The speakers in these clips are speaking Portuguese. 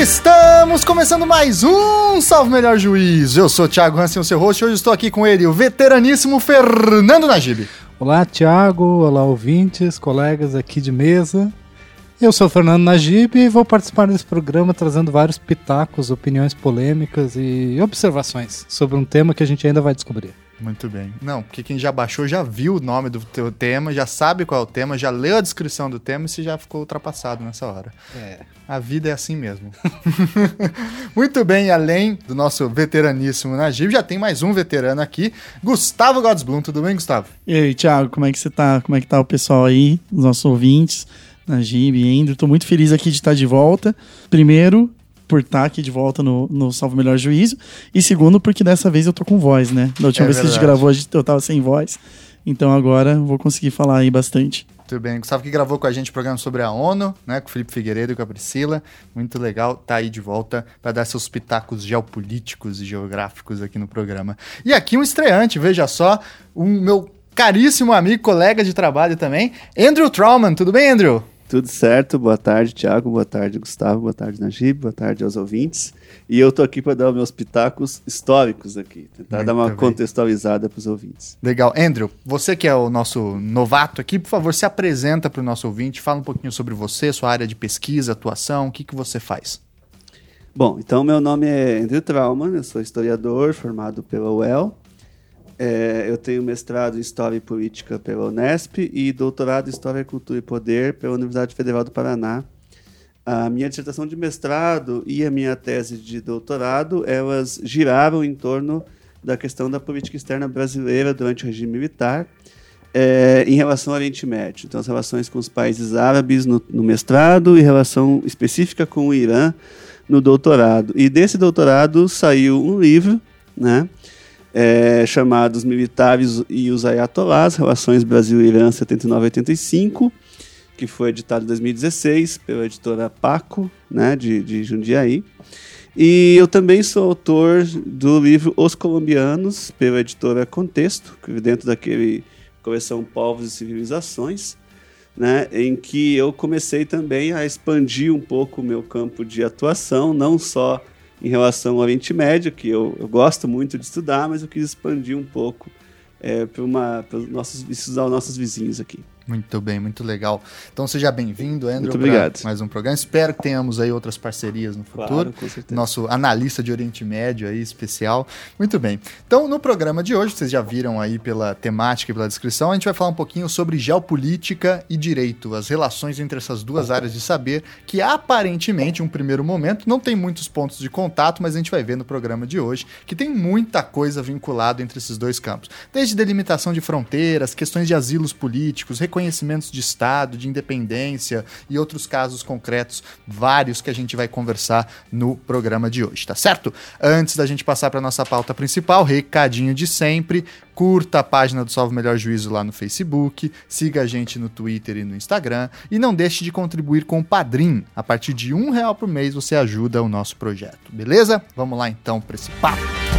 Estamos começando mais um Salve Melhor Juiz. Eu sou o Thiago Hansen, o seu host, hoje estou aqui com ele, o veteraníssimo Fernando Najib. Olá, Thiago. Olá, ouvintes, colegas aqui de mesa. Eu sou o Fernando Najib e vou participar desse programa trazendo vários pitacos, opiniões polêmicas e observações sobre um tema que a gente ainda vai descobrir. Muito bem. Não, porque quem já baixou já viu o nome do teu tema, já sabe qual é o tema, já leu a descrição do tema e se já ficou ultrapassado nessa hora. É. A vida é assim mesmo. Muito bem, além do nosso veteraníssimo Najib, já tem mais um veterano aqui, Gustavo Godsblum. Tudo bem, Gustavo? E aí, Thiago, como é que você tá? Como é que tá o pessoal aí, os nossos ouvintes, Najib, Andrew? Tô muito feliz aqui de estar de volta. Primeiro, por estar aqui de volta no, no Salvo Melhor Juízo. E segundo, porque dessa vez eu tô com voz, né? Da última É vez que a gente gravou, a gente- eu tava sem voz. Então agora vou conseguir falar aí bastante. Muito bem. Gustavo que gravou com a gente o programa sobre a ONU, né? Com o Felipe Figueiredo e com a Priscila. Muito legal, tá aí de volta para dar seus pitacos geopolíticos e geográficos aqui no programa. E aqui um estreante, veja só, o meu caríssimo amigo, colega de trabalho também, Andrew Trauman. Tudo bem, Andrew? Tudo certo, boa tarde, Thiago, boa tarde, Gustavo, boa tarde, Najib, boa tarde aos ouvintes. E eu tô aqui para dar os meus pitacos históricos aqui, tentar Muito dar uma bem. contextualizada para os ouvintes. Legal. Andrew, você que é o nosso novato aqui, por favor, se apresenta para o nosso ouvinte, fala um pouquinho sobre você, sua área de pesquisa, atuação, o que, que você faz. Bom, então meu nome é Andrew Trauman, eu sou historiador formado pela UEL. É, eu tenho mestrado em História e Política pela Unesp e doutorado em História, Cultura e Poder pela Universidade Federal do Paraná. A minha dissertação de mestrado e a minha tese de doutorado, elas giraram em torno da questão da política externa brasileira durante o regime militar é, em relação ao Oriente Médio. Então, as relações com os países árabes no, no mestrado e relação específica com o Irã no doutorado. E desse doutorado saiu um livro, né? É, chamado Os Militares e os Ayatollahs, Relações Brasil-Irã 79-85, que foi editado em 2016 pela editora Paco, né, de, de Jundiaí. E eu também sou autor do livro Os Colombianos, pela editora Contexto, dentro daquele coleção Povos e Civilizações, né, em que eu comecei também a expandir um pouco o meu campo de atuação, não só em relação ao Oriente Médio, que eu, eu gosto muito de estudar, mas eu quis expandir um pouco é, para nossos, estudar os nossos vizinhos aqui. Muito bem, muito legal. Então seja bem-vindo, Andrew, Muito obrigado. mais um programa. Espero que tenhamos aí outras parcerias no futuro. com certeza. Nosso analista de Oriente Médio aí, especial. Muito bem. Então, no programa de hoje, vocês já viram aí pela temática e pela descrição, a gente vai falar um pouquinho sobre geopolítica e direito, as relações entre essas duas áreas de saber, que aparentemente, em um primeiro momento, não tem muitos pontos de contato, mas a gente vai ver no programa de hoje que tem muita coisa vinculada entre esses dois campos. Desde delimitação de fronteiras, questões de asilos políticos, reconhecimentos de Estado, de independência e outros casos concretos, vários que a gente vai conversar no programa de hoje, tá certo? Antes da gente passar para nossa pauta principal, recadinho de sempre, curta a página do Salve Melhor Juízo lá no Facebook, siga a gente no Twitter e no Instagram e não deixe de contribuir com o Padrim. A partir de um real por mês você ajuda o nosso projeto, beleza? Vamos lá então para esse papo.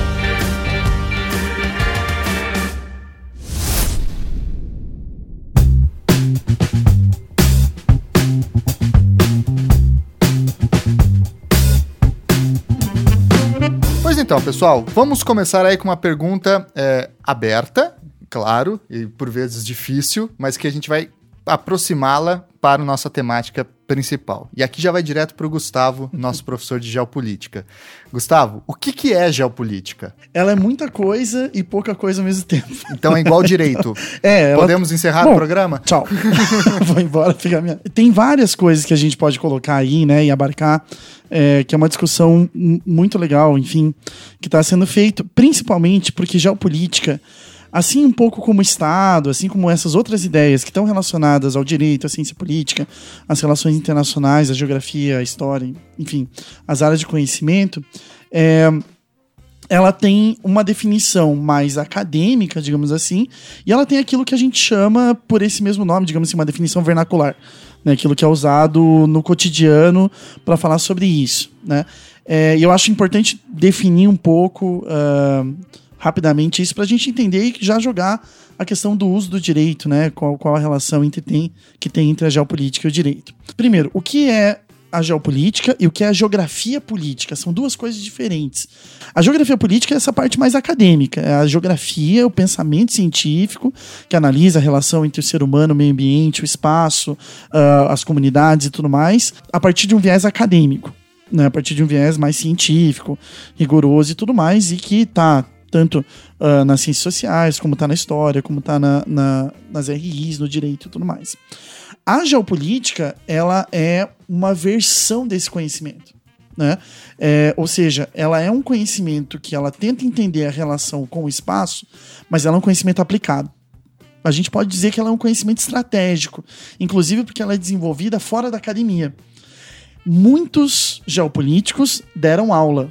Pois então, pessoal, vamos começar aí com uma pergunta é, aberta, claro, e por vezes difícil, mas que a gente vai aproximá-la para a nossa temática principal. E aqui já vai direto para o Gustavo, nosso professor de geopolítica. Gustavo, o que, que é geopolítica? Ela é muita coisa e pouca coisa ao mesmo tempo. Então é igual direito. É, ela Podemos encerrar Bom, o programa? Tchau. Vou embora pegar minha. Tem várias coisas que a gente pode colocar aí, né, e abarcar, é, que é uma discussão muito legal, enfim, que está sendo feito, principalmente porque geopolítica, assim um pouco como o Estado, assim como essas outras ideias que estão relacionadas ao direito, à ciência política, às relações internacionais, à geografia, à história, enfim, as áreas de conhecimento, é, ela tem uma definição mais acadêmica, digamos assim, e ela tem aquilo que a gente chama por esse mesmo nome, digamos assim, uma definição vernacular, né? Aquilo que é usado no cotidiano para falar sobre isso, né? É, eu acho importante definir um pouco ah, rapidamente isso para a gente entender e já jogar a questão do uso do direito, né? Qual, qual a relação entre tem, que tem entre a geopolítica e o direito. Primeiro, o que é a geopolítica e o que é a geografia política. São duas coisas diferentes. A geografia política é essa parte mais acadêmica. É a geografia, o pensamento científico, que analisa a relação entre o ser humano, o meio ambiente, o espaço, uh, as comunidades e tudo mais, a partir de um viés acadêmico. Né, a partir de um viés mais científico, rigoroso e tudo mais, e que está tanto uh, nas ciências sociais, como está na história, como está na, na, nas RIs, no direito e tudo mais. A geopolítica, ela é uma versão desse conhecimento. Né? É, ou seja, ela é um conhecimento que ela tenta entender a relação com o espaço, mas ela é um conhecimento aplicado. A gente pode dizer que ela é um conhecimento estratégico, inclusive porque ela é desenvolvida fora da academia. Muitos geopolíticos deram aula,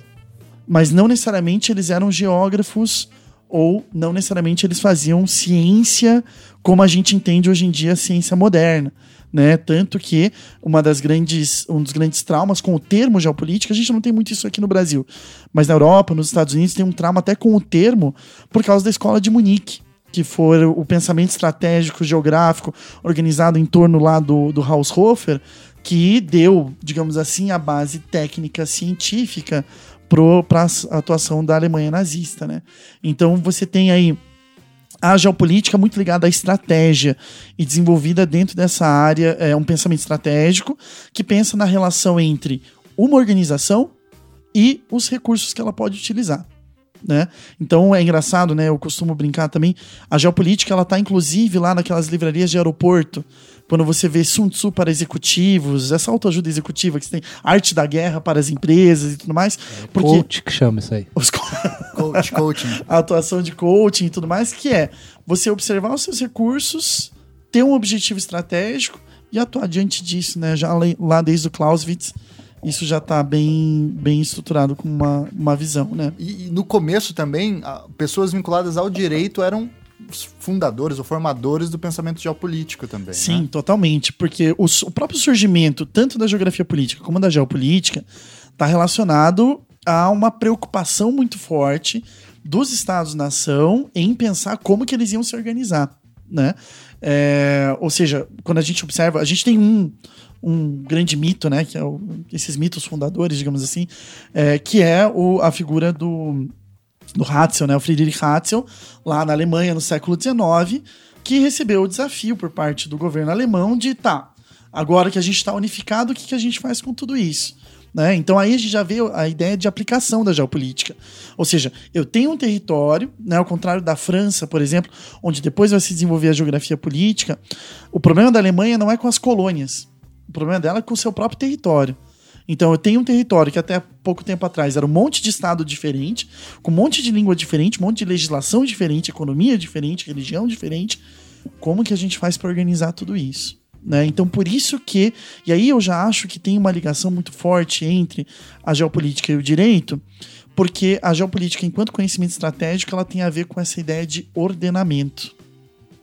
mas não necessariamente eles eram geógrafos ou não necessariamente eles faziam ciência como a gente entende hoje em dia a ciência moderna. Né? Tanto que uma das grandes, um dos grandes traumas com o termo geopolítica, a gente não tem muito isso aqui no Brasil, mas na Europa, nos Estados Unidos, tem um trauma até com o termo por causa da escola de Munique, que foi o pensamento estratégico geográfico organizado em torno lá do, do Haushofer, que deu, digamos assim, a base técnica científica para a atuação da Alemanha nazista. Né? Então você tem aí a geopolítica muito ligada à estratégia e desenvolvida dentro dessa área é um pensamento estratégico que pensa na relação entre uma organização e os recursos que ela pode utilizar. Né? Então é engraçado, né? Eu costumo brincar também. A geopolítica ela tá inclusive lá naquelas livrarias de aeroporto quando você vê Sun Tzu para executivos, essa autoajuda executiva que você tem, arte da guerra para as empresas e tudo mais. É, porque coach que chama isso aí. Os co... coach, coaching. A atuação de coaching e tudo mais, que é você observar os seus recursos, ter um objetivo estratégico e atuar diante disso, né? Já lá desde o Clausewitz, isso já está bem, bem estruturado com uma, uma visão, né? E, e no começo também, pessoas vinculadas ao direito eram fundadores ou formadores do pensamento geopolítico também. Sim, né? totalmente. Porque o, o, próprio surgimento, tanto da geografia política como da geopolítica, está relacionado a uma preocupação muito forte dos Estados-nação em pensar como que eles iam se organizar. Né? É, ou seja, quando a gente observa, a gente tem um, um grande mito, né, que é o, esses mitos fundadores, digamos assim, é, que é o, a figura do do Hatzel, né, o Friedrich Hatzel, lá na Alemanha no século XIX, que recebeu o desafio por parte do governo alemão de, tá, agora que a gente está unificado, o que, que a gente faz com tudo isso? Né? Então aí a gente já vê a ideia de aplicação da geopolítica. Ou seja, eu tenho um território, né, ao contrário da França, por exemplo, onde depois vai se desenvolver a geografia política, o problema da Alemanha não é com as colônias, o problema dela é com o seu próprio território. Então eu tenho um território que até pouco tempo atrás era um monte de estado diferente, com um monte de língua diferente, um monte de legislação diferente, economia diferente, religião diferente. Como que a gente faz para organizar tudo isso? Né? Então, por isso que. E aí eu já acho que tem uma ligação muito forte entre a geopolítica e o direito, porque a geopolítica, enquanto conhecimento estratégico, ela tem a ver com essa ideia de ordenamento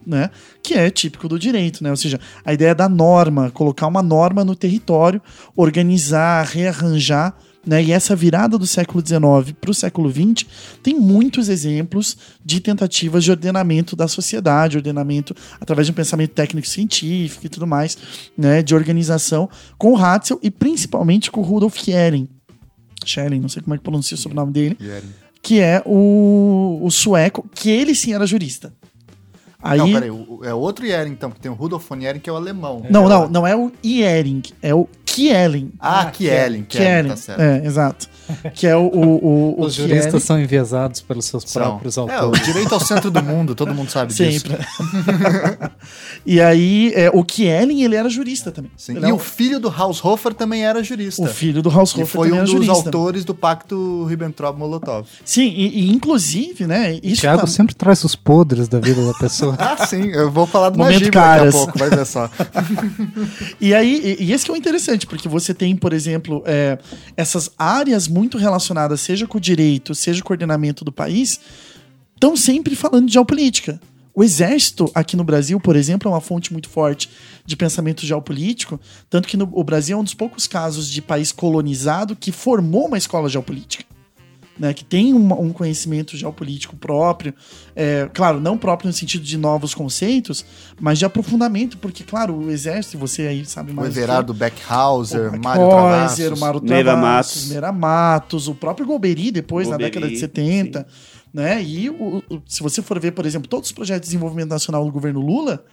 né? Que é típico do direito, né? Ou seja, a ideia da norma, colocar uma norma no território, organizar, rearranjar. Né? E essa virada do século XIX para o século XX tem muitos exemplos de tentativas de ordenamento da sociedade, ordenamento através de um pensamento técnico-científico e tudo mais, né? de organização, com o Hatzel e principalmente com o Rudolf Schering. Schering, não sei como é que pronuncia o sobrenome dele. Que é o, o sueco, que ele sim era jurista. Aí... Não, peraí, é outro Yering, então, porque tem o Rudolf von Yering, que é o alemão. Não, não, não é o Yering, é o Kielen. Ah, ah Kielen, tá certo. É, exato. Que é o. o, o Os juristas são enviesados pelos seus são. próprios autores. É, o direito ao centro do mundo, todo mundo sabe Sempre. disso. e aí, é, o Kielen, ele era jurista também. Sim. E é o filho do Haushofer também era jurista. O filho do Haushofer foi um dos autores do pacto Ribbentrop-Molotov. Sim, e, e, inclusive, né? Isso Thiago tá... sempre traz os podres da vida da pessoa. Ah, sim, eu vou falar do Momento caras. daqui a pouco, vai ver só. e aí, e, esse que é o interessante, porque você tem, por exemplo, é, essas áreas muito relacionadas, seja com o direito, seja com o coordenamento do país, estão sempre falando de geopolítica. O exército aqui no Brasil, por exemplo, é uma fonte muito forte de pensamento geopolítico, tanto que no, o Brasil é um dos poucos casos de país colonizado que formou uma escola geopolítica. Né, que tem um, um conhecimento geopolítico próprio, é, claro, não próprio no sentido de novos conceitos, mas de aprofundamento, porque, claro, o exército, você aí sabe O mais. do que eu, Everardo Beckhauser, o Mário Kaiser, Travassos. o Mário Meira Travassos, Matos. Meira Matos, o próprio Golbery depois, na Golbery, década de 70. Né? E o- o- se você for ver, por exemplo, todos os projetos de desenvolvimento nacional do governo Lula,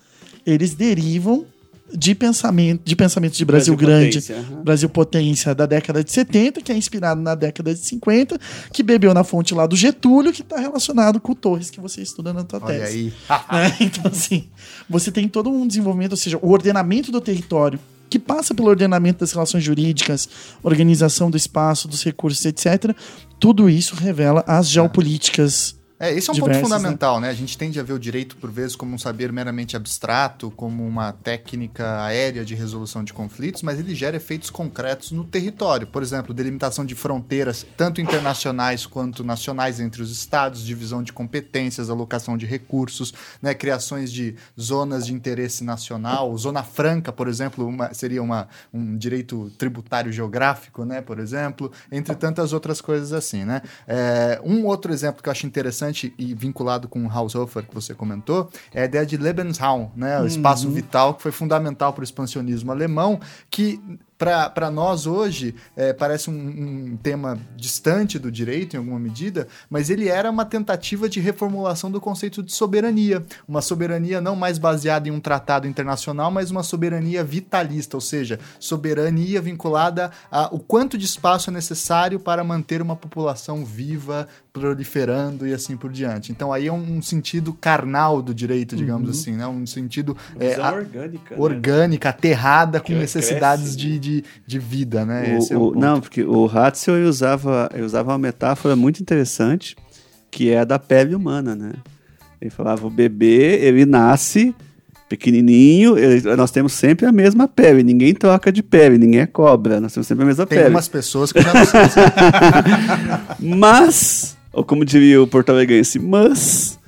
eles derivam de pensamento de, pensamento de Brasil, grande, potência, aham. Brasil potência da década de 70, que é inspirado na década de 50, que bebeu na fonte lá do Getúlio, que está relacionado com o Torres que você estuda na tua Olha tese aí. né? Então, assim, você tem todo um desenvolvimento, ou seja, o ordenamento do território, que passa pelo ordenamento das relações jurídicas, organização do espaço, dos recursos, etc. Tudo isso revela as geopolíticas. É, esse é um diversas, ponto fundamental, né? A gente tende a ver o direito, por vezes, como um saber meramente abstrato, como uma técnica aérea de resolução de conflitos, mas ele gera efeitos concretos no território. Por exemplo, delimitação de fronteiras, tanto internacionais quanto nacionais entre os estados, divisão de competências, alocação de recursos, né? criações de zonas de interesse nacional. Zona franca, por exemplo, uma- seria uma, um direito tributário geográfico, né? Por exemplo, entre tantas outras coisas assim, né? É, um outro exemplo que eu acho interessante e vinculado com o Haushofer que você comentou é a ideia de Lebensraum, né? O espaço vital que foi fundamental para o expansionismo alemão, que para nós hoje é, parece um, um tema distante do direito em alguma medida, mas ele era uma tentativa de reformulação do conceito de soberania, uma soberania não mais baseada em um tratado internacional, mas uma soberania vitalista, ou seja, soberania vinculada a o quanto de espaço é necessário para manter uma população viva, proliferando e assim por diante. Então aí é um, um sentido carnal do direito, digamos assim, né? Um sentido é, a- orgânica. né? orgânica, aterrada com Que necessidades cresce, de, de, de vida, né? O- é o o- não, porque o Ratzel ele usava, ele usava uma metáfora muito interessante, que é a da pele humana, né? Ele falava, o bebê, ele nasce pequenininho, ele- nós temos sempre a mesma pele, ninguém troca de pele, ninguém é cobra, nós temos sempre a mesma Tem pele. umas pessoas que já não sei. Mas, ou como diria o porto-alegrense, mas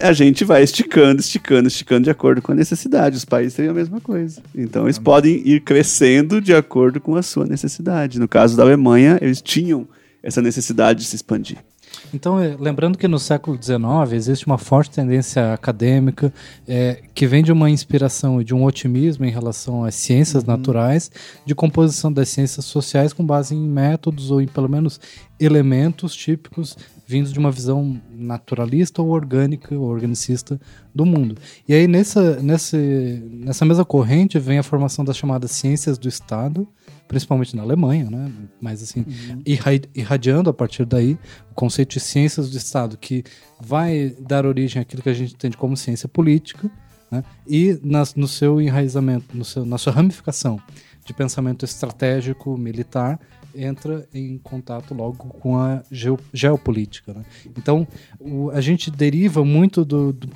a gente vai esticando, esticando, esticando de acordo com a necessidade. Os países têm a mesma coisa. Então eles podem ir crescendo de acordo com a sua necessidade. No caso da Alemanha, eles tinham essa necessidade de se expandir. Então, eh, lembrando que no século XIX existe uma forte tendência acadêmica eh, que vem de uma inspiração e de um otimismo em relação às ciências naturais, de composição das ciências sociais com base em métodos ou em pelo menos elementos típicos vindos de uma visão naturalista ou orgânica ou organicista do mundo. E aí nessa, nesse, nessa mesma corrente vem a formação das chamadas ciências do Estado, principalmente na Alemanha, né? mas assim, irra- irradiando a partir daí o conceito de ciências do Estado, que vai dar origem àquilo que a gente entende como ciência política, né? e nas- no seu enraizamento, no seu, na sua ramificação de pensamento estratégico militar, entra em contato logo com a geo- geopolítica. né? Então, o- a gente deriva muito do- do-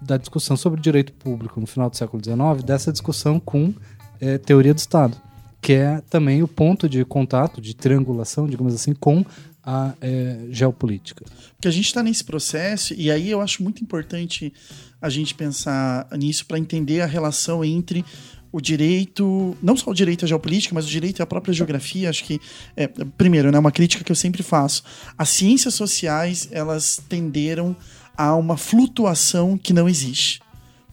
da discussão sobre direito público no final do século XIX dessa discussão com eh, teoria do Estado, que é também o ponto de contato, de triangulação, digamos assim, com a eh, geopolítica. Porque a gente está nesse processo, e aí eu acho muito importante a gente pensar nisso para entender a relação entre o direito, não só o direito à geopolítica, mas o direito à própria geografia. Acho que, é, primeiro, né, uma crítica que eu sempre faço. As ciências sociais, elas tenderam a uma flutuação que não existe.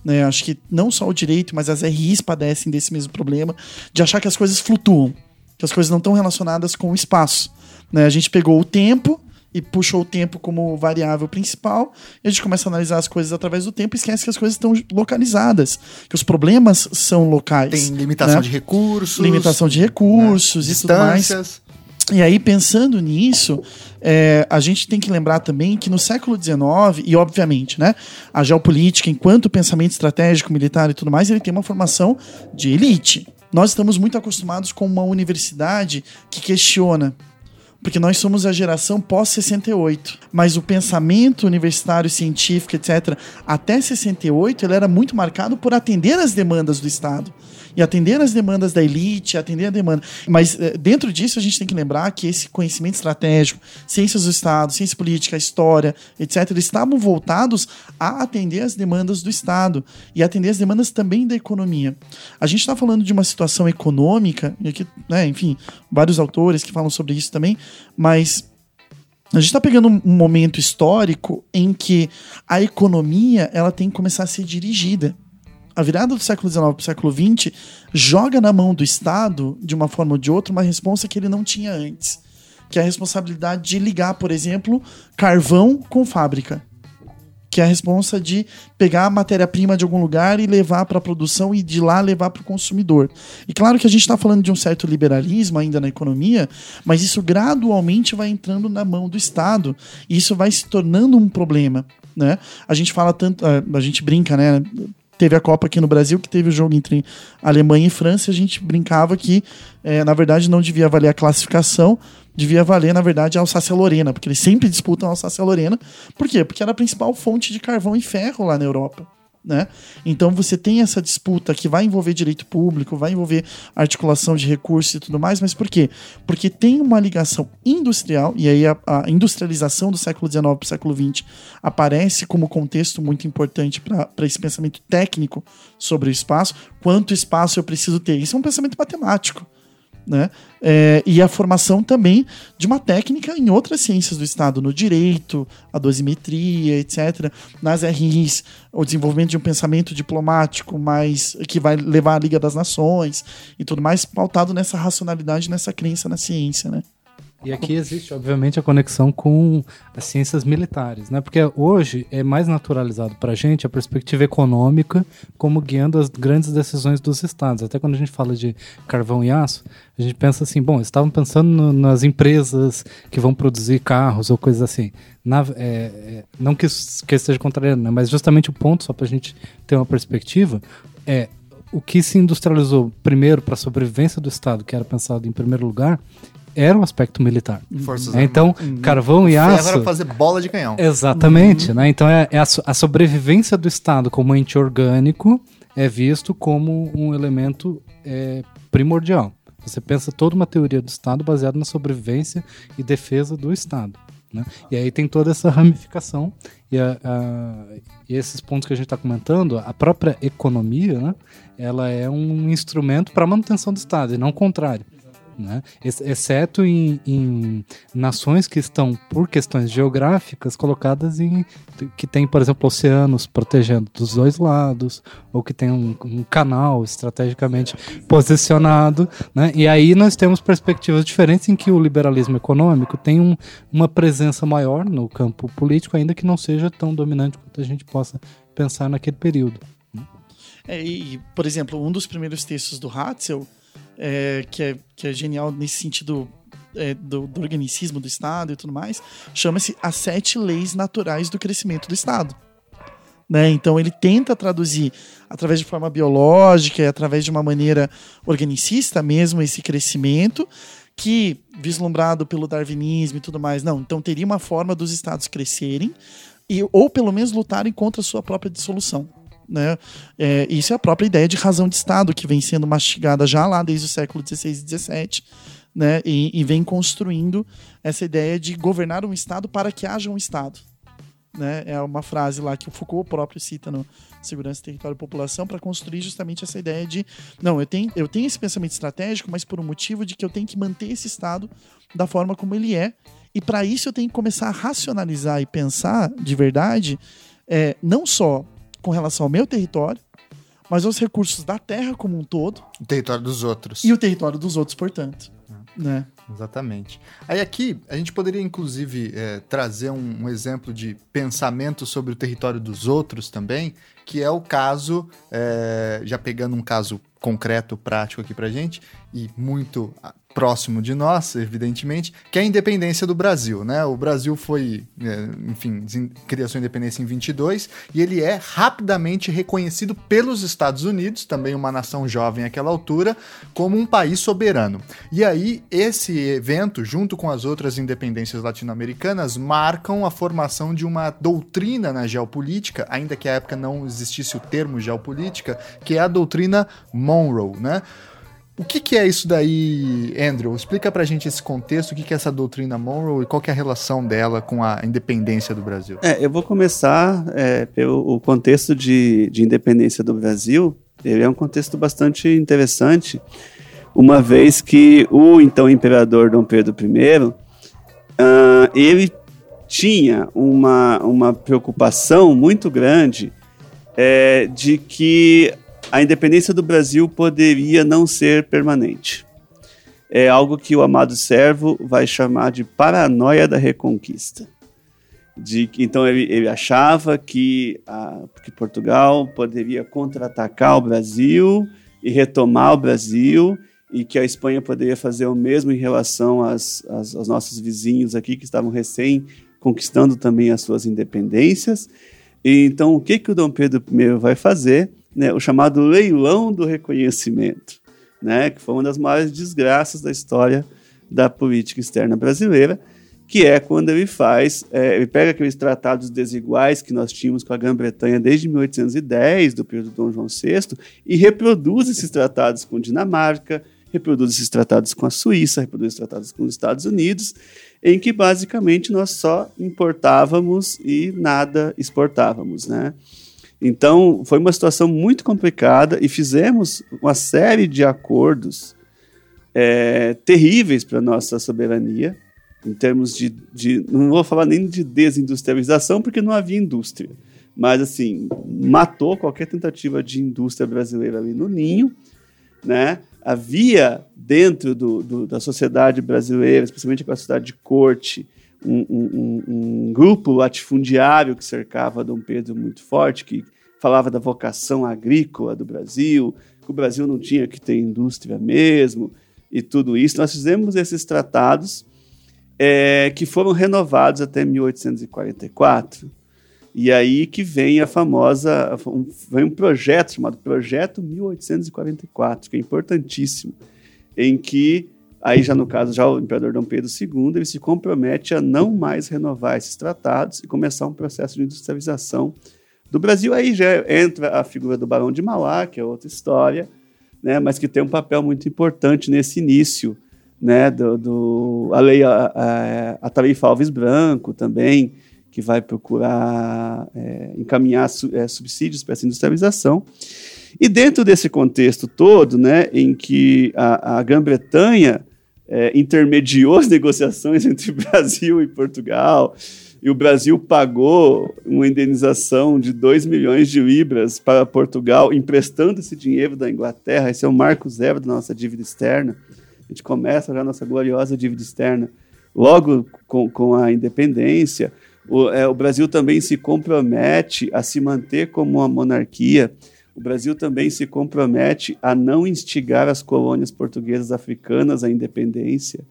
Né? Acho que não só o direito, mas as RIs padecem desse mesmo problema de achar que as coisas flutuam, que as coisas não estão relacionadas com o espaço. Né? A gente pegou o tempo e puxou o tempo como variável principal, e a gente começa a analisar as coisas através do tempo e esquece que as coisas estão localizadas, que os problemas são locais. Tem limitação né? de recursos. limitação de recursos né? e tudo mais. distâncias. E aí, pensando nisso, é, a gente tem que lembrar também que no século XIX, e obviamente, né, a geopolítica, enquanto pensamento estratégico, militar e tudo mais, ele tem uma formação de elite. Nós estamos muito acostumados com uma universidade que questiona. Porque nós somos a geração pós-68. Mas o pensamento universitário, científico, etc., até 68, ele era muito marcado por atender às demandas do Estado e atender às demandas da elite, atender a demanda. Mas eh, dentro disso a gente tem que lembrar que esse conhecimento estratégico, ciências do Estado, ciência política, história, etc., eles estavam voltados a atender às demandas do Estado e atender às demandas também da economia. A gente está falando de uma situação econômica, e aqui, né, enfim, vários autores que falam sobre isso também, mas A gente está pegando um momento histórico em que a economia ela tem que começar a ser dirigida. A virada do século XIX para o século XX joga na mão do Estado, de uma forma ou de outra, uma responsa que ele não tinha antes. Que é a responsabilidade de ligar, por exemplo, carvão com fábrica. Que é a responsa de pegar a matéria-prima de algum lugar e levar para a produção e de lá levar para o consumidor. E claro que a gente está falando de um certo liberalismo ainda na economia, mas isso gradualmente vai entrando na mão do Estado e isso vai se tornando um problema. Né? A gente fala tanto, a gente brinca, né? Teve a Copa aqui no Brasil, que teve o jogo entre Alemanha e França, a gente brincava que, eh, na verdade, não devia valer a classificação, devia valer, na verdade, a Alsácia-Lorena, porque eles sempre disputam a Alsácia-Lorena. Por quê? Porque era a principal fonte de carvão e ferro lá na Europa. Né? Então você tem essa disputa que vai envolver direito público, vai envolver articulação de recursos e tudo mais, mas por quê? Porque tem uma ligação industrial, e aí a, a industrialização do século XIX para o século XX aparece como contexto muito importante para esse pensamento técnico sobre o espaço. Quanto espaço eu preciso ter? Isso é um pensamento matemático né? É, e a formação também de uma técnica em outras ciências do Estado, no direito, a dosimetria, etc. Nas RIs, o desenvolvimento de um pensamento diplomático mais que vai levar à Liga das Nações e tudo mais, pautado nessa racionalidade, nessa crença na ciência, né? E aqui existe, obviamente, a conexão com as ciências militares, né? Porque hoje é mais naturalizado para a gente a perspectiva econômica como guiando as grandes decisões dos estados. Até quando a gente fala de carvão e aço, a gente pensa assim, bom, estavam pensando no, nas empresas que vão produzir carros ou coisas assim. Na, é, é, não que, que esteja contrariando, né? mas justamente o ponto, só para a gente ter uma perspectiva, é o que se industrializou primeiro para a sobrevivência do Estado, que era pensado em primeiro lugar, era o aspecto militar. Forças É, então, carvão e Ferro aço. era fazer bola de canhão. Exatamente, né? Então é, é a, a sobrevivência do Estado como ente orgânico é visto como um elemento é, primordial. Você pensa toda uma teoria do Estado baseada na sobrevivência e defesa do Estado. Né? E aí tem toda essa ramificação e, a- a- e esses pontos que a gente está comentando, a própria economia, né? ela é um instrumento para a manutenção do Estado e não o contrário né? Ex- exceto em, em nações que estão, por questões geográficas, colocadas em. que tem, por exemplo, oceanos protegendo dos dois lados, ou que tem um, um canal estrategicamente posicionado. Né? E aí nós temos perspectivas diferentes em que o liberalismo econômico tem um- uma presença maior no campo político, ainda que não seja tão dominante quanto a gente possa pensar naquele período. É, e, por exemplo, um dos primeiros textos do Hatzel, é, que, é, que é genial nesse sentido é, do, do organicismo do Estado e tudo mais, chama-se As Sete Leis Naturais do Crescimento do Estado. Né? Então ele tenta traduzir através de forma biológica e através de uma maneira organicista mesmo esse crescimento que vislumbrado pelo darwinismo e tudo mais, não, então teria uma forma dos estados crescerem e ou pelo menos lutarem contra a sua própria dissolução. Né? É, isso é a própria ideia de razão de Estado que vem sendo mastigada já lá desde o século XVI e XVII, né? E, e vem construindo essa ideia de governar um Estado para que haja um Estado. Né? É uma frase lá que o Foucault próprio cita no Segurança, Território e População para construir justamente essa ideia de não, eu tenho, eu tenho esse pensamento estratégico, mas por um motivo de que eu tenho que manter esse Estado da forma como ele é. E para isso eu tenho que começar a racionalizar e pensar de verdade, é, não só com relação ao meu território, mas aos recursos da terra como um todo O território dos outros. e o território dos outros, portanto. Né? Exatamente. Aí aqui a gente poderia inclusive é, trazer um, um exemplo de pensamento sobre o território dos outros também, que é o caso, é, já pegando um caso concreto, prático aqui pra gente, e muito próximo de nós, evidentemente, que é a independência do Brasil, né? O Brasil foi, é, enfim, criou sua independência em 22 e ele é rapidamente reconhecido pelos Estados Unidos, também uma nação jovem àquela altura, como um país soberano. E aí esse evento, junto com as outras independências latino-americanas, marcam a formação de uma doutrina na geopolítica, ainda que à época não existisse o termo geopolítica, que é a doutrina Monroe, né? O que, que é isso daí, Andrew? Explica pra gente esse contexto, o que, que é essa doutrina Monroe e qual é a relação dela com a independência do Brasil. É, eu vou começar é, pelo contexto de, de independência do Brasil. Ele é um contexto bastante interessante, uma vez que o então imperador Dom Pedro I, ah, ele tinha uma, uma preocupação muito grande é, de que a independência do Brasil poderia não ser permanente. É algo que o amado servo vai chamar de paranoia da reconquista. De, então ele, ele achava que, a, que Portugal poderia contra-atacar o Brasil e retomar o Brasil e que a Espanha poderia fazer o mesmo em relação às, às, aos nossos vizinhos aqui que estavam recém conquistando também as suas independências. E, então, o que, que o Dom Pedro I vai fazer? Né, o chamado leilão do reconhecimento, né, que foi uma das maiores desgraças da história da política externa brasileira, que é quando ele faz, é, ele pega aqueles tratados desiguais que nós tínhamos com a Grã-Bretanha desde 1810, do período de Dom João VI, e reproduz esses tratados com Dinamarca, reproduz esses tratados com a Suíça, reproduz esses tratados com os Estados Unidos, em que basicamente nós só importávamos e nada exportávamos, né? Então, foi uma situação muito complicada e fizemos uma série de acordos é, terríveis para nossa soberania, em termos de, de, Não vou falar nem de desindustrialização, porque não havia indústria, mas, assim, matou qualquer tentativa de indústria brasileira ali no ninho, né? havia dentro do, do, da sociedade brasileira, especialmente com a sociedade de corte, um, um, um, grupo latifundiário que cercava Dom Pedro muito forte, que falava da vocação agrícola do Brasil, que o Brasil não tinha que ter indústria mesmo, e tudo isso. Nós fizemos esses tratados é, que foram renovados até 1844. E aí que vem a famosa, vem um projeto chamado Projeto 1844, que é importantíssimo, em que, aí já no caso, já o imperador Dom Pedro II, ele se compromete a não mais renovar esses tratados e começar um processo de industrialização do Brasil. Aí já entra a figura do Barão de Mauá, que é outra história, né, mas que tem um papel muito importante nesse início, né, do, do a lei a, a, a Alves Branco também, que vai procurar é, encaminhar su, é, subsídios para essa industrialização. E dentro desse contexto todo, né, em que a, a Grã-Bretanha é, intermediou as negociações entre Brasil e Portugal, e o Brasil pagou uma indenização de 2 milhões de libras para Portugal, emprestando esse dinheiro da Inglaterra. Esse é o marco zero da nossa dívida externa. A gente começa já a nossa gloriosa dívida externa logo com, com a independência. O, é, o Brasil também se compromete a se manter como uma monarquia. O Brasil também se compromete a não instigar as colônias portuguesas africanas à independência.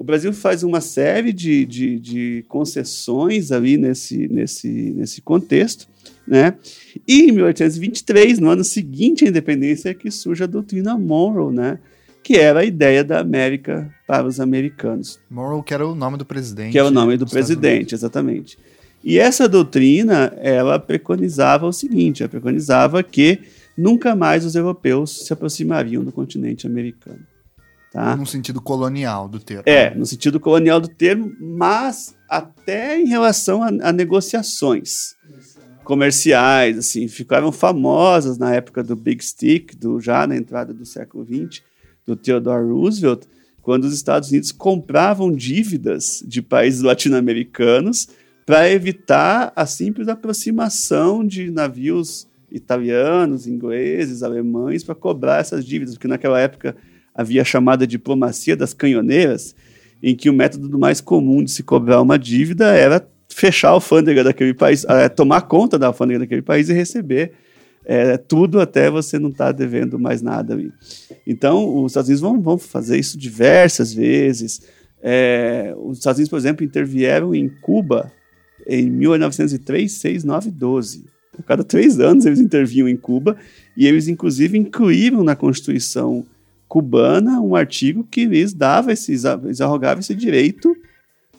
O Brasil faz uma série de, de, de concessões ali nesse, nesse, nesse contexto. Né? E em 1823, no ano seguinte à independência, é que surge a doutrina Monroe, né? que era a ideia da América para os americanos. Monroe, que era o nome do presidente. Que era o nome do presidente, exatamente. E essa doutrina, ela preconizava o seguinte, ela preconizava que nunca mais os europeus se aproximariam do continente americano. Tá? No sentido colonial do termo. É, no sentido colonial do termo, mas até em relação a, a negociações comerciais, assim, ficaram famosas na época do Big Stick, do, já na entrada do século XX, do Theodore Roosevelt, quando os Estados Unidos compravam dívidas de países latino-americanos para evitar a simples aproximação de navios italianos, ingleses, alemães para cobrar essas dívidas, porque naquela época havia a chamada diplomacia das canhoneiras, em que o método mais comum de se cobrar uma dívida era fechar a alfândega daquele país, é, tomar conta da alfândega daquele país e receber é, tudo até você não estar tá devendo mais nada. Então, os Estados Unidos vão, vão fazer isso diversas vezes. É, os Estados Unidos, por exemplo, intervieram em Cuba em 1903, 6, 9, 12. A cada três anos eles intervinham em Cuba e eles, inclusive, incluíram na Constituição cubana um artigo que lhes dava esses, lhes arrogava esse direito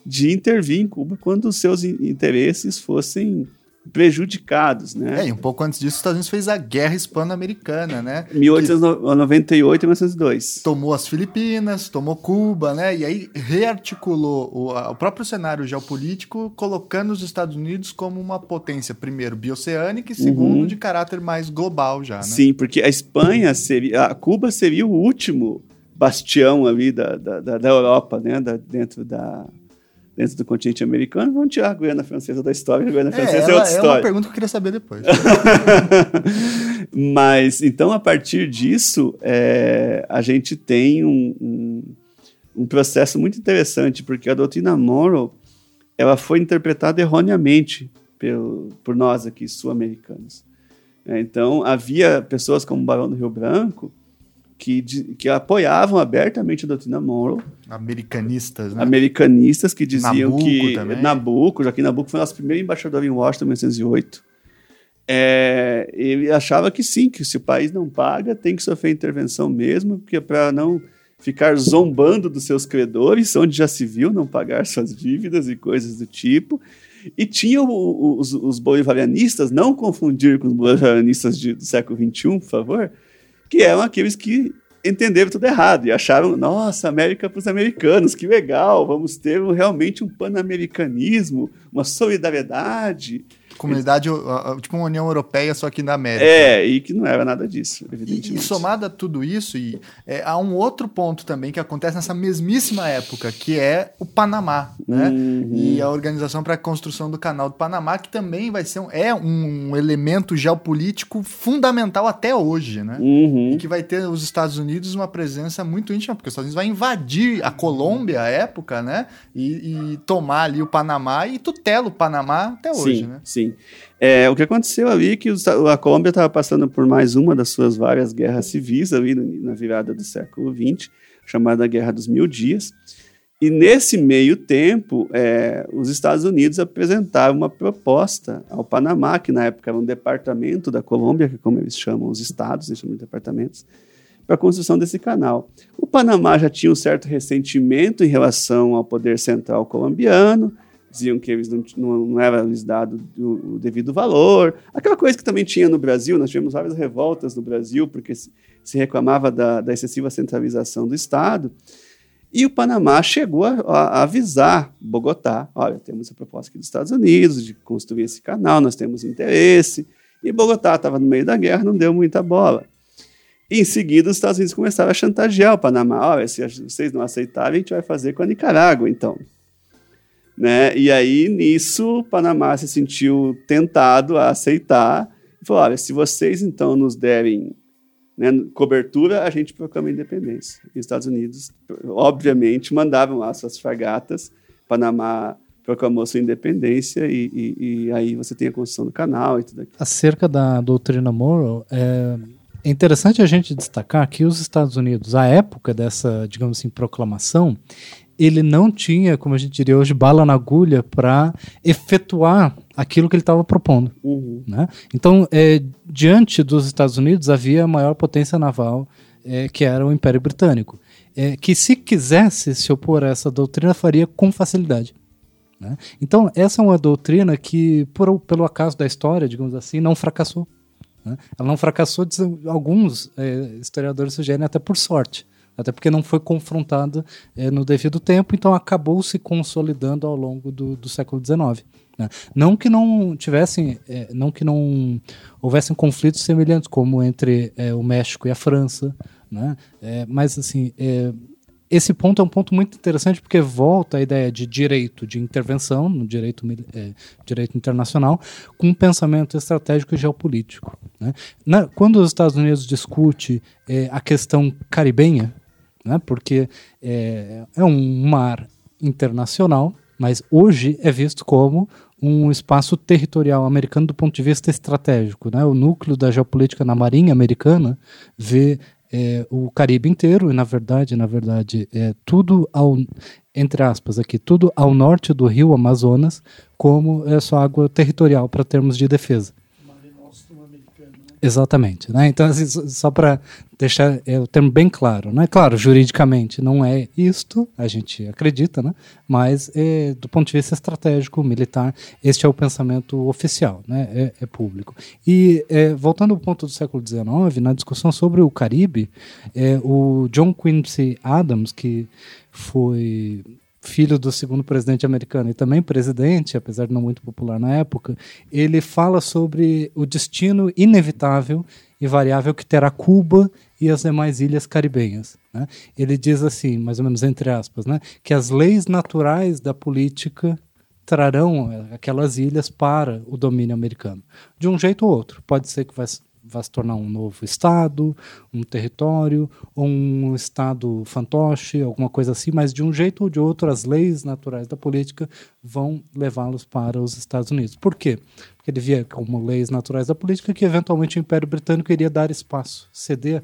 de intervir em Cuba quando os seus interesses fossem prejudicados, né? É, e um pouco antes disso, os Estados Unidos fez a Guerra Hispano-Americana, né? 1898 e 1902. Tomou as Filipinas, tomou Cuba, né? E aí rearticulou o, o, próprio cenário geopolítico, colocando os Estados Unidos como uma potência, primeiro, bioceânica e segundo, uhum. de caráter mais global já, né? Sim, porque a Espanha seria... A Cuba seria o último bastião ali da, da, da, da Europa, né? Da, dentro da dentro do continente americano, vamos tirar a Guiana Francesa da história, a Guiana É, Francesa é, outra é uma história. pergunta que eu queria saber depois. Mas, então, a partir disso, é, a gente tem um, um, um processo muito interessante, porque a doutrina Monroe ela foi interpretada erroneamente pelo, por nós aqui, sul-americanos. É, então, havia pessoas como o Barão do Rio Branco que, que apoiavam abertamente a doutrina Monroe, Americanistas, né? americanistas que diziam Nabucco que também. Nabucco, Joaquim Nabucco foi nosso primeiro embaixador em Washington em 1908. É, ele achava que sim, que se o país não paga, tem que sofrer intervenção mesmo, porque para não ficar zombando dos seus credores, onde já se viu não pagar suas dívidas e coisas do tipo. E tinha os, os bolivarianistas, não confundir com os bolivarianistas de- do século XXI, por favor, que eram aqueles que entenderam tudo errado e acharam, nossa, América para os americanos, que legal, vamos ter realmente um pan-americanismo, uma solidariedade. Comunidade, tipo uma União Europeia, só que na América. É, e que não era nada disso, E, evidentemente. e somado a tudo isso, e, é, há um outro ponto também que acontece nessa mesmíssima época, que é o Panamá, né? Uhum. E a Organização para a Construção do Canal do Panamá, que também vai ser um, é um elemento geopolítico fundamental até hoje, né? Uhum. E que vai ter os Estados Unidos uma presença muito íntima, porque os Estados Unidos vai invadir a Colômbia à época, né? E, e tomar ali o Panamá e tutela o Panamá até hoje, sim, né? sim. É, o que aconteceu ali é que os- a Colômbia estava passando por mais uma das suas várias guerras civis ali na virada do século XX, chamada Guerra dos Mil Dias. E nesse meio tempo, é, os Estados Unidos apresentaram uma proposta ao Panamá, que na época era um departamento da Colômbia, que é como eles chamam os estados, eles chamam de departamentos, para a construção desse canal. O Panamá já tinha um certo ressentimento em relação ao poder central colombiano, diziam que eles não, não, não era lhes dado o, devido valor. Aquela coisa que também tinha no Brasil, nós tivemos várias revoltas no Brasil, porque se, se reclamava da, da excessiva centralização do Estado. E o Panamá chegou a, a avisar Bogotá: olha, temos a proposta aqui dos Estados Unidos de construir esse canal, nós temos interesse. E Bogotá estava no meio da guerra, não deu muita bola. Em seguida, os Estados Unidos começaram a chantagear o Panamá: olha, se vocês não aceitarem, a gente vai fazer com a Nicarágua, então. Né? E aí, nisso, Panamá se sentiu tentado a aceitar e falou: olha, se vocês então nos derem né, cobertura, a gente proclama a independência. E os Estados Unidos, obviamente, mandavam lá suas fragatas. Panamá proclamou sua independência e, e, e aí você tem a construção do canal e tudo aquilo. Acerca da doutrina Monroe, é, é interessante a gente destacar que os Estados Unidos, à época dessa, digamos assim, proclamação, ele não tinha, como a gente diria hoje, bala na agulha para efetuar aquilo que ele estava propondo. Uhum. Né? Então, é, diante dos Estados Unidos, havia a maior potência naval, é, que era o Império Britânico, é, que se quisesse se opor a essa doutrina, faria com facilidade. Né? Então, essa é uma doutrina que, por, pelo acaso da história, digamos assim, não fracassou. Né? Ela não fracassou, alguns é, historiadores sugerem até por sorte. Até porque não foi confrontada é, no devido tempo, então acabou se consolidando ao longo do, do século XIX. né? Não que não tivessem, é, não que não houvessem conflitos semelhantes, como entre é, o México e a França, né? Mas assim, esse ponto é um ponto muito interessante porque volta a ideia de direito de intervenção no direito, é, direito internacional com um pensamento estratégico e geopolítico. né? Na- quando os Estados Unidos discute é, a questão caribenha, né, porque é, é um mar internacional, mas hoje é visto como um espaço territorial americano do ponto de vista estratégico. Né? O núcleo da geopolítica na Marinha americana vê é, o Caribe inteiro e na verdade, na verdade, é tudo ao entre aspas aqui, tudo ao norte do Rio Amazonas como é só água territorial para termos de defesa. Exatamente, né? Então, assim, só- para deixar é, o termo bem claro, né? Claro, juridicamente não é isto, a gente acredita, né? Mas é, do ponto de vista estratégico, militar, este é o pensamento oficial, né? É, é público. E é, voltando ao ponto do século XIX, na discussão sobre o Caribe, é, o John Quincy Adams, que foi filho do segundo presidente americano e também presidente, apesar de não muito popular na época, ele fala sobre o destino inevitável e variável que terá Cuba e as demais ilhas caribenhas. Né? Ele diz assim, mais ou menos entre aspas, né, que as leis naturais da política trarão aquelas ilhas para o domínio americano, de um jeito ou outro. Pode ser que vai vai se tornar um novo estado, um território, ou um estado fantoche, alguma coisa assim, mas de um jeito ou de outro as leis naturais da política vão levá-los para os Estados Unidos. Por quê? Porque ele via como leis naturais da política que eventualmente o Império Britânico iria dar espaço, ceder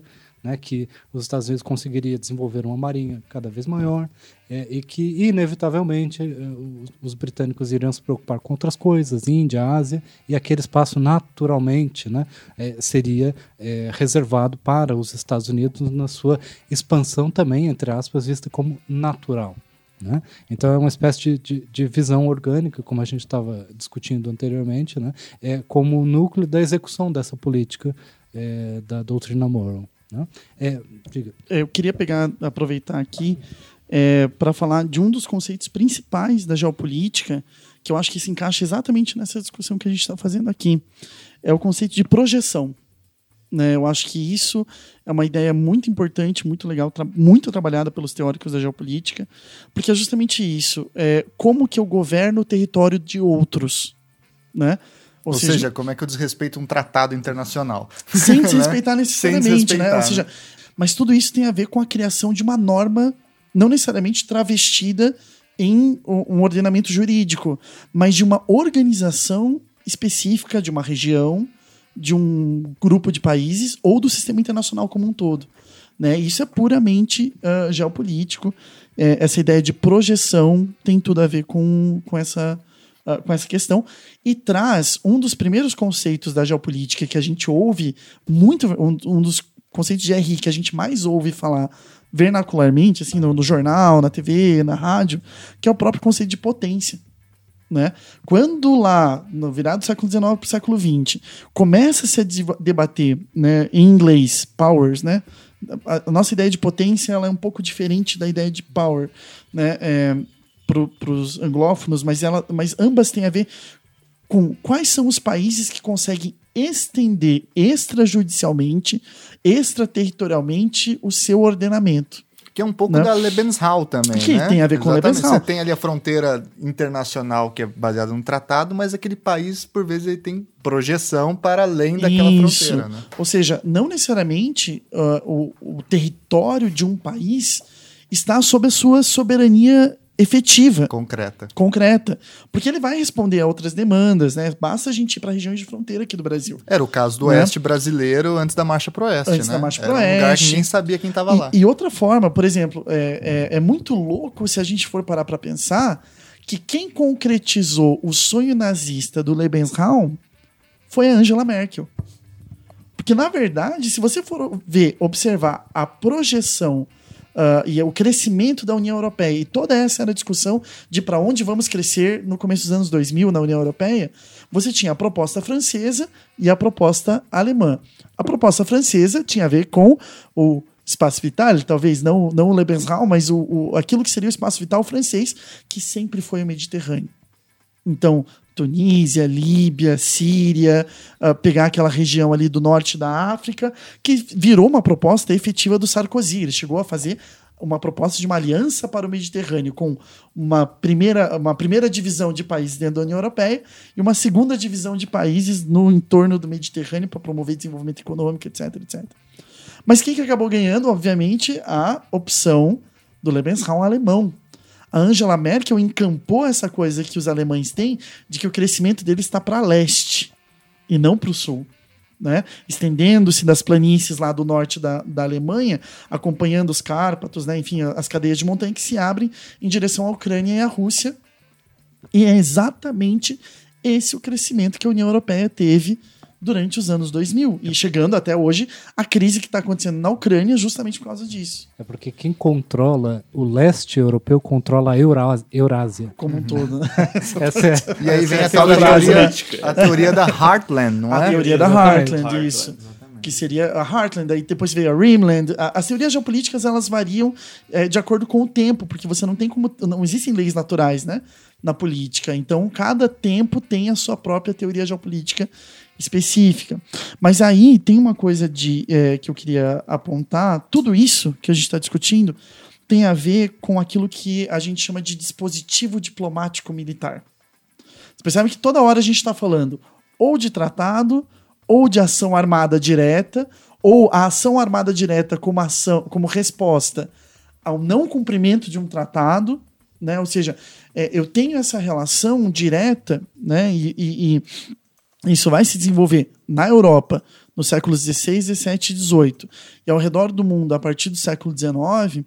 né, que os Estados Unidos conseguiria desenvolver uma marinha cada vez maior é, e que, inevitavelmente, é, os, os, britânicos iriam se preocupar com outras coisas, Índia, Ásia, e aquele espaço naturalmente né, é, seria é, reservado para os Estados Unidos na sua expansão também, entre aspas, vista como natural. Né? Então é uma espécie de, de, de visão orgânica, como a gente estava discutindo anteriormente, né? é como o núcleo da execução dessa política é, da doutrina Monroe. Né? É, Eu queria pegar, aproveitar aqui é, para falar de um dos conceitos principais da geopolítica, que eu acho que se encaixa exatamente nessa discussão que a gente está fazendo aqui. É o conceito de projeção. Né? Eu acho que isso é uma ideia muito importante, muito legal, tra muito trabalhada pelos teóricos da geopolítica, porque é justamente isso. É, como que eu governo o território de outros. Né? Ou, Ou seja, seja, como é que eu desrespeito um tratado internacional? Sem desrespeitar né? necessariamente, sem desrespeitar, né? Ou seja, mas tudo isso tem a ver com a criação de uma norma não necessariamente travestida em um ordenamento jurídico, mas de uma organização específica de uma região, de um grupo de países ou do sistema internacional como um todo. Né? Isso é puramente uh, geopolítico. É, essa ideia de projeção tem tudo a ver com, com essa uh, com essa questão e traz um dos primeiros conceitos da geopolítica que a gente ouve muito, um, um dos conceitos de RI que a gente mais ouve falar vernacularmente, assim, no, no, jornal, na TV, na rádio, que é o próprio conceito de potência. Né? Quando lá, no virado do século XIX para o século XX, começa -se a se debater né, em inglês, powers, né? A, a, nossa ideia de potência ela é um pouco diferente da ideia de power. Né? É, para os anglófonos, mas, ela, mas ambas têm a ver com quais são os países que conseguem estender extrajudicialmente, extraterritorialmente o seu ordenamento. Que é um pouco né? da Lebensraum também, que né? tem a ver com Exatamente. Lebensraum. Você tem ali a fronteira internacional que é baseada num tratado, mas aquele país, por vezes, ele tem projeção para além daquela Isso. fronteira. Né? Ou seja, não necessariamente uh, o, o território de um país está sob a sua soberania efetiva. Concreta. Concreta. Porque ele vai responder a outras demandas, né? Basta a gente ir para regiões de fronteira aqui do Brasil. Era o caso do né? oeste brasileiro antes da Marcha pro Oeste, antes né? da Marcha pro Oeste. um lugar que ninguém sabia quem estava lá. E outra forma, por exemplo, é, é, é muito louco se a gente for parar para pensar que quem concretizou o sonho nazista do Lebensraum foi a Angela Merkel. Porque, na verdade, se você for ver, observar a projeção uh, e o crescimento da União Europeia. E toda essa era a discussão de para onde vamos crescer no começo dos anos 2000 na União Europeia. Você tinha a proposta francesa e a proposta alemã. A proposta francesa tinha a ver com o espaço vital, talvez não, não o Lebensraum, mas o, o, aquilo que seria o espaço vital francês, que sempre foi o Mediterrâneo. Então, Tunísia, Líbia, Síria, uh, pegar aquela região ali do norte da África, que virou uma proposta efetiva do Sarkozy. Ele chegou a fazer uma proposta de uma aliança para o Mediterrâneo, com uma primeira, uma primeira divisão de países dentro da União Europeia e uma segunda divisão de países no entorno do Mediterrâneo para promover desenvolvimento econômico, etc, etc. Mas quem que acabou ganhando? Obviamente, a opção do Lebensraum alemão, a Angela Merkel encampou essa coisa que os alemães têm de que o crescimento deles está para leste e não para o sul. Né? estendendo-se das planícies lá do norte da, da Alemanha, acompanhando os Cárpatos, né? enfim, as cadeias de montanha que se abrem em direção à Ucrânia e à Rússia. E é exatamente esse o crescimento que a União Europeia teve durante os anos 2000 e chegando até hoje a crise que está acontecendo na Ucrânia justamente por causa disso. É porque quem controla o leste europeu controla a Eurásia. Como um todo. Né? Essa é, e aí vem a tal da teoria, a teoria da Heartland, não é? A teoria da Heartland, Heartland isso. que seria a Heartland, aí depois veio a Rimland. As teorias geopolíticas elas variam é, de acordo com o tempo, porque você não tem como. Não existem leis naturais, né? Na política. Então, cada tempo tem a sua própria teoria geopolítica específica. Mas aí tem uma coisa de é, que eu queria apontar. Tudo isso que a gente está discutindo tem a ver com aquilo que a gente chama de dispositivo diplomático militar. Você percebe que toda hora a gente está falando ou de tratado, ou de ação armada direta, ou a ação armada direta como ação, como resposta ao não cumprimento de um tratado, né? Ou seja, é, eu tenho essa relação direta, né? E, e, e, isso vai se desenvolver na Europa nos séculos XVI, XVII e XVIII e ao redor do mundo a partir do século XIX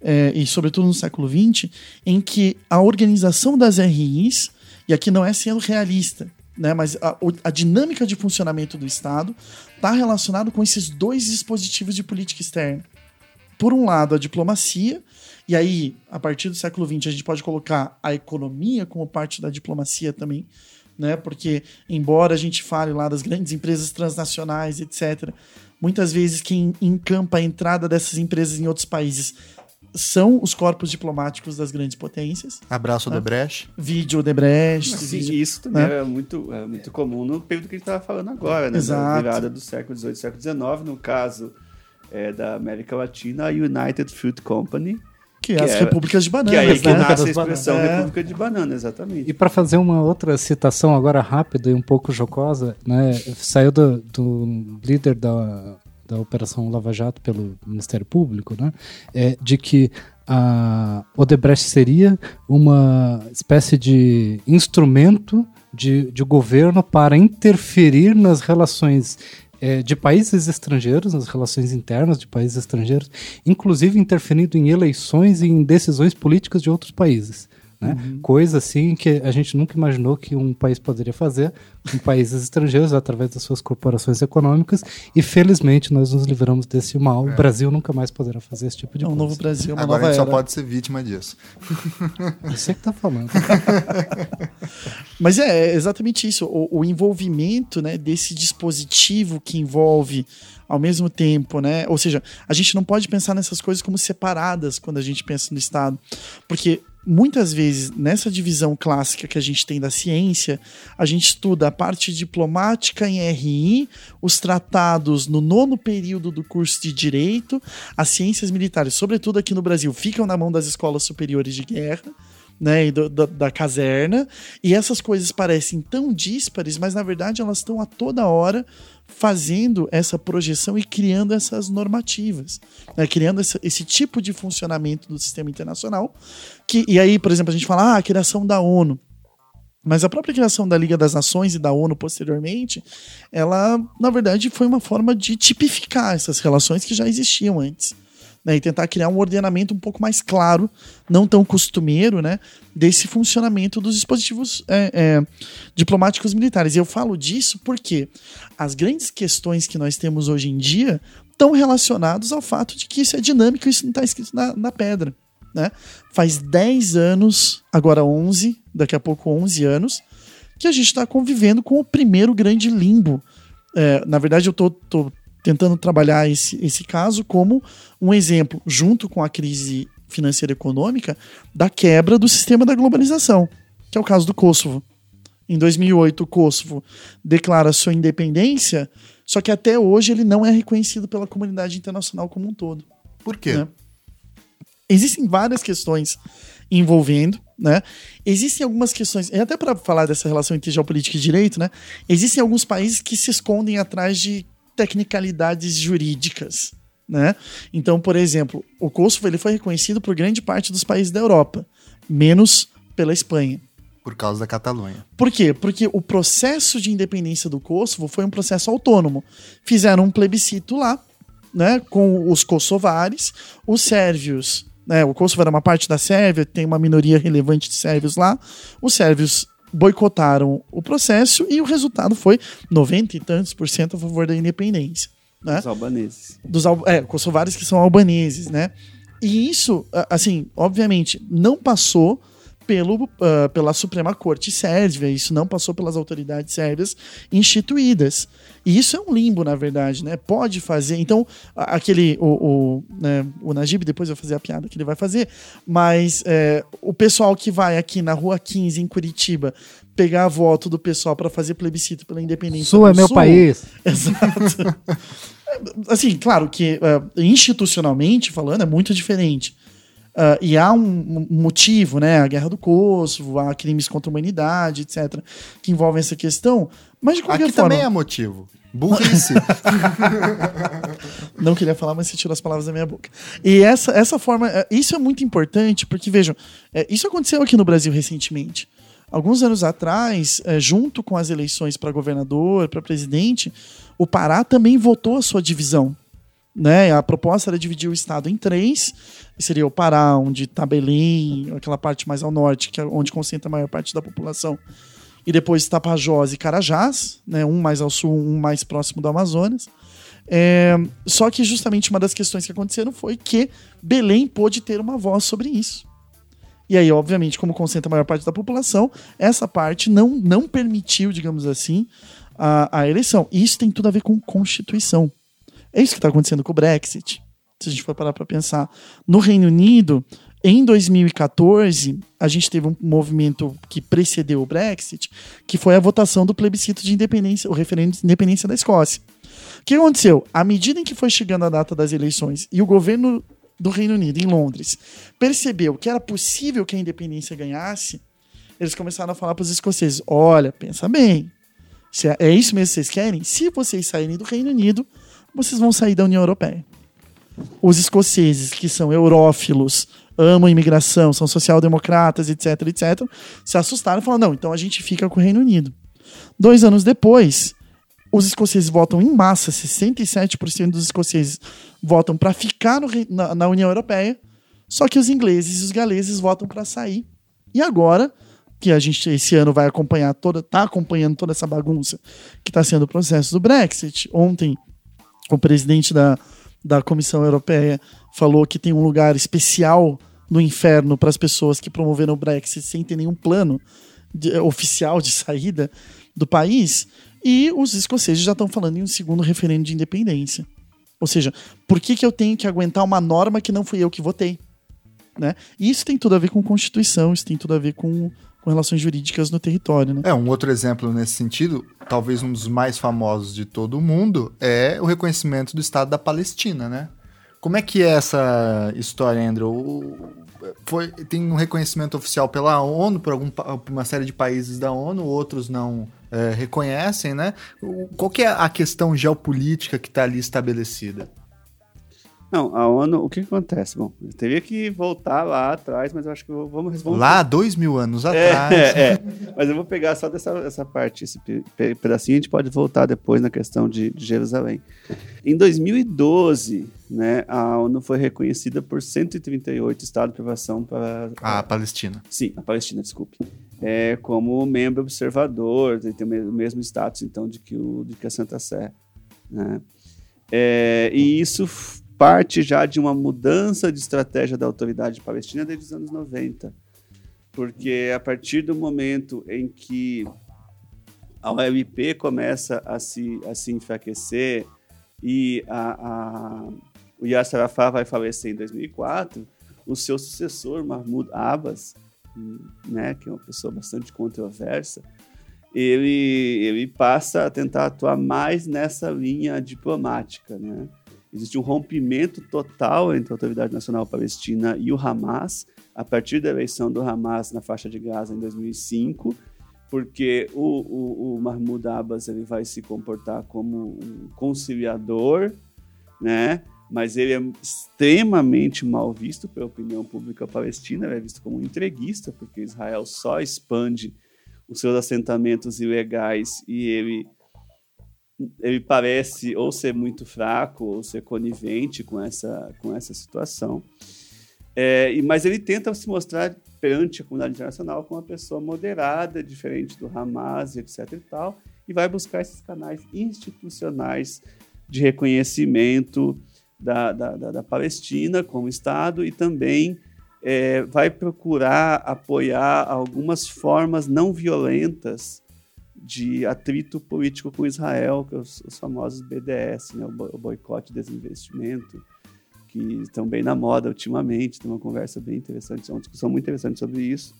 é, e sobretudo no século XX, em que a organização das RIs e aqui não é sendo realista, né, mas a, a dinâmica de funcionamento do Estado está relacionado com esses dois dispositivos de política externa. Por um lado, a diplomacia, e aí, a partir do século XX, a gente pode colocar a economia como parte da diplomacia também, né? Porque, embora a gente fale lá das grandes empresas transnacionais, etc., muitas vezes quem encampa a entrada dessas empresas em outros países são os corpos diplomáticos das grandes potências. Abraço né? Odebrecht. Vídeo Odebrecht. Sim, vídeo, isso também né? é, muito, é muito comum no período que a gente estava falando agora, né? Exato. Da virada do século XVIII século XIX, no caso é, da América Latina, a United Fruit Company, Que é que as é- repúblicas de que bananas, aí que né? nasce a expressão. É. República de Banana, exatamente. E para fazer uma outra citação agora rápida e um pouco jocosa, né, saiu do, do líder da, da Operação Lava Jato pelo Ministério Público, né, é, de que a Odebrecht seria uma espécie de instrumento de, de governo para interferir nas relações é, de países estrangeiros, nas relações internas de países estrangeiros, inclusive interferindo em eleições e em decisões políticas de outros países. Né? Coisa assim que a gente nunca imaginou que um país poderia fazer com países estrangeiros através das suas corporações econômicas e felizmente nós nos livramos desse mal. O Brasil nunca mais poderá fazer esse tipo de É um coisa. novo Brasil, uma Agora a nova gente só era. pode ser vítima disso. Você que tá falando. Mas é exatamente isso. O, o envolvimento né, desse dispositivo que envolve ao mesmo tempo, né? Ou seja, a gente não pode pensar nessas coisas como separadas quando a gente pensa no Estado. Porque muitas vezes, nessa divisão clássica que a gente tem da ciência, a gente estuda a parte diplomática em RI, os tratados no nono período do curso de Direito, as ciências militares, sobretudo aqui no Brasil, ficam na mão das escolas superiores de guerra né, do- da, caserna, e essas coisas parecem tão díspares, mas na verdade elas estão a toda hora fazendo essa projeção e criando essas normativas, né, criando essa- esse tipo de funcionamento do sistema internacional. Que, e aí, por exemplo, a gente fala, ah, a criação da ONU. Mas a própria criação da Liga das Nações e da ONU posteriormente, ela, na verdade, foi uma forma de tipificar essas relações que já existiam antes. Né, e tentar criar um ordenamento um pouco mais claro, não tão costumeiro, né, desse funcionamento dos dispositivos é, é, diplomáticos militares. E eu falo disso porque as grandes questões que nós temos hoje em dia estão relacionados ao fato de que isso é dinâmico e isso não está escrito na, na pedra. Né? Faz 10 anos, agora 11, daqui a pouco 11 anos, que a gente está convivendo com o primeiro grande limbo. É, na verdade, eu estou tentando trabalhar esse, esse caso como um exemplo, junto com a crise financeira e econômica, da quebra do sistema da globalização, que é o caso do Kosovo. Em 2008, o Kosovo declara sua independência, só que até hoje ele não é reconhecido pela comunidade internacional como um todo. Por quê? Né? Existem várias questões envolvendo, né? Existem algumas questões, e até para falar dessa relação entre geopolítica e direito, né? Existem alguns países que se escondem atrás de tecnicalidades jurídicas, né? Então, por exemplo, o Kosovo ele foi reconhecido por grande parte dos países da Europa, menos pela Espanha. Por causa da Catalunha. Por quê? Porque o processo de independência do Kosovo foi um processo autônomo. Fizeram um plebiscito lá, né, com os kosovares, os sérvios, né, o Kosovo era uma parte da Sérvia, tem uma minoria relevante de sérvios lá. Os sérvios boicotaram o processo e o resultado foi 90 e tantos por cento a favor da independência. Né? Os albaneses. dos al- é, kosovares que são albaneses, né? E isso, assim, obviamente, não passou pelo, ah, pela Suprema Corte Sérvia, isso não passou pelas autoridades sérvias instituídas. E isso é um limbo, na verdade, né? Pode fazer. Então, aquele. O, o, né, o Najib depois vai fazer a piada que ele vai fazer, mas é, o pessoal que vai aqui na Rua 15, em Curitiba, pegar voto do pessoal para fazer plebiscito pela independência. Sul é meu Sul. país. Exato. assim, claro que uh, institucionalmente falando é muito diferente. Uh, e há um, motivo, né? A guerra do Kosovo, há crimes contra a humanidade, etc., que envolvem essa questão. Mas de qualquer Aqui forma. também é motivo. Burrice. Não queria falar, mas você tirou as palavras da minha boca. E essa, essa forma, é, isso é muito importante, porque vejam, é, isso aconteceu aqui no Brasil recentemente. Alguns anos atrás, é, junto com as eleições para governador, para presidente, o Pará também votou a sua divisão. Né? A proposta era dividir o estado em três. Seria o Pará, onde está Belém, aquela parte mais ao norte, que é onde concentra a maior parte da população. E depois Tapajós e Carajás, né? um mais ao sul, um mais próximo do Amazonas. É, só que justamente uma das questões que aconteceram foi que Belém pôde ter uma voz sobre isso. E aí, obviamente, como concentra a maior parte da população, essa parte não, não permitiu, digamos assim, a, a eleição. Isso tem tudo a ver com Constituição. É isso que está acontecendo com o Brexit. Se a gente for parar para pensar. No Reino Unido, em 2014, a gente teve um movimento que precedeu o Brexit, que foi a votação do plebiscito de independência, o referendo de independência da Escócia. O que aconteceu? À medida em que foi chegando a data das eleições e o governo do Reino Unido, em Londres, percebeu que era possível que a independência ganhasse, eles começaram a falar para os escoceses: olha, pensa bem, é, é isso mesmo que vocês querem? Se vocês saírem do Reino Unido, vocês vão sair da União Europeia. Os escoceses, que são eurófilos, amam imigração, são social-democratas, etc, etc, se assustaram e falaram: não, então a gente fica com o Reino Unido. Dois anos depois, os escoceses votam em massa, 67% dos escoceses votam para ficar no, na, na, União Europeia, só que os ingleses e os galeses votam para sair. E agora, que a gente esse ano vai acompanhar toda, tá acompanhando toda essa bagunça que está sendo o processo do Brexit. Ontem, o presidente da, da Comissão Europeia falou que tem um lugar especial no inferno para as pessoas que promoveram o Brexit sem ter nenhum plano de, oficial de saída do país. E os escoceses já estão falando em um segundo referendo de independência. Ou seja, por que, que eu tenho que aguentar uma norma que não fui eu que votei? Né? E isso tem tudo a ver com Constituição, isso tem tudo a ver com, com relações jurídicas no território. Né? É, um outro exemplo nesse sentido, talvez um dos mais famosos de todo o mundo, é o reconhecimento do Estado da Palestina, né? Como é que é essa história, Andrew? Foi, tem um reconhecimento oficial pela ONU, por, algum, por uma série de países da ONU, outros não é, reconhecem, né? Qual é a questão geopolítica que está ali estabelecida? Não, a ONU, o que, acontece? Bom, eu teria que voltar lá atrás, mas eu acho que vamos responder. Lá, dois mil anos é, atrás. É, é, mas eu vou pegar só dessa essa parte, esse pedacinho, a gente pode voltar depois na questão de, de Jerusalém. Em 2012, né, a ONU foi reconhecida por 138 estados de privação para... A Palestina. Sim, a Palestina, desculpe. É, como membro observador, tem o mesmo status, então, de que, o, de que a Santa Sé. Né? É, e isso parte já de uma mudança de estratégia da autoridade palestina desde os anos 90. Porque a partir do momento em que a OLP começa a se, a se enfraquecer e a, a, o Yasser Arafat vai falecer em 2004, o seu sucessor, Mahmoud Abbas, né, que é uma pessoa bastante controversa, ele, ele passa a tentar atuar mais nessa linha diplomática, né? Existe um rompimento total entre a Autoridade Nacional Palestina e o Hamas, a partir da eleição do Hamas na faixa de Gaza em 2005, porque o, o, o Mahmoud Abbas ele vai se comportar como um conciliador, né? mas ele é extremamente mal visto pela opinião pública palestina, ele é visto como um entreguista, porque Israel só expande os seus assentamentos ilegais e ele ele parece ou ser muito fraco ou ser conivente com essa, com essa situação. É, mas ele tenta se mostrar perante a comunidade internacional como uma pessoa moderada, diferente do Hamas, etc. e tal, e vai buscar esses canais institucionais de reconhecimento da, da, da, da Palestina como Estado e também é, vai procurar apoiar algumas formas não violentas de atrito político com Israel, que é os, os famosos BDS, né, o boicote e desinvestimento, que estão bem na moda ultimamente. Tem uma conversa bem interessante, uma discussão muito interessante sobre isso.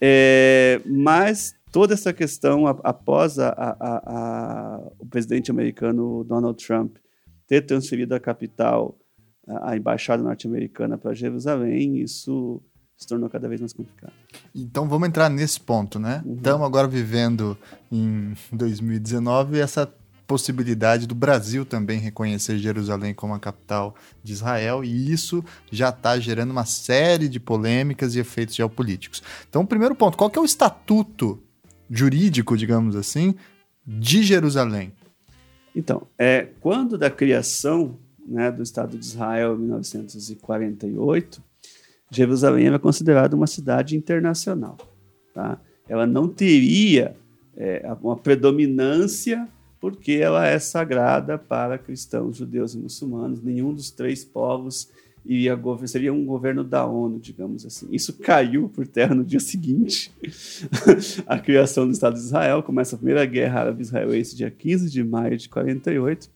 É, mas toda essa questão após a, a, a, o presidente americano Donald Trump ter transferido a capital, a, embaixada norte-americana para Jerusalém, isso se tornou cada vez mais complicado. Então vamos entrar nesse ponto, né? Uhum. Estamos agora vivendo em 2019 essa possibilidade do Brasil também reconhecer Jerusalém como a capital de Israel, e isso já está gerando uma série de polêmicas e efeitos geopolíticos. Então, primeiro ponto, qual que é o estatuto jurídico, digamos assim, de Jerusalém? Então, é, quando da criação né, do Estado de Israel em 1948, Jerusalém era considerada uma cidade internacional. Tá? Ela não teria é, uma predominância porque ela é sagrada para cristãos, judeus e muçulmanos. Nenhum dos três povos iria seria um governo da ONU, digamos assim. Isso caiu por terra no dia seguinte. a criação do Estado de Israel começa a primeira guerra árabe-israelense dia 15 de maio de 48.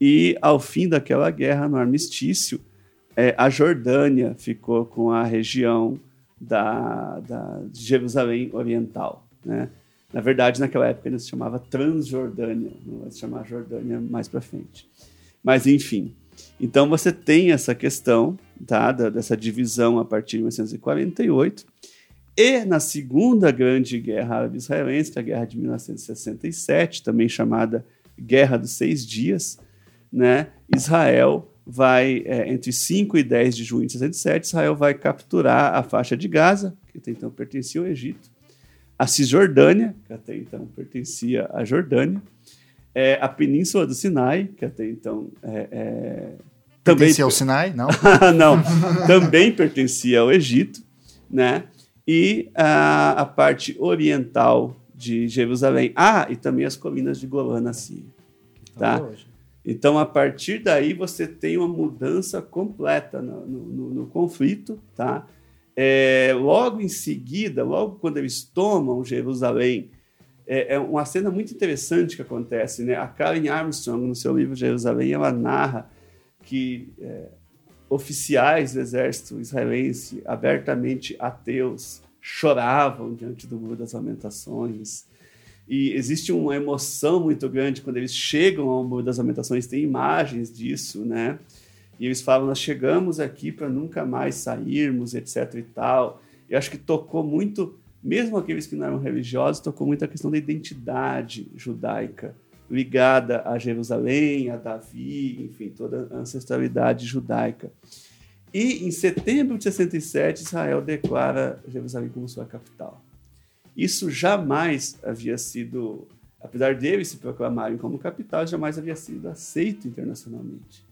E ao fim daquela guerra, no armistício, é, a Jordânia ficou com a região da, da Jerusalém Oriental, né? Na verdade, naquela época ainda se chamava Transjordânia, não vai se chamar Jordânia mais para frente. Mas, enfim. Então, você tem essa questão tá, dessa divisão a partir de 1948. E na Segunda Grande Guerra Árabe-Israelense, é a Guerra de 1967, também chamada Guerra dos Seis Dias, né, Israel vai, é, entre 5 e 10 de junho de 67, Israel vai capturar a faixa de Gaza, que até então pertencia ao Egito, a Cisjordânia, que até então pertencia à Jordânia, é, a Península do Sinai, que até então é, é, também pertencia ao Sinai, não? não, também pertencia ao Egito, né? E a, a, parte oriental de Jerusalém. Ah, e também as colinas de Golã na Síria, tá? Então, a partir daí, você tem uma mudança completa no, no, no conflito, tá? É, logo em seguida, logo quando eles tomam Jerusalém, é, é, uma cena muito interessante que acontece. Né? A Karen Armstrong, no seu livro Jerusalém, ela narra que é, oficiais do exército israelense, abertamente ateus, choravam diante do Muro das Lamentações. E existe uma emoção muito grande quando eles chegam ao Muro das Lamentações, tem imagens disso, né? E eles falam: Nós chegamos aqui para nunca mais sairmos, etc. e tal. Eu acho que tocou muito, mesmo aqueles que não eram religiosos, tocou muito a questão da identidade judaica ligada a Jerusalém, a Davi, enfim, toda a ancestralidade judaica. E em setembro de 67, Israel declara Jerusalém como sua capital. Isso jamais havia sido, apesar deles se proclamarem como capital, jamais havia sido aceito internacionalmente.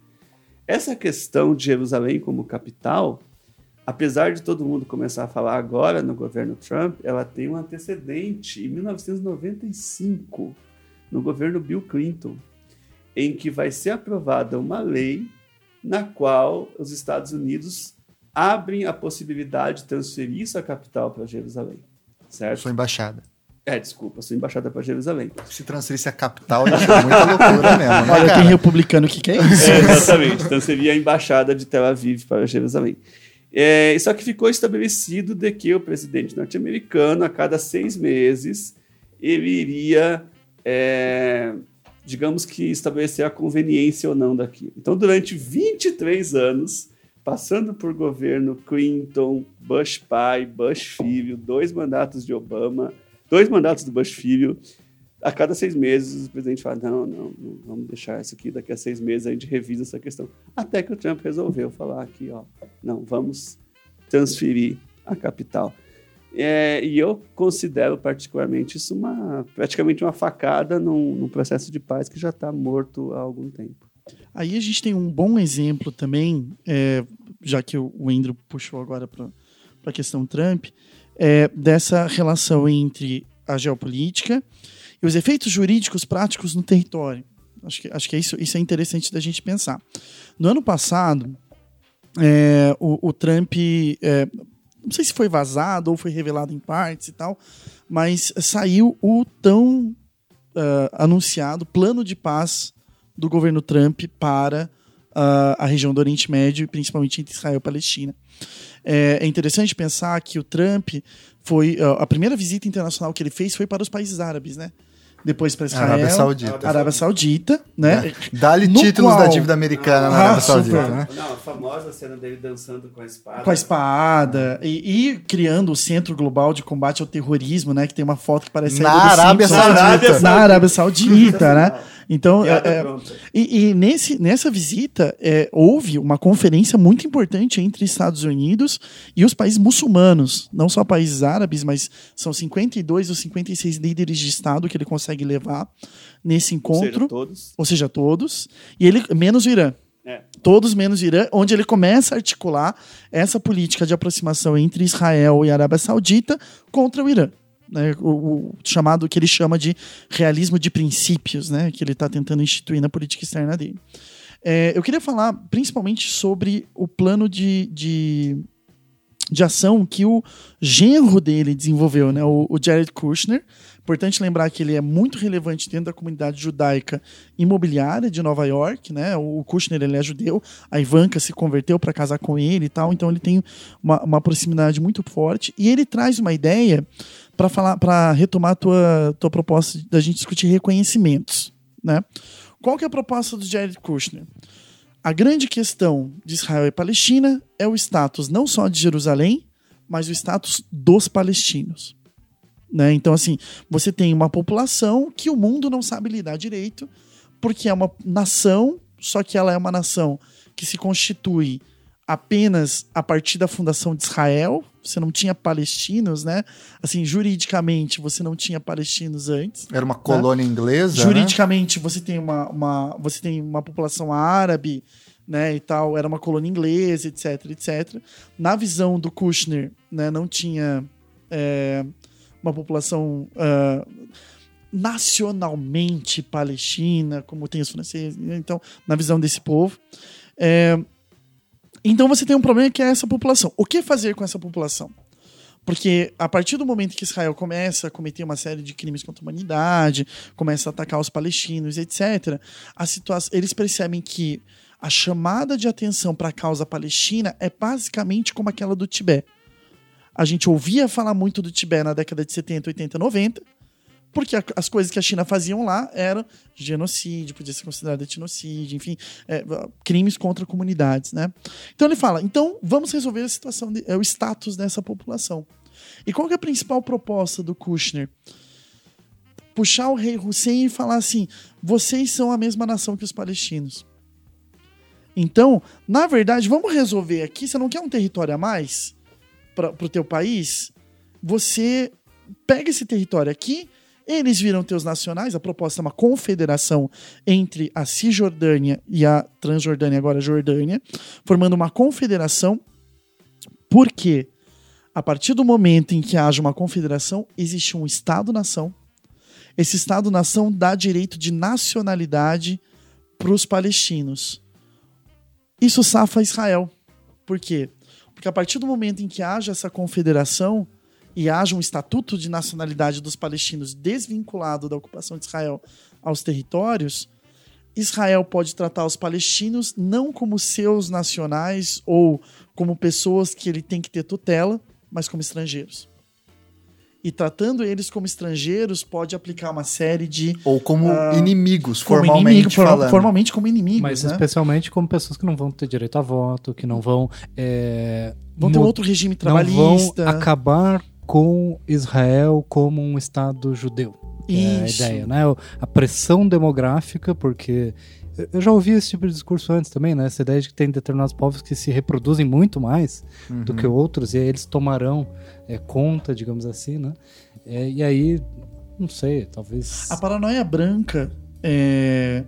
Essa questão de Jerusalém como capital, apesar de todo mundo começar a falar agora no governo Trump, ela tem um antecedente em 1995, no governo Bill Clinton, em que vai ser aprovada uma lei na qual os Estados Unidos abrem a possibilidade de transferir sua capital para Jerusalém. Certo? Sua embaixada. É, desculpa, sou embaixada para Jerusalém. Se transferisse a capital, ia ser muita loucura mesmo, né, Olha, cara? tem republicano que quer isso. É, exatamente. Então seria a embaixada de Tel Aviv para Jerusalém. É, só que ficou estabelecido de que o presidente norte-americano, a cada seis meses, ele iria, é, digamos que, estabelecer a conveniência ou não daquilo. Então, durante 23 anos, passando por governo Clinton, Bush pai, Bush filho, dois mandatos de Obama, dois mandatos do Bush filho. A cada seis meses, o presidente fala: não, não, não, vamos deixar isso aqui. Daqui a seis meses a gente revisa essa questão. Até que o Trump resolveu falar aqui: ó, não, vamos transferir a capital. É, e eu considero particularmente isso uma praticamente uma facada num, num processo de paz que já está morto há algum tempo. Aí a gente tem um bom exemplo também, é, já que o Andrew puxou agora para a questão Trump, é, dessa relação entre a geopolítica e os efeitos jurídicos práticos no território. Acho que, acho que é isso, isso é interessante da gente pensar. No ano passado, é, o, o, Trump, é, não sei se foi vazado ou foi revelado em partes e tal, mas saiu o tão uh, anunciado plano de paz do governo Trump para a, a região do Oriente Médio, principalmente entre Israel e Palestina. É, é interessante pensar que o Trump foi a primeira visita internacional que ele fez foi para os países árabes, né? Depois para Israel, Arábia Saudita. Arábia Saudita, né? É. Dá-lhe títulos qual- da dívida americana na Ah, Arábia super. Saudita, né? Não, a famosa cena dele dançando com a espada. Com a espada e, e criando o Centro Global de Combate ao Terrorismo, né? Que tem uma foto que parece Na Arábia Simpsons. Saudita. Na Arábia Saudita, né? Então, Piada é, é. E, e nesse, nessa visita, é, houve uma conferência muito importante entre Estados Unidos e os países muçulmanos. Não só países árabes, mas são 52 ou 56 líderes de Estado que ele consegue levar nesse Ou seja, encontro. todos. Ou seja, todos. E ele, menos o Irã. É. Todos menos o Irã, onde ele começa a articular essa política de aproximação entre Israel e Arábia Saudita contra o Irã. Né? o, o chamado que ele chama de realismo de princípios, né? que ele está tentando instituir na política externa dele. É, eu queria falar principalmente sobre o plano de, de, de ação que o genro dele desenvolveu, né? o, o Jared Kushner. Importante lembrar que ele é muito relevante dentro da comunidade judaica imobiliária de Nova York, né? O Kushner ele é judeu, a Ivanka se converteu para casar com ele e tal, então ele tem uma, uma proximidade muito forte e ele traz uma ideia para falar, para retomar a tua, tua proposta da gente discutir reconhecimentos, né? Qual que é a proposta do Jared Kushner? A grande questão de Israel e Palestina é o status não só de Jerusalém, mas o status dos palestinos. Né? Então, assim, você tem uma população que o mundo não sabe lidar direito, porque é uma nação, só que ela é uma nação que se constitui apenas a partir da fundação de Israel. Você não tinha palestinos, né? Assim, juridicamente, você não tinha palestinos antes. Era uma colônia inglesa, né? Juridicamente, você tem uma, uma, você tem uma população árabe, né, e tal, era uma colônia inglesa, etc, etc. Na visão do Kushner, né, não tinha é, uma população ah, nacionalmente palestina, como tem os franceses, né, então, na visão desse povo. É, então você tem um problema que é essa população. O que fazer com essa população? Porque a partir do momento que Israel começa a cometer uma série de crimes contra a humanidade, começa a atacar os palestinos, etc., a situação, eles percebem que a chamada de atenção para a causa palestina é basicamente como aquela do Tibete. A gente ouvia falar muito do Tibete na década de 70, 80, 90, porque a- as coisas que a China faziam lá eram genocídio, podia ser considerado etnocídio, enfim, é, crimes contra comunidades, né? Então ele fala, então vamos resolver a situação, de, é, o status dessa população. E qual que é a principal proposta do Kushner? Puxar o rei Hussein e falar assim: vocês são a mesma nação que os palestinos. Então, na verdade, vamos resolver aqui. Você não quer um território a mais para o teu país? Você pega esse território aqui, eles viram teus nacionais. A proposta é uma confederação entre a Cisjordânia e a Transjordânia, agora a Jordânia, formando uma confederação. Por quê? A partir do momento em que haja uma confederação, existe um Estado-nação. Esse Estado-nação dá direito de nacionalidade para os palestinos. Isso safa Israel. Por quê? Porque a partir do momento em que haja essa confederação e haja um estatuto de nacionalidade dos palestinos desvinculado da ocupação de Israel aos territórios, Israel pode tratar os palestinos não como seus nacionais ou como pessoas que ele tem que ter tutela, mas como estrangeiros. E tratando eles como estrangeiros, pode aplicar uma série de. Ou como Ah, inimigos, como formalmente inimigo, falando. formalmente como inimigos. Mas né? especialmente como pessoas que não vão ter direito a voto, que não vão. é, Vão ter um outro regime não vão trabalhista. acabar com Israel como um Estado judeu. É a Isso. ideia, né? A pressão demográfica, porque eu- já ouvi esse tipo de discurso antes também, né? Essa ideia de que tem determinados povos que se reproduzem muito mais do Uhum. que outros, e aí eles tomarão é, conta, digamos assim, né? É, e aí, não sei, talvez. A paranoia branca é,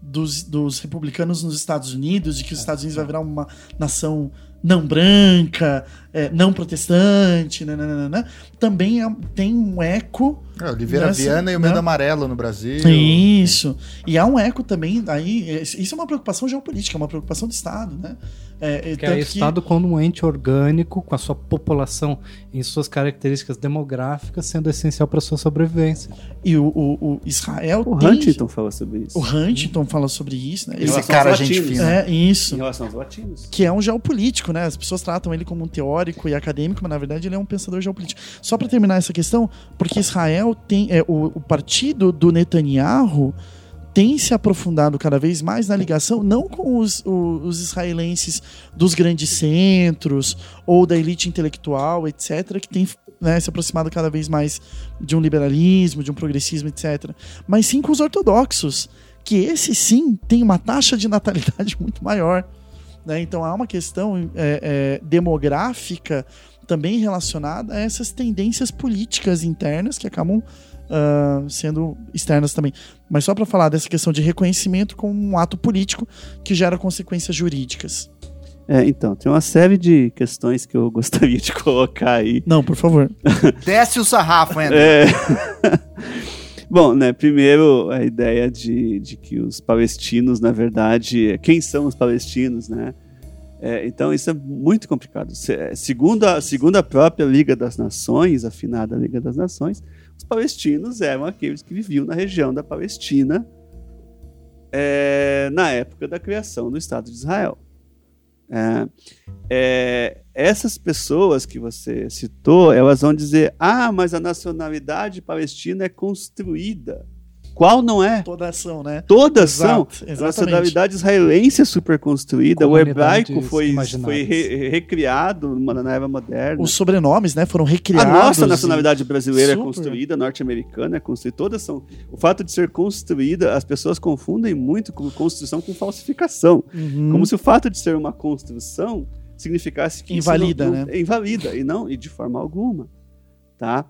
dos, dos republicanos nos Estados Unidos, de que os Estados Unidos vai virar uma nação não branca, é, não protestante, nananana, também é- tem um eco. É, Oliveira Nessa- Viana e o né? Medo Amarelo no Brasil. Isso. E há um eco também, aí, isso é uma preocupação geopolítica, é uma preocupação do Estado, né? É, é, Que é tanto Estado como um ente orgânico, com a sua população em suas características demográficas, sendo essencial para sua sobrevivência. E o, o- o Israel O tem- Huntington fala sobre isso. O Huntington fala sobre isso, né? Esse cara, gente fina. É, isso. Em relação aos latinos. Que é um geopolítico, né? As pessoas tratam ele como um teórico e acadêmico, mas na verdade ele é um pensador geopolítico. Só para terminar essa questão, porque Israel tem. É, o, o partido do Netanyahu tem se aprofundado cada vez mais na ligação, não com os, o- os israelenses dos grandes centros ou da elite intelectual, etc., que tem né, se aproximado cada vez mais de um liberalismo, de um progressismo, etc., mas sim com os ortodoxos, que esse sim tem uma taxa de natalidade muito maior. né? Então há uma questão é, é, demográfica também relacionada a essas tendências políticas internas que acabam ah, sendo externas também. Mas só para falar dessa questão de reconhecimento como um ato político que gera consequências jurídicas. É, então, tem uma série de questões que eu gostaria de colocar aí. Não, por favor. Desce o sarrafo, André. É. Bom, né, primeiro a ideia de, de que os palestinos, na verdade, quem são os palestinos, né? É, então isso é muito complicado. Se- Segundo a, segundo a própria Liga das Nações, afinada Liga das Nações, os palestinos eram aqueles que viviam na região da Palestina é, na época da criação do Estado de Israel. É, é, essas pessoas que você citou, elas vão dizer: ah, mas a nacionalidade palestina é construída. Qual não é? Toda ação, né? Todas são. Exato, A exatamente. nacionalidade israelense é super construída, o hebraico foi, foi re- recriado na era moderna. Os sobrenomes, né, foram A recriados. nossa e- nacionalidade brasileira é Super. construída, a norte-americana é construída, todas são. O fato de ser construída, as pessoas confundem muito com construção com falsificação. Uhum. Como se o fato de ser uma construção significasse que Invalida, não- né? é invalida e não e de forma alguma, tá?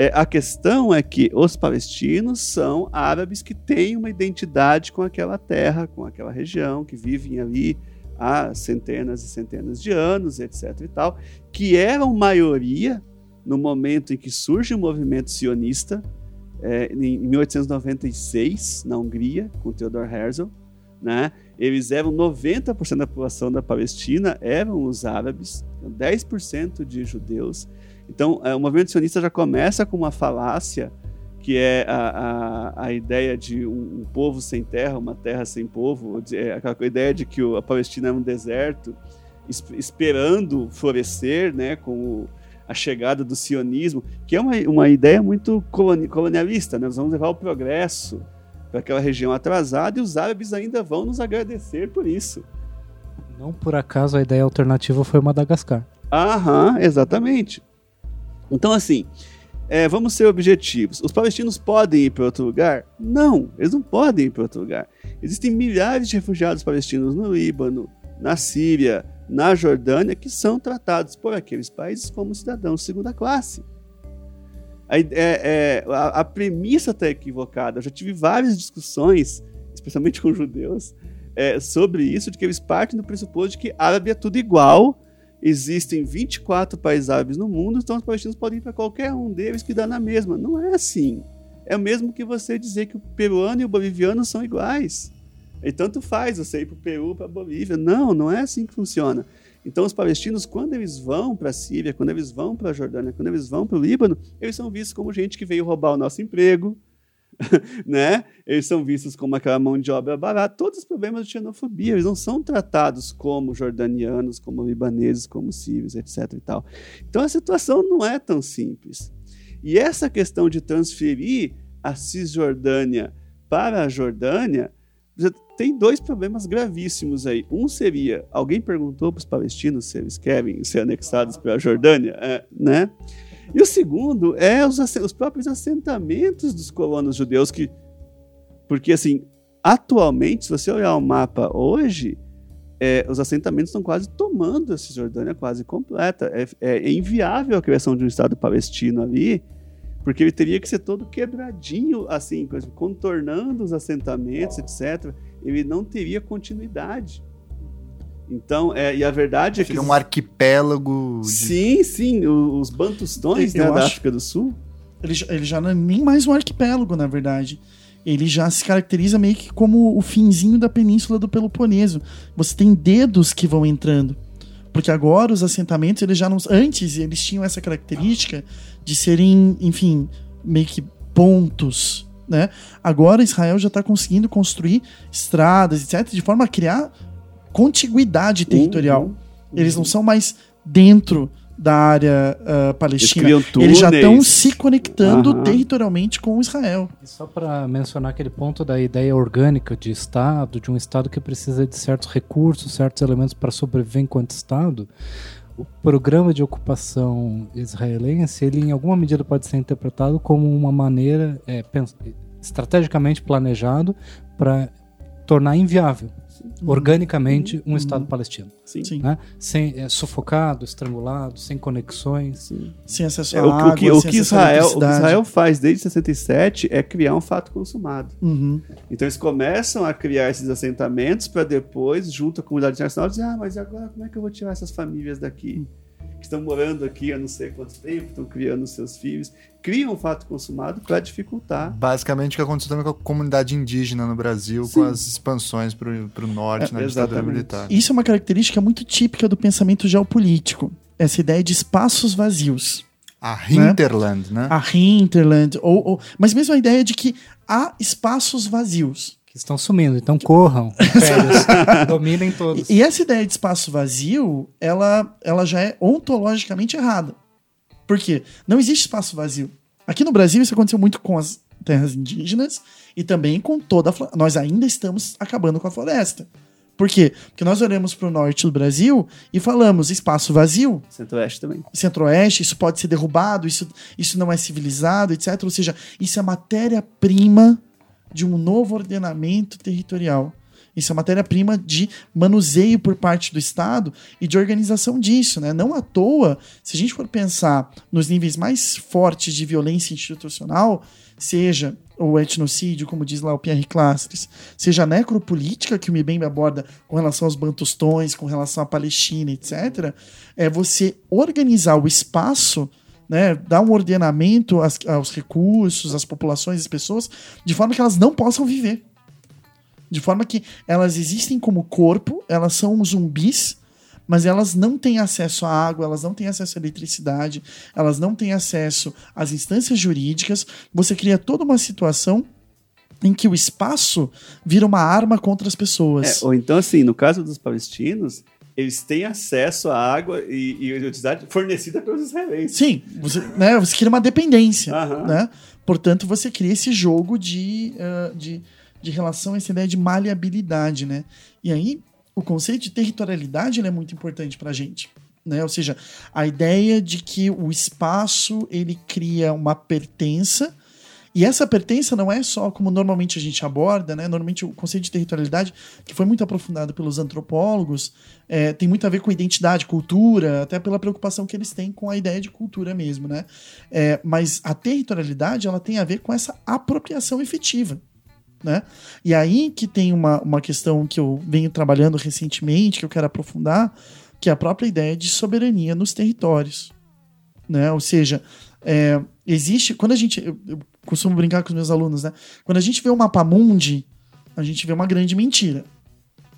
É, a questão é que os palestinos são árabes que têm uma identidade com aquela terra, com aquela região, que vivem ali há centenas e centenas de anos, etc. e tal, que eram maioria no momento em que surge o movimento sionista, é, em 1896, na Hungria, com Theodor Herzl, né? Eles eram 90% da população da Palestina eram os árabes, 10% de judeus. Então, é, o movimento sionista já começa com uma falácia, que é a, a, a ideia de um, um povo sem terra, uma terra sem povo, é aquela ideia de que o- a Palestina é um deserto, es- esperando florescer, né, com a chegada do sionismo, que é uma, uma ideia muito coloni- colonialista, né? nós vamos levar o progresso para aquela região atrasada e os árabes ainda vão nos agradecer por isso. Não por acaso a ideia alternativa foi Madagascar. Aham, exatamente. Então, assim, é, vamos ser objetivos. Os palestinos podem ir para outro lugar? Não, eles não podem ir para outro lugar. Existem milhares de refugiados palestinos no Líbano, na Síria, na Jordânia, que são tratados por aqueles países como cidadãos de segunda classe. A, é- é, a- a premissa está equivocada. Eu já tive várias discussões, especialmente com judeus, é, sobre isso, de que eles partem do pressuposto de que árabe é tudo igual, existem 24 países árabes no mundo, então os palestinos podem ir para qualquer um deles que dá na mesma. Não é assim. É o mesmo que você dizer que o peruano e o boliviano são iguais. E tanto faz você ir para o Peru, para a Bolívia. Não, não é assim que funciona. Então, os palestinos, quando eles vão para a Síria, quando eles vão para a Jordânia, quando eles vão para o Líbano, eles são vistos como gente que veio roubar o nosso emprego, né? Eles são vistos como aquela mão de obra barata. Todos os problemas de xenofobia. Eles não são tratados como jordanianos, como libaneses, como sírios, etc. E tal. Então, a situação não é tão simples. E essa questão de transferir a Cisjordânia para a Jordânia tem dois problemas gravíssimos aí. Um seria, alguém perguntou para os palestinos se eles querem ser anexados para a Jordânia, é, né? E o segundo é os, os próprios assentamentos dos colonos judeus que, porque assim, atualmente, se você olhar o mapa hoje, é, os assentamentos estão quase tomando a Cisjordânia quase completa. É, é inviável a criação de um Estado palestino ali, porque ele teria que ser todo quebradinho, assim, contornando os assentamentos, etc. Ele não teria continuidade. Então, é, e a verdade é que. Seria um arquipélago. de- Sim, sim, os bantustões Eu né, da acho- África do Sul. Ele, já- ele já não é nem mais um arquipélago, na verdade. ele já se caracteriza meio que como o finzinho da península do Peloponeso. Você tem dedos que vão entrando. Porque agora os assentamentos, eles já não. Antes, eles tinham essa característica de serem, enfim, meio que pontos. Né? Agora Israel já está conseguindo construir estradas, etc., de forma a criar contiguidade territorial. Uhum. Eles não são mais dentro da área uh, palestina. Eles Eles já estão se conectando Aham. territorialmente com Israel. E só para mencionar aquele ponto da ideia orgânica de Estado, de um Estado que precisa de certos recursos, certos elementos para sobreviver enquanto Estado, o programa de ocupação israelense, ele em alguma medida pode ser interpretado como uma maneira é, estrategicamente planejado para tornar inviável organicamente um Estado palestino, Sim. Sim. né? Sem é, sufocado, estrangulado, sem conexões. Sim. Sem acesso É, à o, que- água, o que, o sem que Israel, o que. Israel faz desde 67 é criar um fato consumado. Uhum. Então eles começam a criar esses assentamentos para depois, junto à comunidade internacional, dizer: ah, mas agora como é que eu vou tirar essas famílias daqui? Que estão morando aqui há não sei quanto tempo, estão criando seus filhos. Criam um fato consumado para dificultar. Basicamente o que aconteceu também com a comunidade indígena no Brasil, Sim. com as expansões para o norte É, na ditadura exatamente. militar. Isso é uma característica muito típica do pensamento geopolítico. Essa ideia de espaços vazios. A Hinterland, né? A hinterland, ou, ou- mas mesmo a ideia de que há espaços vazios. Que estão sumindo, então corram, dominem todos. E, e essa ideia de espaço vazio, ela, ela já é ontologicamente errada. Por quê? Não existe espaço vazio. Aqui no Brasil isso aconteceu muito com as terras indígenas e também com toda a floresta. Nós ainda estamos acabando com a floresta. Por quê? Porque nós olhamos para o norte do Brasil e falamos espaço vazio, Centro-Oeste também. centro-oeste, isso pode ser derrubado, isso, isso não é civilizado, etc. Ou seja, isso é matéria-prima de um novo ordenamento territorial. Isso é matéria-prima de manuseio por parte do Estado e de organização disso, né? Não à toa, se a gente for pensar nos níveis mais fortes de violência institucional, seja o etnocídio, como diz lá o Pierre Clastres, seja a necropolítica que o Mbembe aborda com relação aos bantustões, com relação à Palestina, etc., é você organizar o espaço, né, dar um ordenamento às- aos recursos, às populações, às pessoas, de forma que elas não possam viver. De forma que elas existem como corpo, elas são zumbis, mas elas não têm acesso à água, elas não têm acesso à eletricidade, elas não têm acesso às instâncias jurídicas. Você cria toda uma situação em que o espaço vira uma arma contra as É, pessoas. ou então, assim, no caso dos palestinos, eles têm acesso à água e, e eletricidade fornecida pelos israelenses. Sim, você, né, você cria uma dependência. Aham. Né? Portanto, você cria esse jogo de, ah, de, de relação, essa ideia de maleabilidade. Né? E aí, o conceito de territorialidade é muito importante para a gente. Né? Ou seja, a ideia de que o espaço ele cria uma pertença e essa pertença não é só como normalmente a gente aborda, né? Normalmente o conceito de territorialidade, que foi muito aprofundado pelos antropólogos, é, tem muito a ver com identidade, cultura, até pela preocupação que eles têm com a ideia de cultura mesmo, né? É, mas a territorialidade ela tem a ver com essa apropriação efetiva. Né? E aí que tem uma, uma questão que eu venho trabalhando recentemente, que eu quero aprofundar, que é a própria ideia de soberania nos territórios. Né? Ou seja, é, existe. Quando a gente. Eu, eu costumo brincar com os meus alunos, né? Quando a gente vê o mapa mundi, a gente vê uma grande mentira.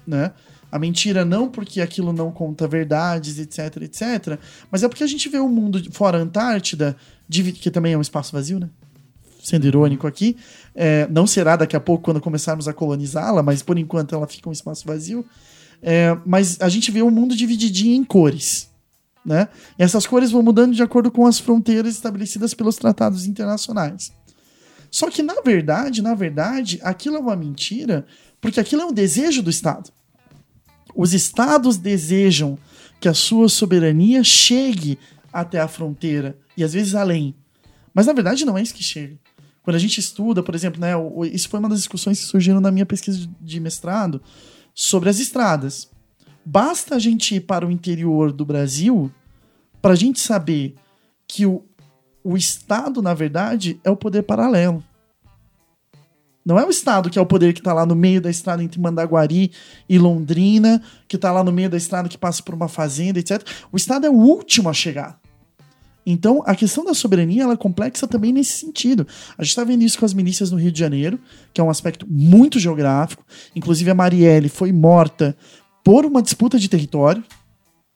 Né? A mentira não porque aquilo não conta verdades, etc, etc, mas é porque a gente vê o mundo fora a Antártida, que também é um espaço vazio, né? Sendo irônico aqui, é, não será daqui a pouco quando começarmos a colonizá-la, mas por enquanto ela fica um espaço vazio. É, mas a gente vê o mundo divididinho em cores. Né? E essas cores vão mudando de acordo com as fronteiras estabelecidas pelos tratados internacionais. Só que, na verdade, na verdade, aquilo é uma mentira, porque aquilo é um desejo do Estado. Os Estados desejam que a sua soberania chegue até a fronteira e às vezes além. Mas na verdade não é isso que chega. Quando a gente estuda, por exemplo, né, isso foi uma das discussões que surgiram na minha pesquisa de mestrado sobre as estradas. Basta a gente ir para o interior do Brasil para a gente saber que o, o Estado, na verdade, é o poder paralelo. Não é o Estado que é o poder que está lá no meio da estrada entre Mandaguari e Londrina, que está lá no meio da estrada que passa por uma fazenda, etc. O Estado é o último a chegar. Então, a questão da soberania ela é complexa também nesse sentido. A gente está vendo isso com as milícias no Rio de Janeiro, que é um aspecto muito geográfico. Inclusive, a Marielle foi morta por uma disputa de território.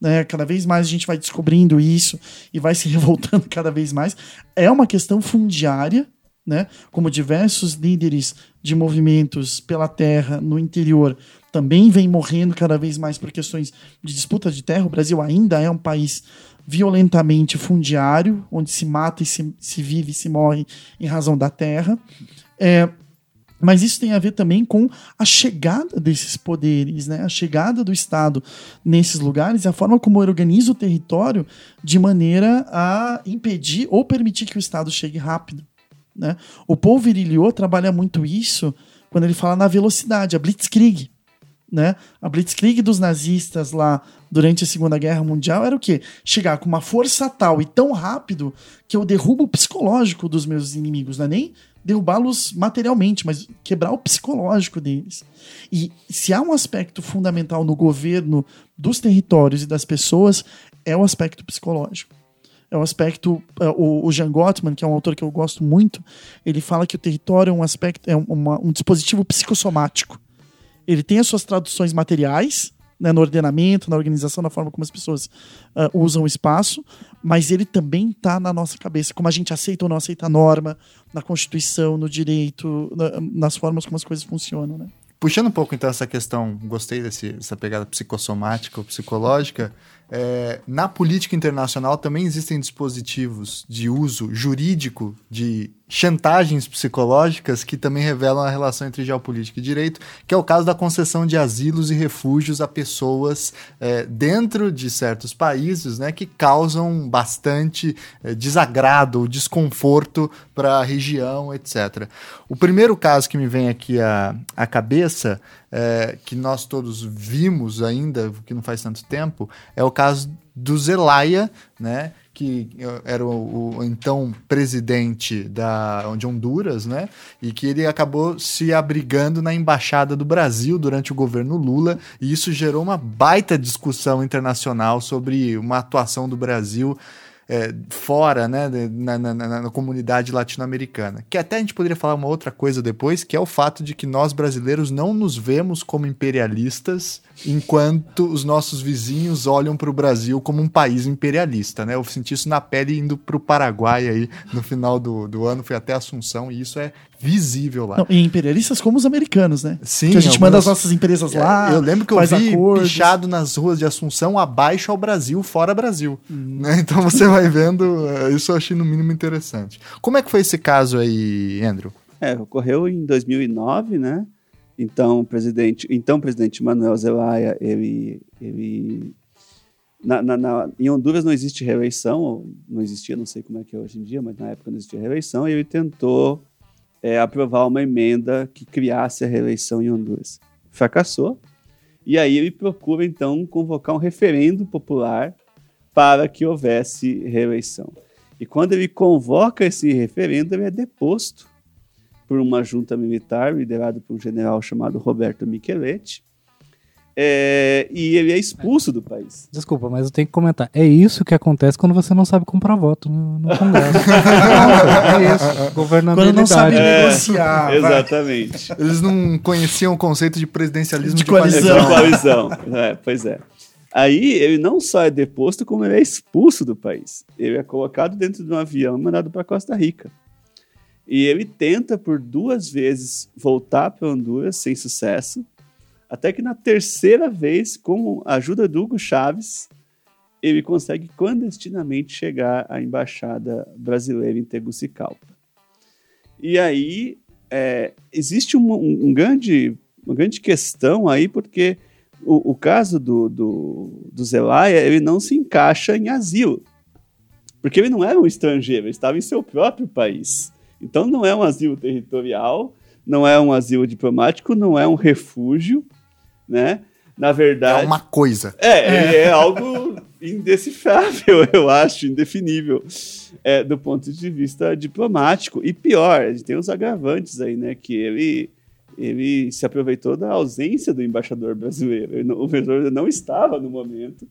Né? Cada vez mais a gente vai descobrindo isso e vai se revoltando cada vez mais. É uma questão fundiária, né? como diversos líderes de movimentos pela terra no interior também vêm morrendo cada vez mais por questões de disputa de terra. O Brasil ainda é um país violentamente fundiário, onde se mata e se, se vive e se morre em razão da terra. É, mas isso tem a ver também com a chegada desses poderes, né? a chegada do Estado nesses lugares e a forma como organiza o território de maneira a impedir ou permitir que o Estado chegue rápido. Né? O Paul Virilio trabalha muito isso quando ele fala na velocidade, a Blitzkrieg. Né? A Blitzkrieg dos nazistas lá durante a Segunda Guerra Mundial era o quê? Chegar com uma força tal e tão rápido que eu derrubo o psicológico dos meus inimigos, não é nem derrubá-los materialmente, mas quebrar o psicológico deles. E se há um aspecto fundamental no governo dos territórios e das pessoas, é o aspecto psicológico. É o aspecto. É, o, o Jean Gottman, que é um autor que eu gosto muito, ele fala que o território é um aspecto, é uma, um dispositivo psicossomático. Ele tem as suas traduções materiais, né, no ordenamento, na organização, na forma como as pessoas uh, usam o espaço, mas ele também está na nossa cabeça, como a gente aceita ou não aceita a norma, na Constituição, no direito, na, nas formas como as coisas funcionam. Né? Puxando um pouco então essa questão, gostei desse, dessa pegada psicossomática ou psicológica, é, na política internacional também existem dispositivos de uso jurídico de chantagens psicológicas que também revelam a relação entre geopolítica e direito, que é o caso da concessão de asilos e refúgios a pessoas é, dentro de certos países né, que causam bastante é, desagrado ou desconforto para a região, etc. O primeiro caso que me vem aqui à, à cabeça, é, que nós todos vimos ainda, que não faz tanto tempo, é o caso do Zelaya, né? que era o, o, então presidente da, de Honduras, né? E que ele acabou se abrigando na embaixada do Brasil durante o governo Lula, e isso gerou uma baita discussão internacional sobre uma atuação do Brasil é, fora, né, na, na, na, na comunidade latino-americana. Que até a gente poderia falar uma outra coisa depois, que é o fato de que nós brasileiros não nos vemos como imperialistas, enquanto os nossos vizinhos olham para o Brasil como um país imperialista, né? Eu senti isso na pele indo para o Paraguai aí no final do, do ano, fui até Assunção, e isso é visível lá. Não, e imperialistas como os americanos, né? Sim. Que a gente algumas... manda as nossas empresas é, lá. Eu lembro que eu vi acordos. pichado nas ruas de Assunção abaixo ao Brasil, fora Brasil. Hum. Né? Então você vai vendo, é, isso eu achei no mínimo interessante. Como é que foi esse caso aí, Andrew? É, ocorreu em 2009, né? Então, o presidente, então presidente Manuel Zelaya, ele, ele na, na, na, em Honduras não existe reeleição, não existia, não sei como é que é hoje em dia, mas na época não existia reeleição, e ele tentou é, aprovar uma emenda que criasse a reeleição em Honduras. Fracassou. E aí ele procura, então, convocar um referendo popular para que houvesse reeleição. E quando ele convoca esse referendo, ele é deposto por uma junta militar liderada por um general chamado Roberto Micheletti. É, e ele é expulso do país. Desculpa, mas eu tenho que comentar. É isso que acontece quando você não sabe comprar voto no, no Congresso. é isso. Governabilidade. Quando não sabe é, negociar. Exatamente. Eles não conheciam o conceito de presidencialismo de, de coalizão. De coalizão. É, pois é. Aí ele não só é deposto, como ele é expulso do país. Ele é colocado dentro de um avião e mandado para Costa Rica. E ele tenta por duas vezes voltar para Honduras sem sucesso até que na terceira vez, com a ajuda do Hugo Chaves, ele consegue clandestinamente chegar à embaixada brasileira em Tegucigalpa. E aí é, existe um, um, grande, uma grande questão aí, porque o, o caso do, do, do Zelaya ele não se encaixa em asilo. Porque ele não era um estrangeiro, ele estava em seu próprio país. Então não é um asilo territorial, não é um asilo diplomático, não é um refúgio, né? Na verdade. É uma coisa. É, é, é algo indecifrável, eu acho, indefinível, é, do ponto de vista diplomático. E pior, a gente tem os agravantes aí, né? Que ele, ele se aproveitou da ausência do embaixador brasileiro. o embaixador não estava no momento.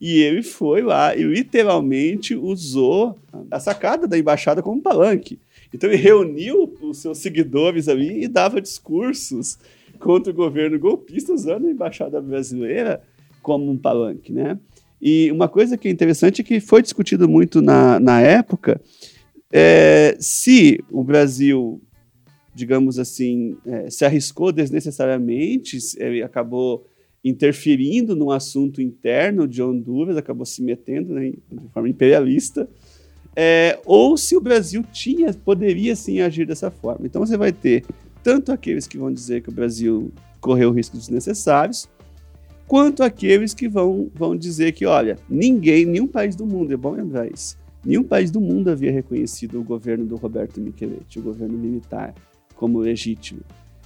E ele foi lá e literalmente usou a sacada da embaixada como palanque. Então ele reuniu os seus seguidores ali e dava discursos contra o governo golpista usando a embaixada brasileira como um palanque, né? E uma coisa que é interessante é que foi discutido muito na, na época é, se o Brasil, digamos assim, é, se arriscou desnecessariamente, ele acabou interferindo no assunto interno de Honduras, acabou se metendo né, de forma imperialista, é, ou se o Brasil tinha, poderia sim agir dessa forma. Então você vai ter tanto aqueles que vão dizer que o Brasil correu riscos desnecessários, quanto aqueles que vão, vão dizer que, olha, ninguém, nenhum país do mundo, é bom lembrar isso, nenhum país do mundo havia reconhecido o governo do Roberto Micheletti, o governo militar, como legítimo.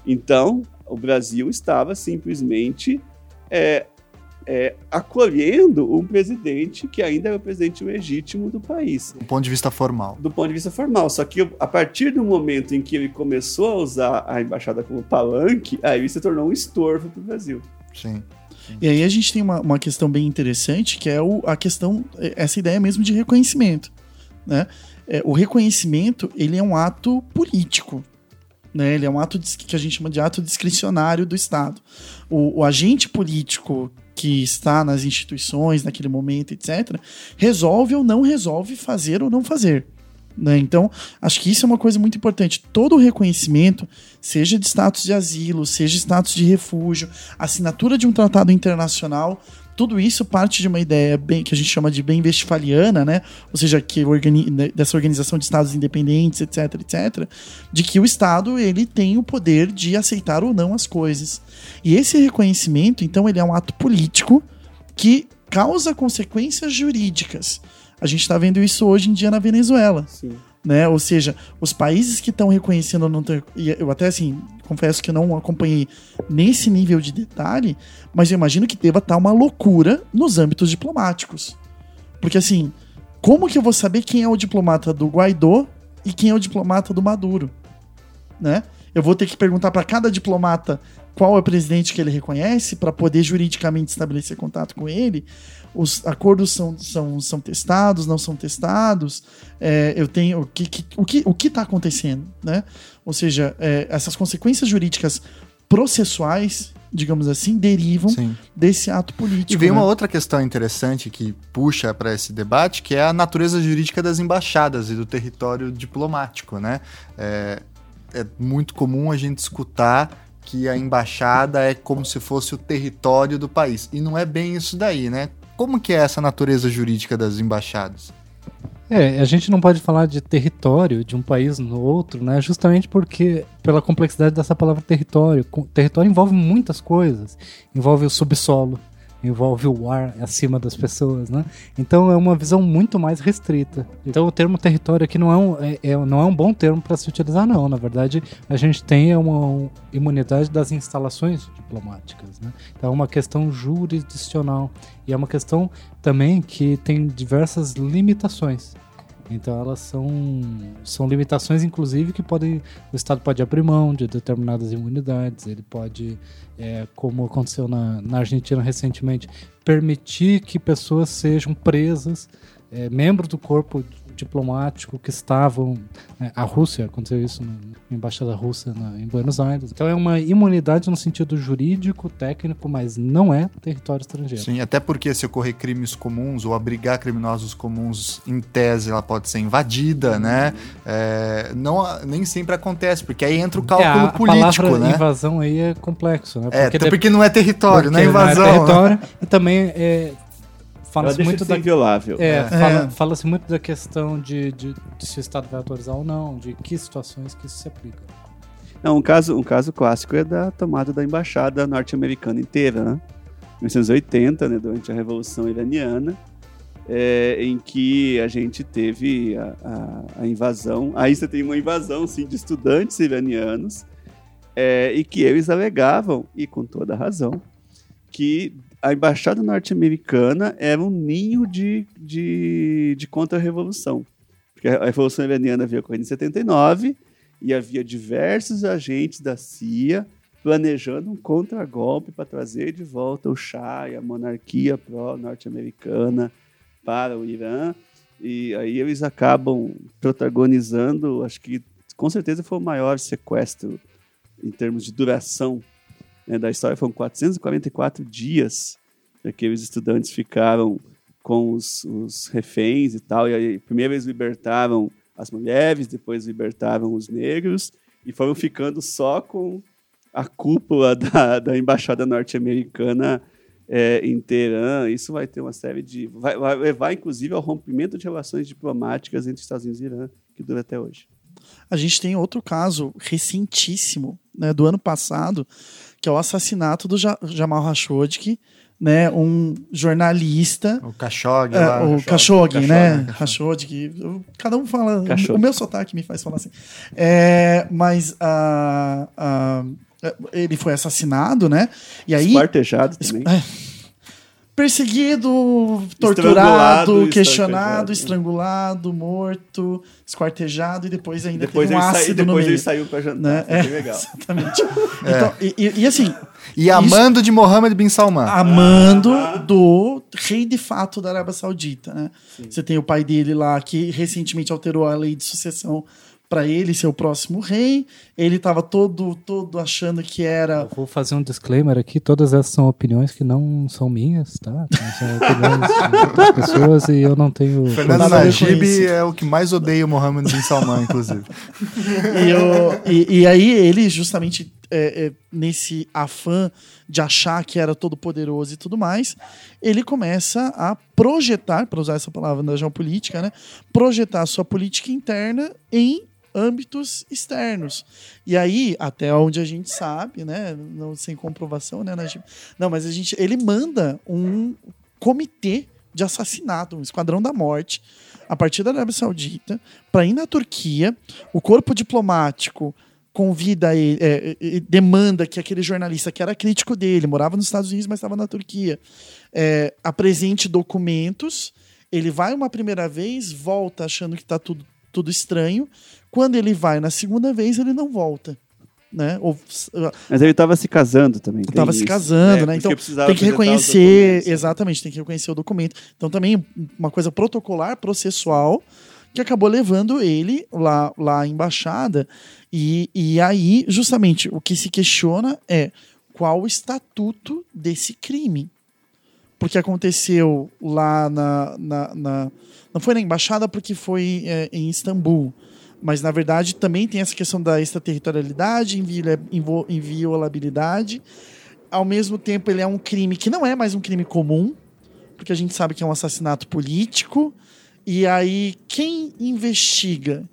Então, o Brasil estava simplesmente é, é, acolhendo um presidente que ainda é o presidente legítimo do país. Do ponto de vista formal. Do ponto de vista formal. Só que a partir do momento em que ele começou a usar a embaixada como palanque, aí se tornou um estorvo para o Brasil. Sim. E aí a gente tem uma, uma questão bem interessante, que é o, a questão, essa ideia mesmo de reconhecimento. Né? É, o reconhecimento, ele é um ato político. Né? Ele é um ato de, que a gente chama de ato discricionário do Estado. O, o agente político que está nas instituições naquele momento, etc., resolve ou não resolve fazer ou não fazer. Né? Então, acho que isso é uma coisa muito importante. Todo reconhecimento, seja de status de asilo, seja status de refúgio, assinatura de um tratado internacional, tudo isso parte de uma ideia bem que a gente chama de bem westfaliana, né? Ou seja, que organi né, dessa organização de estados independentes, etc, etc, de que o estado ele tem o poder de aceitar ou não as coisas. E esse reconhecimento, então, ele é um ato político que causa consequências jurídicas. A gente está vendo isso hoje em dia na Venezuela. Sim. Né? Ou seja, os países que estão reconhecendo, não ter, eu até assim, confesso que não acompanhei nesse nível de detalhe, mas eu imagino que deva estar tá uma loucura nos âmbitos diplomáticos. Porque assim, como que eu vou saber quem é o diplomata do Guaidó e quem é o diplomata do Maduro? Né? Eu vou ter que perguntar para cada diplomata qual é o presidente que ele reconhece para poder juridicamente estabelecer contato com ele os acordos são, são, são testados, não são testados, é, eu tenho o que, que, o que o que está acontecendo, né? Ou seja, é, essas consequências jurídicas processuais, digamos assim, derivam Sim. desse ato político. E vem né? uma outra questão interessante que puxa para esse debate, que é a natureza jurídica das embaixadas e do território diplomático, né? É, é muito comum a gente escutar que a embaixada é como se fosse o território do país. E não é bem isso daí, né? Como que é essa natureza jurídica das embaixadas? É, a gente não pode falar de território de um país no outro, né? Justamente porque, pela complexidade dessa palavra território. Território envolve muitas coisas. Envolve o subsolo, envolve o ar acima das pessoas, né? Então é uma visão muito mais restrita. Então o termo território aqui não é um, é, é não é um bom termo para se utilizar, não. Na verdade, a gente tem uma imunidade das instalações diplomáticas, né? Então é uma questão jurisdicional e é uma questão também que tem diversas limitações. Então elas são, são limitações, inclusive, que podem. O Estado pode abrir mão de determinadas imunidades, ele pode, é, como aconteceu na, na Argentina recentemente, permitir que pessoas sejam presas, é, membros do corpo diplomático que estavam. Né, a Rússia, aconteceu isso na embaixada russa na, em Buenos Aires. Então é uma imunidade no sentido jurídico, técnico, mas não é território estrangeiro. Sim, até porque se ocorrer crimes comuns ou abrigar criminosos comuns, em tese, ela pode ser invadida, né? É, não, nem sempre acontece, porque aí entra o cálculo é, a, político, a né? invasão aí é complexo, né? Porque, é, até porque não é território, não é invasão. Não é território, né? e também é, fala-se muito da inviolável. É, é. Fala, fala-se muito da questão de, de, de, se o Estado vai autorizar ou não, de que situações que isso se aplica. Não, um caso, um caso clássico é da tomada da embaixada norte-americana inteira, né? 1980, né, durante a Revolução Iraniana, é, em que a gente teve a, a, a, invasão. Aí você tem uma invasão, sim, de estudantes iranianos, é, e que eles alegavam, e com toda razão, que a embaixada norte-americana era um ninho de, de, de contra-revolução. Porque a Revolução Iraniana havia ocorrido em 79 e havia diversos agentes da CIA planejando um contragolpe para trazer de volta o Shah e a monarquia pró-norte-americana para o Irã. E aí eles acabam protagonizando, acho que com certeza foi o maior sequestro em termos de duração né, da história. Foram 444 dias que aqueles estudantes ficaram com os, os reféns e tal. E aí, primeiro eles libertaram as mulheres, depois libertaram os negros e foram ficando só com a cúpula da, da embaixada norte-americana é, em Teherã. Isso vai ter uma série de. Vai, vai, levar, inclusive, ao rompimento de relações diplomáticas entre Estados Unidos e Irã, que dura até hoje. A gente tem outro caso recentíssimo, né, do ano passado, que é o assassinato do Jamal Khashoggi, né, um jornalista. O Khashoggi, é, lá, o Khashoggi, né? Khashoggi. Cada um fala. Khashoggi. O meu sotaque me faz falar assim. É, mas a, a, ele foi assassinado, né? E aí. Esquartejado também. É, perseguido, torturado, questionado, estrangulado, morto, esquartejado e depois ainda depois teve um ácido depois no meio. ele saiu pra jantar. Né? É, legal. Exatamente. É. Então, e, e, assim... E amando isso, de Mohammed bin Salman. Amando ah, do rei de fato da Arábia Saudita, né? Você tem o pai dele lá que recentemente alterou a lei de sucessão para ele ser o próximo rei. Ele estava todo todo achando que era. Eu vou fazer um disclaimer aqui: todas essas são opiniões que não são minhas, tá? São opiniões de outras pessoas e eu não tenho. Fernando Najib é o que mais odeia o Mohammed bin Salman, inclusive. e, eu, e, e, aí ele justamente é, é, nesse afã de achar que era todo poderoso e tudo mais, ele começa a projetar, para usar essa palavra da geopolítica, né? Projetar sua política interna em âmbitos externos. E aí, até onde a gente sabe, né, não sem comprovação, né, não, mas a gente, ele manda um comitê de assassinato, um esquadrão da morte, a partir da Arábia Saudita, para ir na Turquia. O corpo diplomático convida ele, é, é, demanda que aquele jornalista que era crítico dele, morava nos Estados Unidos, mas estava na Turquia, é, apresente documentos. Ele vai uma primeira vez, volta achando que está tudo, tudo estranho, quando ele vai na segunda vez, ele não volta. Né? Ou, Mas ele estava se casando também. Estava se casando, é, né? Então tem que reconhecer, exatamente, tem que reconhecer o documento. Então também uma coisa protocolar, processual, que acabou levando ele lá, lá à embaixada. E, e aí, justamente, o que se questiona é qual o estatuto desse crime. Porque aconteceu lá na. na, na não foi na embaixada, porque foi é, em Istambul mas na verdade também tem essa questão da extraterritorialidade, inviolabilidade. Ao mesmo tempo, ele é um crime que não é mais um crime comum, porque a gente sabe que é um assassinato político. E aí, quem investiga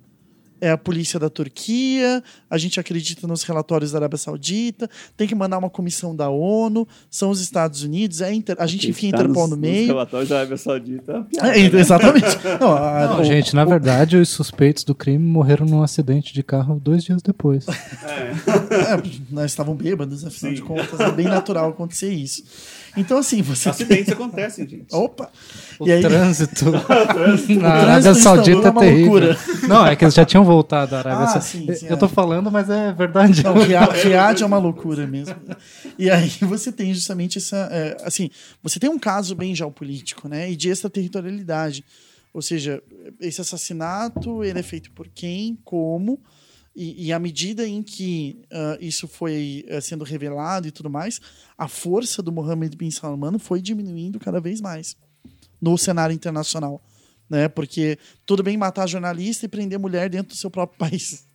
é a polícia da Turquia, a gente acredita nos relatórios da Arábia Saudita, tem que mandar uma comissão da ONU, são os Estados Unidos, é inter, a gente enfia Interpol nos, no meio. Os relatórios da Arábia Saudita. É é, né? Exatamente. Não, a, Não, o, gente, na o, verdade, os suspeitos do crime morreram num acidente de carro dois dias depois. É. é nós estavam bêbados, afinal Sim. de contas, é bem natural acontecer isso. Então, assim, você. Acidentes acontecem, gente. Opa! O e trânsito. na Arábia Saudita é, é terrível. Loucura. Não, é que eles já tinham voltado da Arábia ah, Saudita. Sim, eu tô é. falando, mas é verdade. Não, Riad é uma loucura mesmo. E aí você tem justamente essa. É, assim, você tem um caso bem geopolítico, né? E de extraterritorialidade. Ou seja, esse assassinato ele é feito por quem, como e, e à medida em que uh, isso foi uh, sendo revelado e tudo mais, a força do Mohammed bin Salman foi diminuindo cada vez mais no cenário internacional. Né? Porque tudo bem matar jornalista e prender mulher dentro do seu próprio país.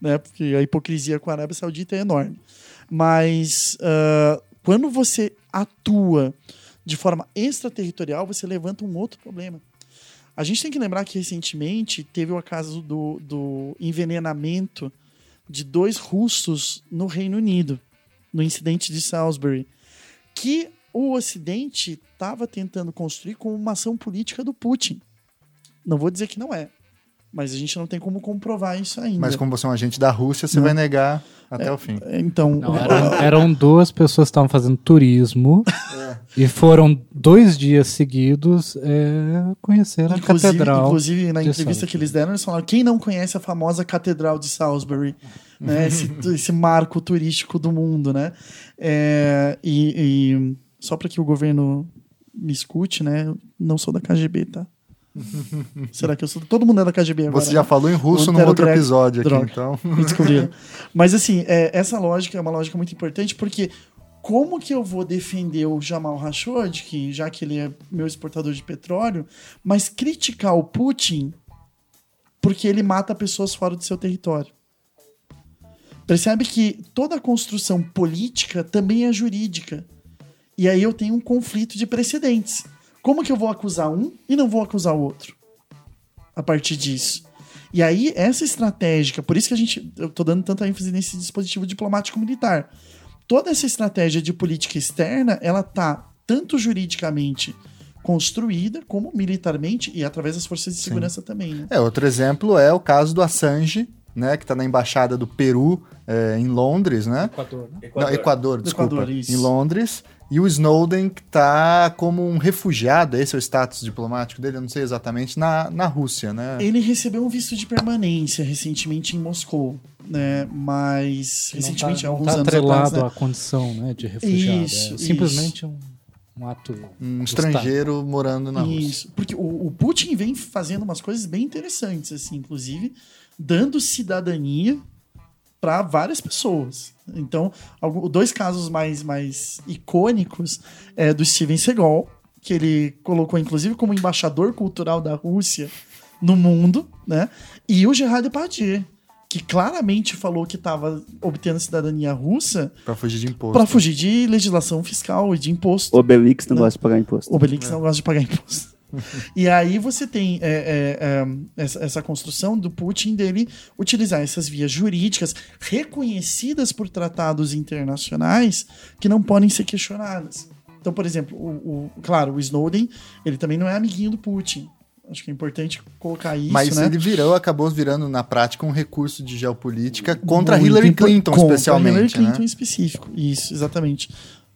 Né? Porque a hipocrisia com a Arábia Saudita é enorme. Mas uh, quando você atua de forma extraterritorial, você levanta um outro problema. A gente tem que lembrar que recentemente teve o caso do, do envenenamento de dois russos no Reino Unido, no incidente de Salisbury, que o Ocidente estava tentando construir como uma ação política do Putin. Não vou dizer que não é, mas a gente não tem como comprovar isso ainda. Mas como você é um agente da Rússia, você não. vai negar até é, o fim. Então, não, eram, eram, duas pessoas que estavam fazendo turismo é. e foram dois dias seguidos é, conhecer a catedral. Inclusive, na entrevista que eles deram, eles falaram: quem não conhece a famosa Catedral de Salisbury? né? esse, esse marco turístico do mundo, né? É, e, e só para que o governo me escute, né? Eu não sou da KGB, tá? Será que eu sou? Todo mundo é da KGB agora. Você já falou em russo num outro episódio aqui, Droga. então. Me descobriram. Mas assim, é, essa lógica é uma lógica muito importante porque como que eu vou defender o Jamal Khashoggi, que já que ele é meu exportador de petróleo, mas criticar o Putin porque ele mata pessoas fora do seu território? Percebe que toda a construção política também é jurídica. E aí eu tenho um conflito de precedentes. Como que eu vou acusar um e não vou acusar o outro? A partir disso. E aí, essa estratégica, por isso que a gente. Eu tô dando tanta ênfase nesse dispositivo diplomático militar. Toda essa estratégia de política externa, ela tá tanto juridicamente construída, como militarmente e através das forças de segurança também, né? É, outro exemplo é o caso do Assange, né? Que tá na embaixada do Peru é, em Londres, né? Equador, né? Não, Equador, desculpa. Equador, isso. em Londres. E o Snowden, que tá como um refugiado, esse é o status diplomático dele, eu não sei exatamente, na, na Rússia, né? Ele recebeu um visto de permanência recentemente em Moscou, né? Mas recentemente, não há tá, alguns não tá anos atrelado atrás, né? à condição né, de refugiado. Isso, é simplesmente um, um ato. Um estrangeiro morando na Rússia. Isso, porque o, o Putin vem fazendo umas coisas bem interessantes, assim, inclusive dando cidadania para várias pessoas. Então, dois casos mais, mais icônicos é do Steven Seagal, que ele colocou inclusive como embaixador cultural da Rússia no mundo, né? E o Gerard Depardieu, que claramente falou que estava obtendo cidadania russa Pra fugir de imposto. para fugir de legislação fiscal e de imposto. Obelix não Não. gosta de pagar imposto. O Obelix não gosta de pagar imposto. E aí você tem é, é, é, essa, essa construção do Putin dele utilizar essas vias jurídicas reconhecidas por tratados internacionais que não podem ser questionadas. Então, por exemplo, o, o- claro, o Snowden, ele também não é amiguinho do Putin. Acho que é importante colocar isso, Mas né? ele virou, acabou virando na prática um recurso de geopolítica contra Muito Hillary Clinton, contra especialmente. Hillary Clinton né? em específico. Isso, exatamente.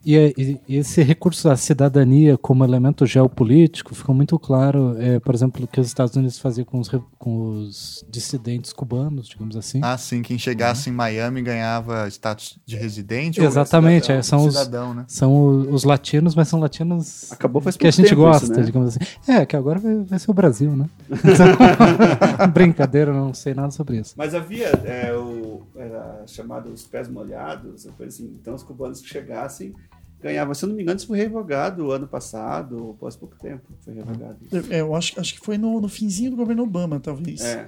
E, é- e- e esse recurso da cidadania como elemento geopolítico ficou muito claro, é, por exemplo, o que os Estados Unidos faziam com os, re- com os dissidentes cubanos, digamos assim. Ah, sim, quem chegasse em Miami ganhava status de residente. ou Exatamente, cidadão, é, são os- cidadão, né? São os latinos, mas são latinos Acabou faz que a gente tempo gosta, isso, né? digamos assim. É, que agora vai, vai ser o Brasil, né? Brincadeira, não sei nada sobre isso. Mas havia é, o era chamado os pés molhados, coisa assim. Então os cubanos que chegassem ganhavam, se eu não me engano, isso foi revogado ano passado, após pouco tempo foi revogado. isso. Eu, acho, acho que foi no, no finzinho do governo Obama, talvez. É,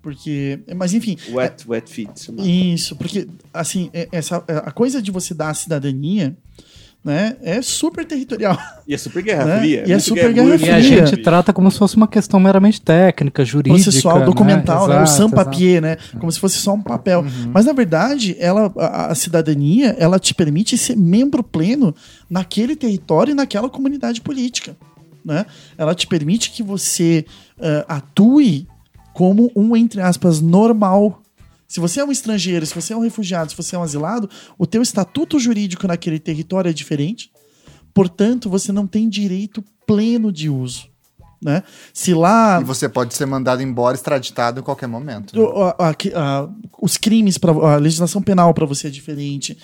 Porque. Mas enfim, wet, wet feet, chamado. Isso, porque assim, é- essa, é, a coisa de você dar a cidadania, né, é super territorial. E é super guerra Né? fria. E é super muito guerra E a fria. gente trata como se fosse uma questão meramente técnica, jurídica. processual, né? documental, né? o Exato, sans exato. papier, né? Como se fosse só um papel. Mas na verdade, ela, a, a cidadania, ela te permite ser membro pleno naquele território e naquela comunidade política, né? Ela te permite que você ah, atue como um entre aspas normal. Se você é um estrangeiro, se você é um refugiado, se você é um asilado, o teu estatuto jurídico naquele território é diferente. Portanto, você não tem direito pleno de uso. Né? Se lá E você pode ser mandado embora, extraditado em qualquer momento. né? a- a- a- os crimes, pra, a legislação penal para você é diferente,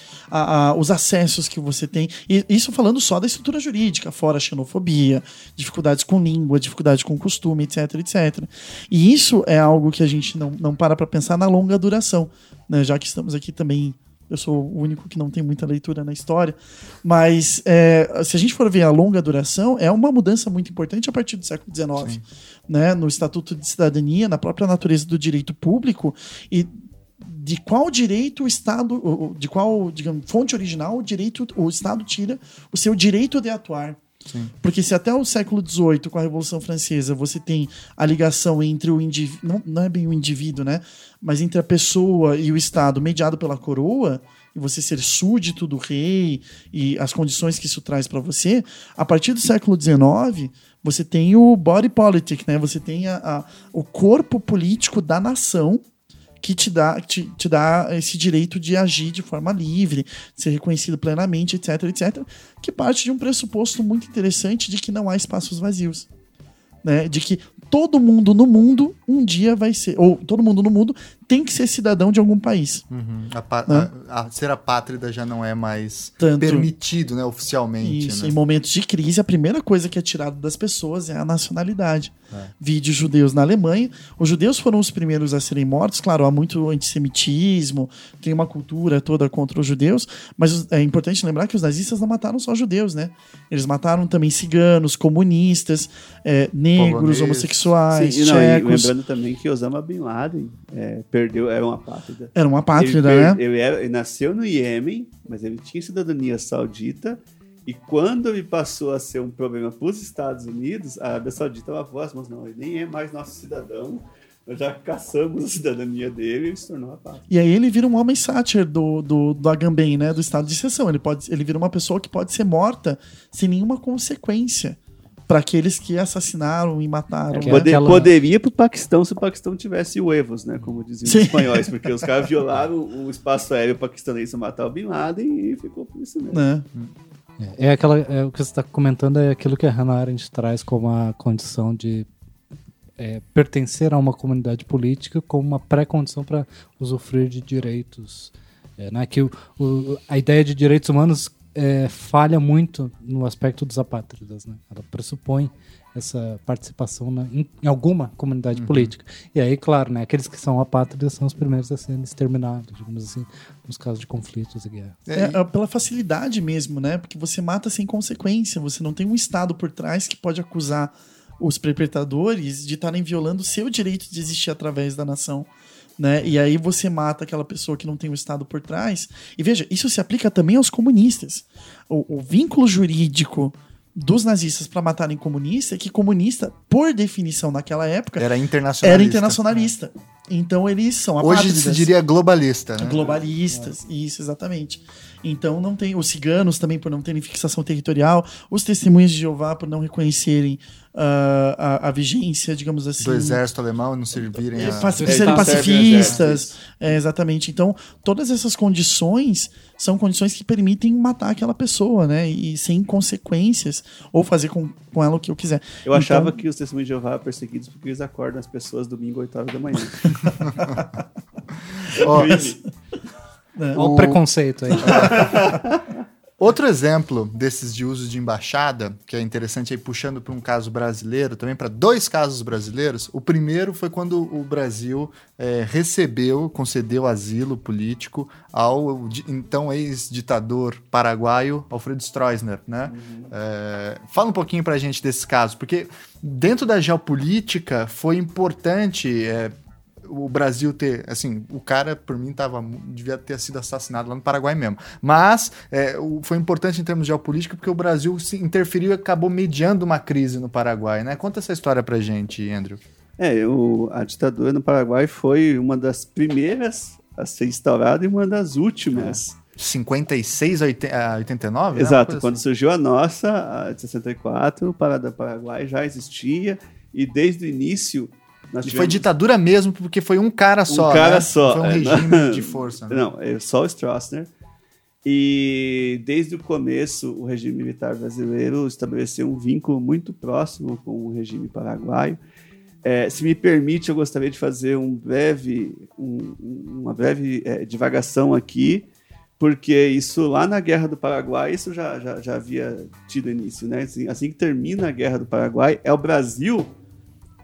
os acessos que você tem. E isso falando só da estrutura jurídica, fora a xenofobia, dificuldades com língua, dificuldade com costume, etc, etc. E isso é algo que a gente não, não para para pensar na longa duração, né? já que estamos aqui também. Eu sou o único que não tem muita leitura na história, mas é, se a gente for ver a longa duração, é uma mudança muito importante a partir do século XIX, né? no Estatuto de Cidadania, na própria natureza do direito público e de qual direito o Estado, de qual digamos, fonte original o direito, o Estado tira o seu direito de atuar. Porque se até o século XVIII, com a Revolução Francesa, você tem a ligação entre o indivíduo, não, não é bem o indivíduo, né? Mas entre a pessoa e o Estado mediado pela coroa, e você ser súdito do rei e as condições que isso traz para você, a partir do século XIX, você tem o body politic, né? Você tem a- a- o corpo político da nação que te dá, te, te dá esse direito de agir de forma livre, ser reconhecido plenamente, etc, etc, que parte de um pressuposto muito interessante de que não há espaços vazios. Né? De que todo mundo no mundo um dia vai ser, ou todo mundo no mundo tem que ser cidadão de algum país. Uhum. A pa- Né? a- a- ser apátrida já não é mais Tanto- permitido, né, oficialmente. Isso, né? em momentos de crise, a primeira coisa que é tirada das pessoas é a nacionalidade. É. Vídeo judeus na Alemanha. Os judeus foram os primeiros a serem mortos. Claro, há muito antissemitismo, tem uma cultura toda contra os judeus, mas é importante lembrar que os nazistas não mataram só judeus, né? Eles mataram também ciganos, comunistas, é, negros, Poloneses. homossexuais, Sim, e não, e lembrando também que Osama Bin Laden é, perdeu, era uma apátrida. Era uma Ele, pátria, per- né? ele, era- ele nasceu no Iêmen, mas ele tinha cidadania saudita. E quando ele passou a ser um problema para os Estados Unidos, a Arábia Saudita lavou as mãos. Não, ele nem é mais nosso cidadão. Nós já caçamos a cidadania dele e ele se tornou apátrida. E aí ele vira um homem sátiro do, do, do Agamben, né? Do estado de exceção. Ele, pode, ele vira uma pessoa que pode ser morta sem nenhuma consequência para aqueles que assassinaram e mataram. É né? Poder, aquela- Poderia para o Paquistão se o Paquistão tivesse huevos, né? Como diziam Sim. os espanhóis, porque os caras violaram o espaço aéreo paquistanês para matar o Bin Laden e ficou por isso mesmo. Né? É, aquela, é, o que você está comentando é aquilo que a Hannah Arendt traz como a condição de é, pertencer a uma comunidade política como uma pré-condição para usufruir de direitos. É, né, que o, o- a ideia de direitos humanos é, falha muito no aspecto dos apátridas. Né? Ela pressupõe essa participação na- em, em alguma comunidade política. E aí, claro, né, aqueles que são apátridas são os primeiros a serem exterminados, digamos assim, nos casos de conflitos e guerra. É, É, é pela facilidade mesmo, né? Porque você mata sem consequência. Você não tem um Estado por trás que pode acusar os perpetradores de estarem violando o seu direito de existir através da nação. Né? E aí você mata aquela pessoa que não tem o Estado por trás. E veja, isso se aplica também aos comunistas. O, o vínculo jurídico dos nazistas para matarem comunista é que comunista, por definição naquela época, Era internacionalista. era internacionalista. Então eles são Hoje se diria globalista, né? Globalistas, isso, exatamente. Então não tem. Os ciganos também por não terem fixação territorial, os testemunhos de Jeová por não reconhecerem ah, a, a vigência, digamos assim. Do exército alemão não servirem é, a... Eles serem pacifistas. É, exatamente. Então, todas essas condições são condições que permitem matar aquela pessoa, né? E sem consequências, ou fazer com, com ela o que eu quiser. Eu achava Então- que os testemunhos de Jeová eram perseguidos porque eles acordam as pessoas domingo 8 horas da manhã. Né? Olha o preconceito aí. Outro exemplo desses de uso de embaixada, que é interessante aí puxando para um caso brasileiro, também para dois casos brasileiros. O primeiro foi quando o Brasil eh, recebeu, concedeu asilo político ao então ex-ditador paraguaio Alfredo Stroessner, né? Eh, fala um pouquinho para a gente desse caso, porque dentro da geopolítica foi importante eh, o Brasil ter, assim, o cara, por mim, tava, devia ter sido assassinado lá no Paraguai mesmo. Mas é, o- foi importante em termos de geopolítica porque o Brasil se interferiu e acabou mediando uma crise no Paraguai, né? Conta essa história pra gente, Andrew. É, o- a ditadura no Paraguai foi uma das primeiras a ser instaurada e uma das últimas. 56 a 80 a 89? né? Exato, quando assim. surgiu a nossa, a de 64, o Parada Paraguai já existia e desde o início E foi tivemos- ditadura mesmo, porque foi um cara só. cara né? só, Foi um é, regime não- de força. né? Não, é só o Stroessner. E desde o começo, o regime militar brasileiro estabeleceu um vínculo muito próximo com o regime paraguaio. É, se me permite, eu gostaria de fazer um breve, um- uma breve é, divagação aqui, porque isso lá na Guerra do Paraguai, isso já, já, já havia tido início. Né? Assim, assim que termina a Guerra do Paraguai, é o Brasil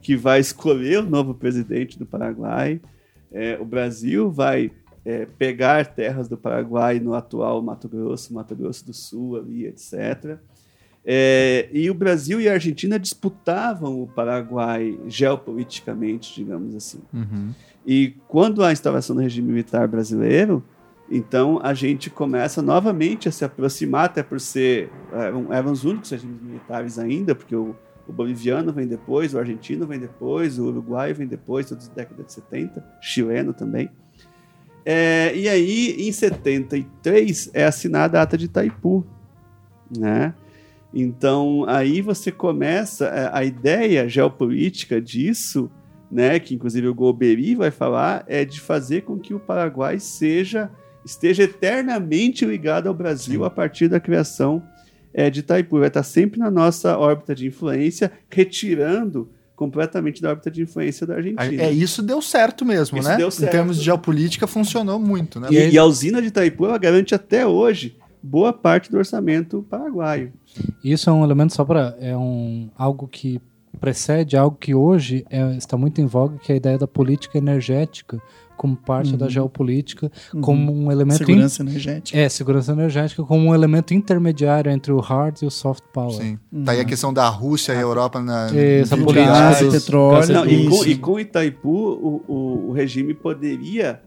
que vai escolher o novo presidente do Paraguai. É, o Brasil vai é, pegar terras do Paraguai no atual Mato Grosso, Mato Grosso do Sul, ali, etc. É, e o Brasil e a Argentina disputavam o Paraguai geopoliticamente, digamos assim. Uhum. E quando a instauração do regime militar brasileiro, então a gente começa novamente a se aproximar, até por ser. Eram, eram os únicos regimes militares ainda, porque o, o boliviano vem depois, o argentino vem depois, o uruguaio vem depois, todos da década de 70, chileno também. É, e aí, em 73, é assinada a Ata de Itaipu, né? Então, aí você começa é, a ideia geopolítica disso, né, que inclusive o Golbery vai falar, é de fazer com que o Paraguai seja esteja eternamente ligado ao Brasil Sim. a partir da criação é, de Itaipu. Vai estar sempre na nossa órbita de influência, retirando completamente da órbita de influência da Argentina. É, isso deu certo mesmo, Isso né? deu Em certo. termos de geopolítica, funcionou muito, né? E, e a usina de Itaipu ela garante até hoje boa parte do orçamento paraguaio. Isso é um elemento só para é um algo que precede algo que hoje é- está muito em voga, que é a ideia da política energética como parte da geopolítica, como um elemento in- Segurança energética. é segurança energética como um elemento intermediário entre o hard e o soft power. Sim. Tá aí a questão da Rússia e a Europa na Essa no política. Gás, petróleo. Não, e, com, e com Itaipu, o, o- o regime poderia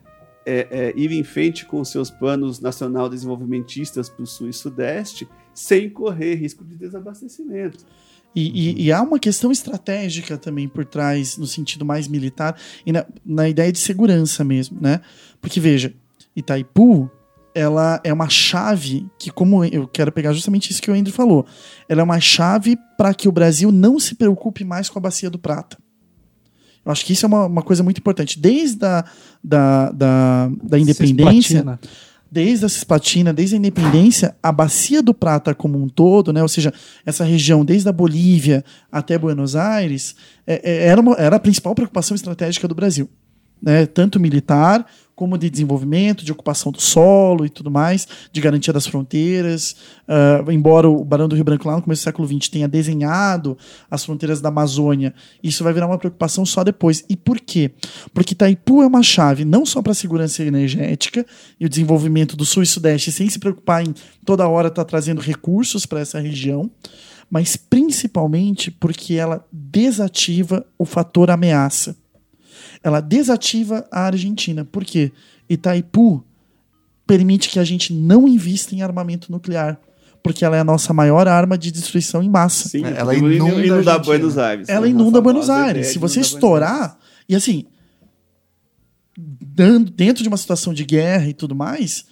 é, é, ir em frente com seus planos nacional desenvolvimentistas para o sul e sudeste, sem correr risco de desabastecimento. E, e- e há uma questão estratégica também por trás, no sentido mais militar, e na, na ideia de segurança mesmo, né? Porque, veja, Itaipu, ela é uma chave que, como eu quero pegar justamente isso que o Andrew falou, ela é uma chave para que o Brasil não se preocupe mais com a Bacia do Prata. Eu acho que isso é uma, uma coisa muito importante. Desde a da, da, da independência, Cisplatina. Desde a Cisplatina, desde a independência, a bacia do Prata como um todo, né, ou seja, essa região desde a Bolívia até Buenos Aires, é- é- era, uma- era a principal preocupação estratégica do Brasil. Né, tanto militar como de desenvolvimento, de ocupação do solo e tudo mais, de garantia das fronteiras. Ah, embora o Barão do Rio Branco lá no começo do século XX tenha desenhado as fronteiras da Amazônia, isso vai virar uma preocupação só depois. E por quê? Porque Itaipu é uma chave não só para a segurança energética e o desenvolvimento do sul e sudeste, sem se preocupar em toda hora estar trazendo recursos para essa região, mas principalmente porque ela desativa o fator ameaça. Ela desativa a Argentina. Por quê? Itaipu permite que a gente não invista em armamento nuclear, porque ela é a nossa maior arma de destruição em massa. Sim, Ela inunda, inunda. Buenos Aires. Ela inunda Buenos Aires. Se você estourar, e assim, dentro de uma situação de guerra e tudo mais,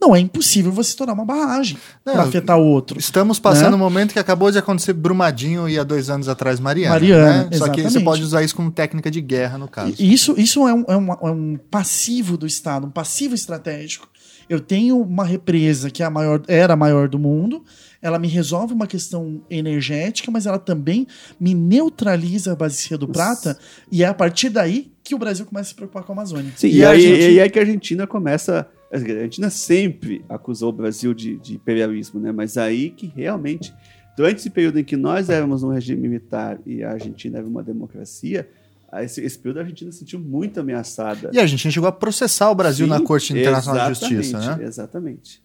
não é impossível você estourar uma barragem para afetar o outro. Estamos passando Né? um momento que acabou de acontecer Brumadinho e há dois anos atrás Mariana. Mariana, né? Só que você pode usar isso como técnica de guerra, no caso. E Isso, isso é, um, é um- é um passivo do Estado, um passivo estratégico. Eu tenho uma represa que é a maior, era a maior do mundo, ela me resolve uma questão energética, mas ela também me neutraliza a bacia do Prata, e é a partir daí que o Brasil começa a se preocupar com a Amazônia. Sim, e e, a aí, Argentina- e aí que a Argentina começa. A Argentina sempre acusou o Brasil de, de imperialismo, né? Mas aí que realmente, durante esse período em que nós éramos um regime militar e a Argentina era uma democracia, esse, esse período a Argentina se sentiu muito ameaçada. E a gente chegou a processar o Brasil Sim, na Corte Internacional de Justiça, né? Exatamente.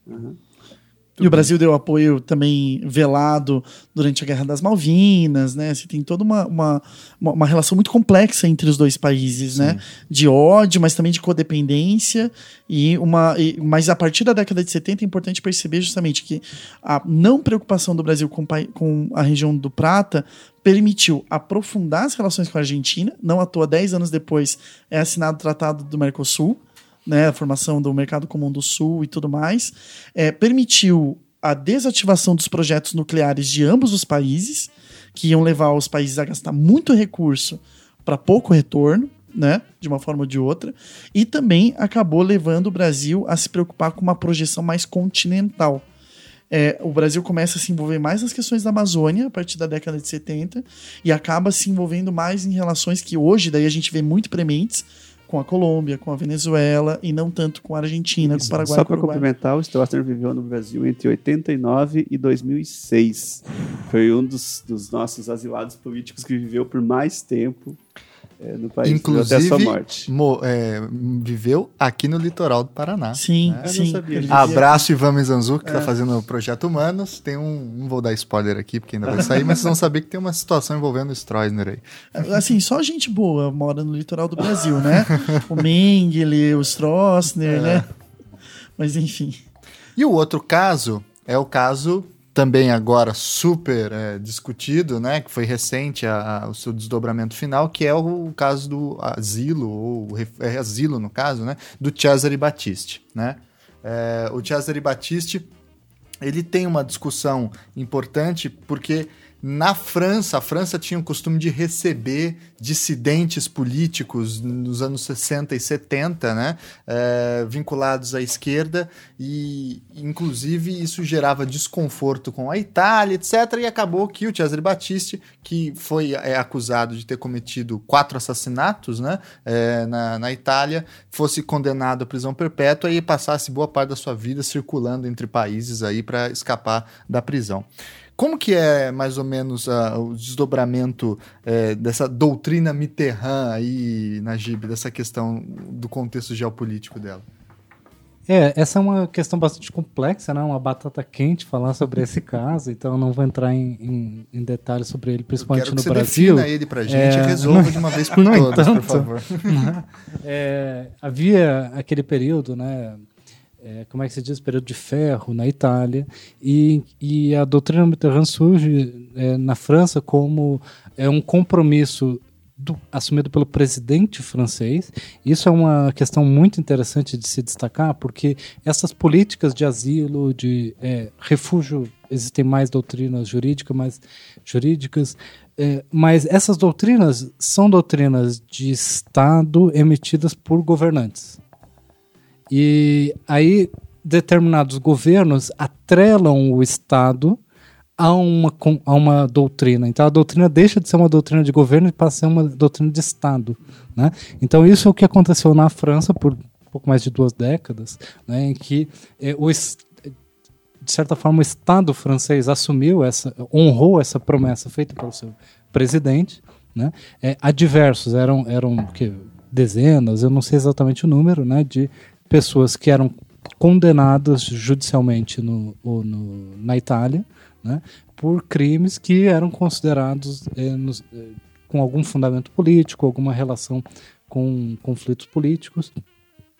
Aham. E o Brasil deu apoio também velado durante a Guerra das Malvinas, né? Você tem toda uma, uma, uma, relação muito complexa entre os dois países, né? De ódio, mas também de codependência. E uma, e- mas a partir da década de 70 é importante perceber justamente que a não preocupação do Brasil com, com a região do Prata permitiu aprofundar as relações com a Argentina. Não à toa, 10 anos depois, é assinado o Tratado do Mercosul né, a formação do Mercado Comum do Sul e tudo mais, é, permitiu a desativação dos projetos nucleares de ambos os países, que iam levar os países a gastar muito recurso para pouco retorno, né, de uma forma ou de outra, e também acabou levando o Brasil a se preocupar com uma projeção mais continental. É, o Brasil começa a se envolver mais nas questões da Amazônia a partir da década de 70 e acaba se envolvendo mais em relações que hoje daí a gente vê muito prementes com a Colômbia, com a Venezuela e não tanto com a Argentina, com o Paraguai. Só para complementar, o Stroessner viveu no Brasil entre 89 e 2006. Foi um dos, dos nossos asilados políticos que viveu por mais tempo é, no país, viveu até a sua Inclusive, morte. mo- é, viveu aqui no litoral do Paraná. Sim, É, não sim. sabia Abraço Ivan Mizanzuki, que É. tá fazendo o Projeto Humanos. Tem um. Não vou dar spoiler aqui, porque ainda vai sair, mas vocês vão saber que tem uma situação envolvendo o Stroessner aí. Assim, só gente boa mora no litoral do Brasil, né? o Mengele, o Stroessner, né? Mas enfim. E o outro caso é o caso também agora super é, discutido, né, que foi recente a- a- o seu desdobramento final, que é o, caso do asilo, ou é asilo no caso, né, do Cesare Battisti, né. É, o Cesare Battisti, ele tem uma discussão importante porque na França, a França tinha o costume de receber dissidentes políticos nos anos 60 e 70, né? É, vinculados à esquerda, e inclusive isso gerava desconforto com a Itália, etc. E acabou que o Cesare Battisti, que foi é, acusado de ter cometido quatro assassinatos né? É, na, na Itália, fosse condenado à prisão perpétua e passasse boa parte da sua vida circulando entre países aí para escapar da prisão. Como que é mais ou menos uh, o desdobramento uh, dessa doutrina Mitterrand aí, Najib, dessa questão do contexto geopolítico dela? É, essa é uma questão bastante complexa, né? Uma batata quente falar sobre esse caso, então eu não vou entrar em, em, em detalhes sobre ele, principalmente no você Brasil. Defina ele pra gente é, e resolva não, de uma vez por todas, por favor. É, havia aquele período, né? É, como é que se diz, período de ferro na Itália, e, e a doutrina Mitterrand surge é, na França como é, um compromisso do, assumido pelo presidente francês. Isso é uma questão muito interessante de se destacar, porque essas políticas de asilo, de é, refúgio, existem mais doutrinas jurídicas, mais jurídicas, é, mas essas doutrinas são doutrinas de Estado emitidas por governantes. E aí determinados governos atrelam o Estado a uma, a uma doutrina. Então a doutrina deixa de ser uma doutrina de governo e passa a ser uma doutrina de Estado. Né? Então isso é o que aconteceu na França por pouco mais de duas décadas, né, em que é, o, de certa forma o Estado francês assumiu essa, honrou essa promessa feita pelo seu presidente. Né? É, adversos eram eram que dezenas, eu não sei exatamente o número, né, de pessoas que eram condenadas judicialmente no, no na Itália, né, por crimes que eram considerados é, nos, é, com algum fundamento político, alguma relação com conflitos políticos.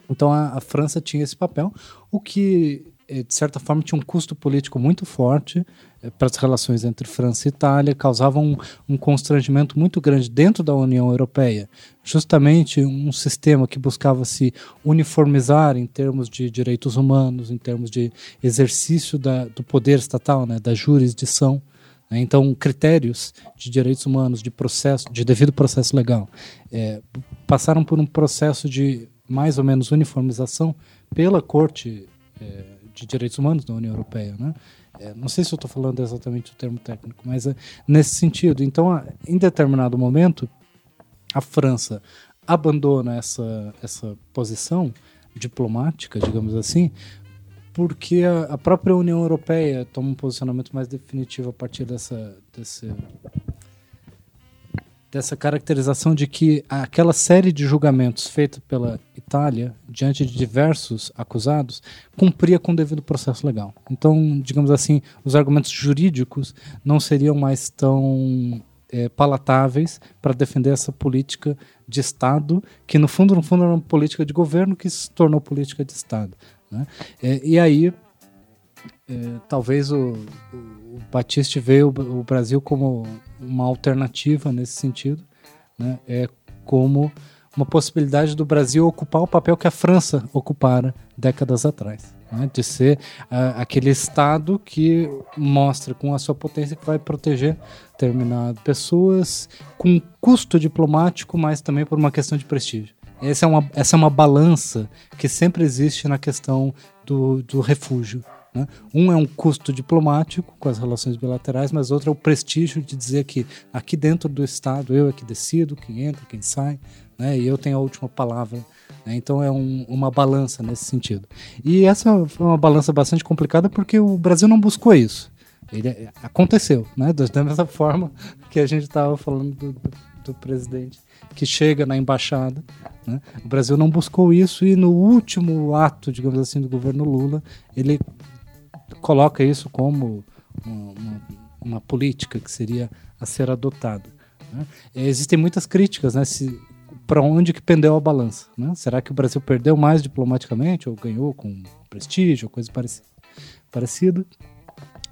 Então a, a França tinha esse papel, o que eh, de certa forma, tinha um custo político muito forte eh, para as relações entre França e Itália, causava um, um, constrangimento muito grande dentro da União Europeia. Justamente um sistema que buscava se uniformizar em termos de direitos humanos, em termos de exercício da, do poder estatal, né, da jurisdição. Né. Então, critérios de direitos humanos, de processo, de devido processo legal, é, passaram por um processo de mais ou menos uniformização pela Corte é, de Direitos Humanos da União Europeia, né? É, não sei se eu estou falando exatamente o termo técnico, mas é nesse sentido. Então, em determinado momento, a França abandona essa, essa posição diplomática, digamos assim, porque a, a, própria União Europeia toma um posicionamento mais definitivo a partir dessa, desse, dessa caracterização de que aquela série de julgamentos feita pela Itália diante de diversos acusados cumpria com o devido processo legal. Então, digamos assim, os argumentos jurídicos não seriam mais tão é, palatáveis para defender essa política de Estado, que no fundo, no fundo era uma política de governo que se tornou política de Estado. Né? É, e aí, é, talvez o, o Batiste veio o Brasil como uma alternativa nesse sentido, né? é como uma possibilidade do Brasil ocupar o papel que a França ocupara décadas atrás. Né? De ser uh, aquele Estado que mostra com a sua potência que vai proteger determinadas pessoas com custo diplomático, mas também por uma questão de prestígio. Essa é uma, essa é uma balança que sempre existe na questão do, do refúgio. Né? Um é um custo diplomático com as relações bilaterais, mas outro é o prestígio de dizer que aqui dentro do Estado eu é que decido quem entra, quem sai, né? e eu tenho a última palavra. Né? Então é um, uma balança nesse sentido. E essa foi uma balança bastante complicada porque o Brasil não buscou isso. Ele aconteceu, né? da mesma forma que a gente estava falando do, do, do presidente que chega na embaixada. Né? O Brasil não buscou isso e no último ato, digamos assim, do governo Lula, ele coloca isso como uma, uma, política que seria a ser adotada. Né? Existem muitas críticas, né? para onde que pendeu a balança? Né? Será que o Brasil perdeu mais diplomaticamente ou ganhou com prestígio, ou coisa parecida?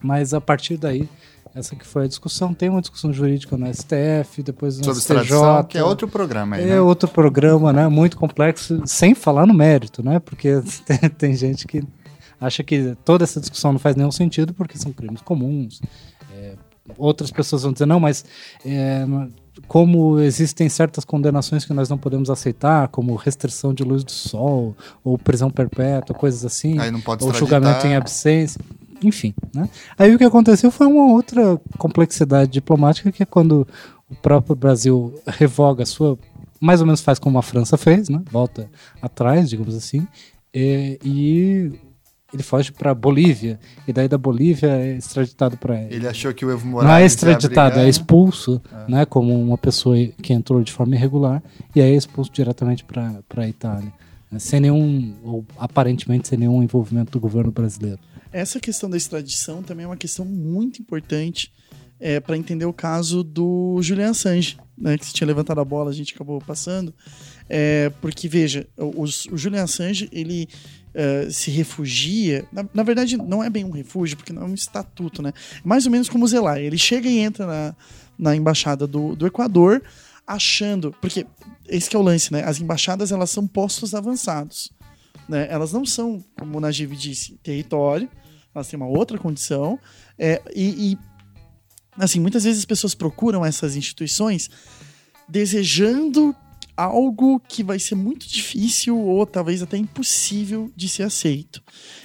Mas a partir daí, essa que foi a discussão. Tem uma discussão jurídica no STF, depois no Sobre STJ. Que é outro programa aí, É né? outro programa, né? Muito complexo, sem falar no mérito, né? Porque tem, tem gente que acha que toda essa discussão não faz nenhum sentido porque são crimes comuns, é, outras pessoas vão dizer, não, mas é, como existem certas condenações que nós não podemos aceitar, como restrição de luz do sol, ou prisão perpétua, coisas assim, ou julgamento em absência, enfim. Né? Aí o que aconteceu foi uma outra complexidade diplomática, que é quando o próprio Brasil revoga a sua. Mais ou menos faz como a França fez, né? volta atrás, digamos assim, e, e ele foge para Bolívia, e daí da Bolívia é extraditado para Ele achou que o Evo Morales não é extraditado, é expulso, né? Como uma pessoa que entrou de forma irregular e aí é expulso diretamente para a Itália, né, sem nenhum, ou aparentemente sem nenhum envolvimento do governo brasileiro. Essa questão da extradição também é uma questão muito importante é, para entender o caso do Julian Assange, né, que você tinha levantado a bola, a gente acabou passando. É, porque, veja, o, o Julian Assange, ele é, se refugia. Na, na, verdade, não é bem um refúgio, porque não é um estatuto, né? Mais ou menos como o Zelay. Ele chega e entra na, na embaixada do, do Equador, achando. Porque esse é o lance, né? As embaixadas, elas são postos avançados. Né? Elas não são, como o Najib disse, território, elas têm uma outra condição. É, e, e, assim, muitas vezes as pessoas procuram essas instituições desejando algo que vai ser muito difícil ou talvez até impossível de ser aceito.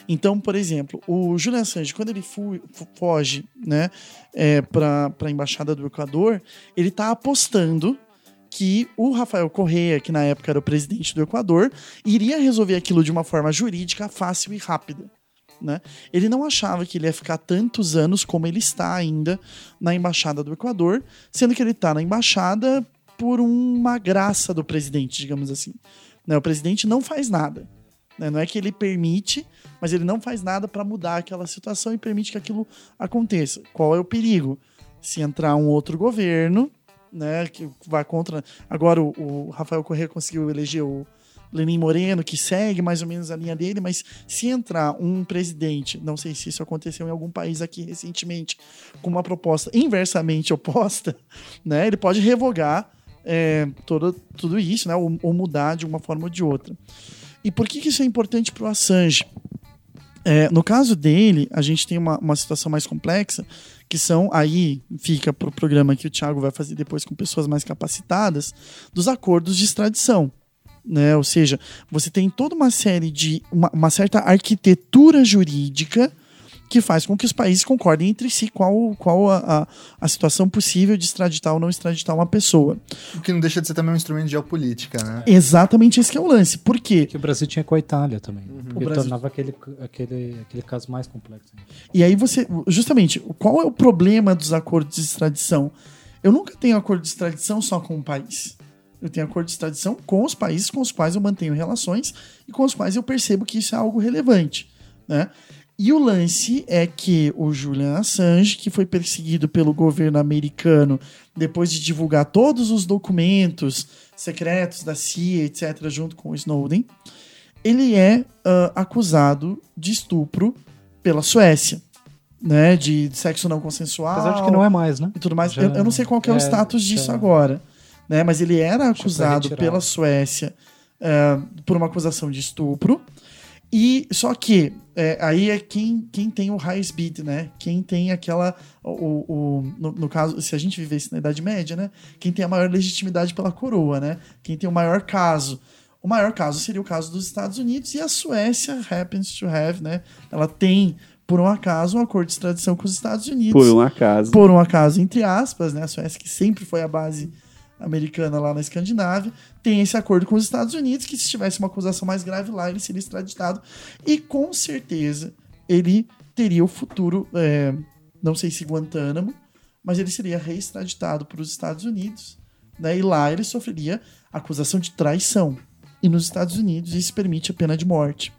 Então, por exemplo, o Julian Assange, quando ele fu foge né, é, para a Embaixada do Equador, ele está apostando que o Rafael Correa, que na época era o presidente do Equador, iria resolver aquilo de uma forma jurídica fácil e rápida. Né? Ele não achava que ele ia ficar tantos anos como ele está ainda na embaixada do Equador, sendo que ele está na embaixada por uma graça do presidente, digamos assim. Né? O presidente não faz nada. Né? Não é que ele permite, mas ele não faz nada para mudar aquela situação e permite que aquilo aconteça. Qual é o perigo? Se entrar um outro governo, né, que vai contra. Agora o, o Rafael Correa conseguiu eleger o Lenin Moreno, que segue mais ou menos a linha dele, mas se entrar um presidente, não sei se isso aconteceu em algum país aqui recentemente, com uma proposta inversamente oposta, né, ele pode revogar é, todo, tudo isso, né, ou, ou, mudar de uma forma ou de outra. E por que, que isso é importante para o Assange? É, no caso dele, a gente tem uma, uma situação mais complexa, que são, aí fica para o programa que o Thiago vai fazer depois com pessoas mais capacitadas, dos acordos de extradição né? Ou seja, você tem toda uma série de uma, uma, certa arquitetura jurídica que faz com que os países concordem entre si qual, qual a, a, a situação possível de extraditar ou não extraditar uma pessoa. O que não deixa de ser também um instrumento de geopolítica, né? Exatamente esse é o lance. Por quê? Que o Brasil tinha com a Itália também. Uhum. O Brasil... tornava aquele, aquele, aquele caso mais complexo. E aí você, justamente, qual é o problema dos acordos de extradição? Eu nunca tenho acordo de extradição só com um país. Eu tenho acordo de extradição com os países com os quais eu mantenho relações e com os quais eu percebo que isso é algo relevante, né? E o lance é que o Julian Assange, que foi perseguido pelo governo americano depois de divulgar todos os documentos secretos da CIA, etc., junto com o Snowden, ele é uh, acusado de estupro pela Suécia. Né, de sexo não consensual. Apesar de que não é mais, né? E tudo mais. Já, eu, eu, não sei qual é, é o status disso já... agora né? Mas ele era acusado pela Suécia uh, por uma acusação de estupro. E só que é, aí é quem, quem tem o highest bid, né? Quem tem aquela. O, o, no, no, caso, se a gente vivesse na Idade Média, né? Quem tem a maior legitimidade pela coroa, né? Quem tem o maior caso. O maior caso seria o caso dos Estados Unidos e a Suécia happens to have, né? Ela tem, por um acaso, um acordo de extradição com os Estados Unidos. Por um acaso. Por um acaso, entre aspas, né? A Suécia que sempre foi a base americana lá na Escandinávia, tem esse acordo com os Estados Unidos, que se tivesse uma acusação mais grave lá, ele seria extraditado. E com certeza ele teria o futuro, é, não sei se Guantánamo, mas ele seria reextraditado para os Estados Unidos. Né? E lá ele sofreria acusação de traição. E nos Estados Unidos isso permite a pena de morte.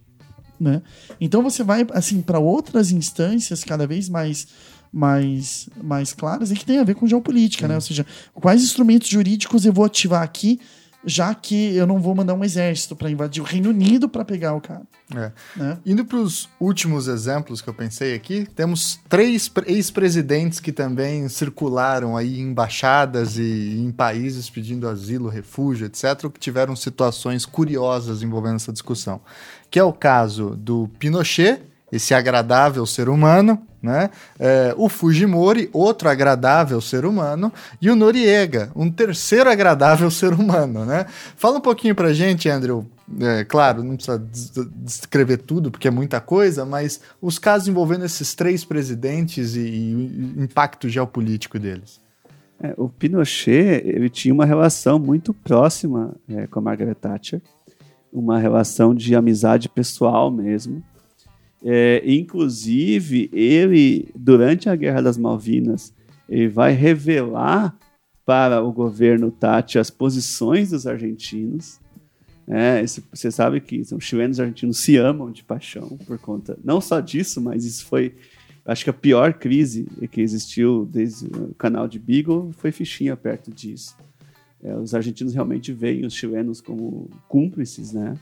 Né? Então você vai assim para outras instâncias cada vez mais mais, mais claras e que tem a ver com geopolítica, né? Ou seja, quais instrumentos jurídicos eu vou ativar aqui, já que eu não vou mandar um exército para invadir o Reino Unido para pegar o cara. É. Né? Indo para os últimos exemplos que eu pensei aqui, temos três ex-presidentes que também circularam aí em embaixadas e em países pedindo asilo, refúgio, etc., que tiveram situações curiosas envolvendo essa discussão. Que é o caso do Pinochet esse agradável ser humano, né? É, o Fujimori, outro agradável ser humano, e o Noriega, um terceiro agradável ser humano, né? Fala um pouquinho pra gente, Andrew. É, claro, não precisa descrever tudo, porque é muita coisa, mas os casos envolvendo esses três presidentes e, e o impacto geopolítico deles. É, o Pinochet ele tinha uma relação muito próxima é, com a Margaret Thatcher, uma relação de amizade pessoal mesmo. É, inclusive, ele, durante a Guerra das Malvinas, ele vai revelar para o governo Thatcher as posições dos argentinos. É, esse, você sabe que os chilenos e argentinos se amam de paixão por conta, não só disso, mas isso foi Acho que a pior crise que existiu desde o canal de Beagle foi fichinha perto disso. É, os argentinos realmente veem os chilenos como cúmplices né,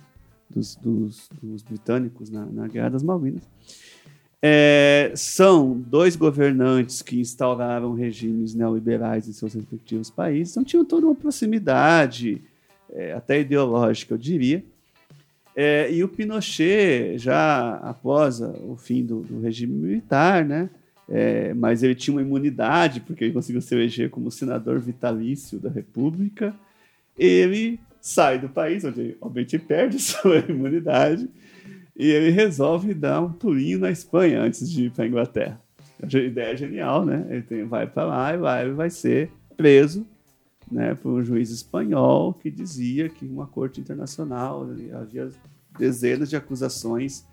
dos, dos, dos britânicos na, na, Guerra das Malvinas. É, são dois governantes que instauraram regimes neoliberais em seus respectivos países, então tinham toda uma proximidade, é, até ideológica, eu diria. É, e o Pinochet, já após o fim do, do regime militar, né, é, mas ele tinha uma imunidade, porque ele conseguiu se eleger como senador vitalício da República, ele sai do país, onde obviamente perde sua imunidade, e ele resolve dar um pulinho na Espanha antes de ir para a Inglaterra. A ideia é genial, né? Ele tem, vai para lá e lá ele vai ser preso né, por um juiz espanhol que dizia que uma corte internacional havia dezenas de acusações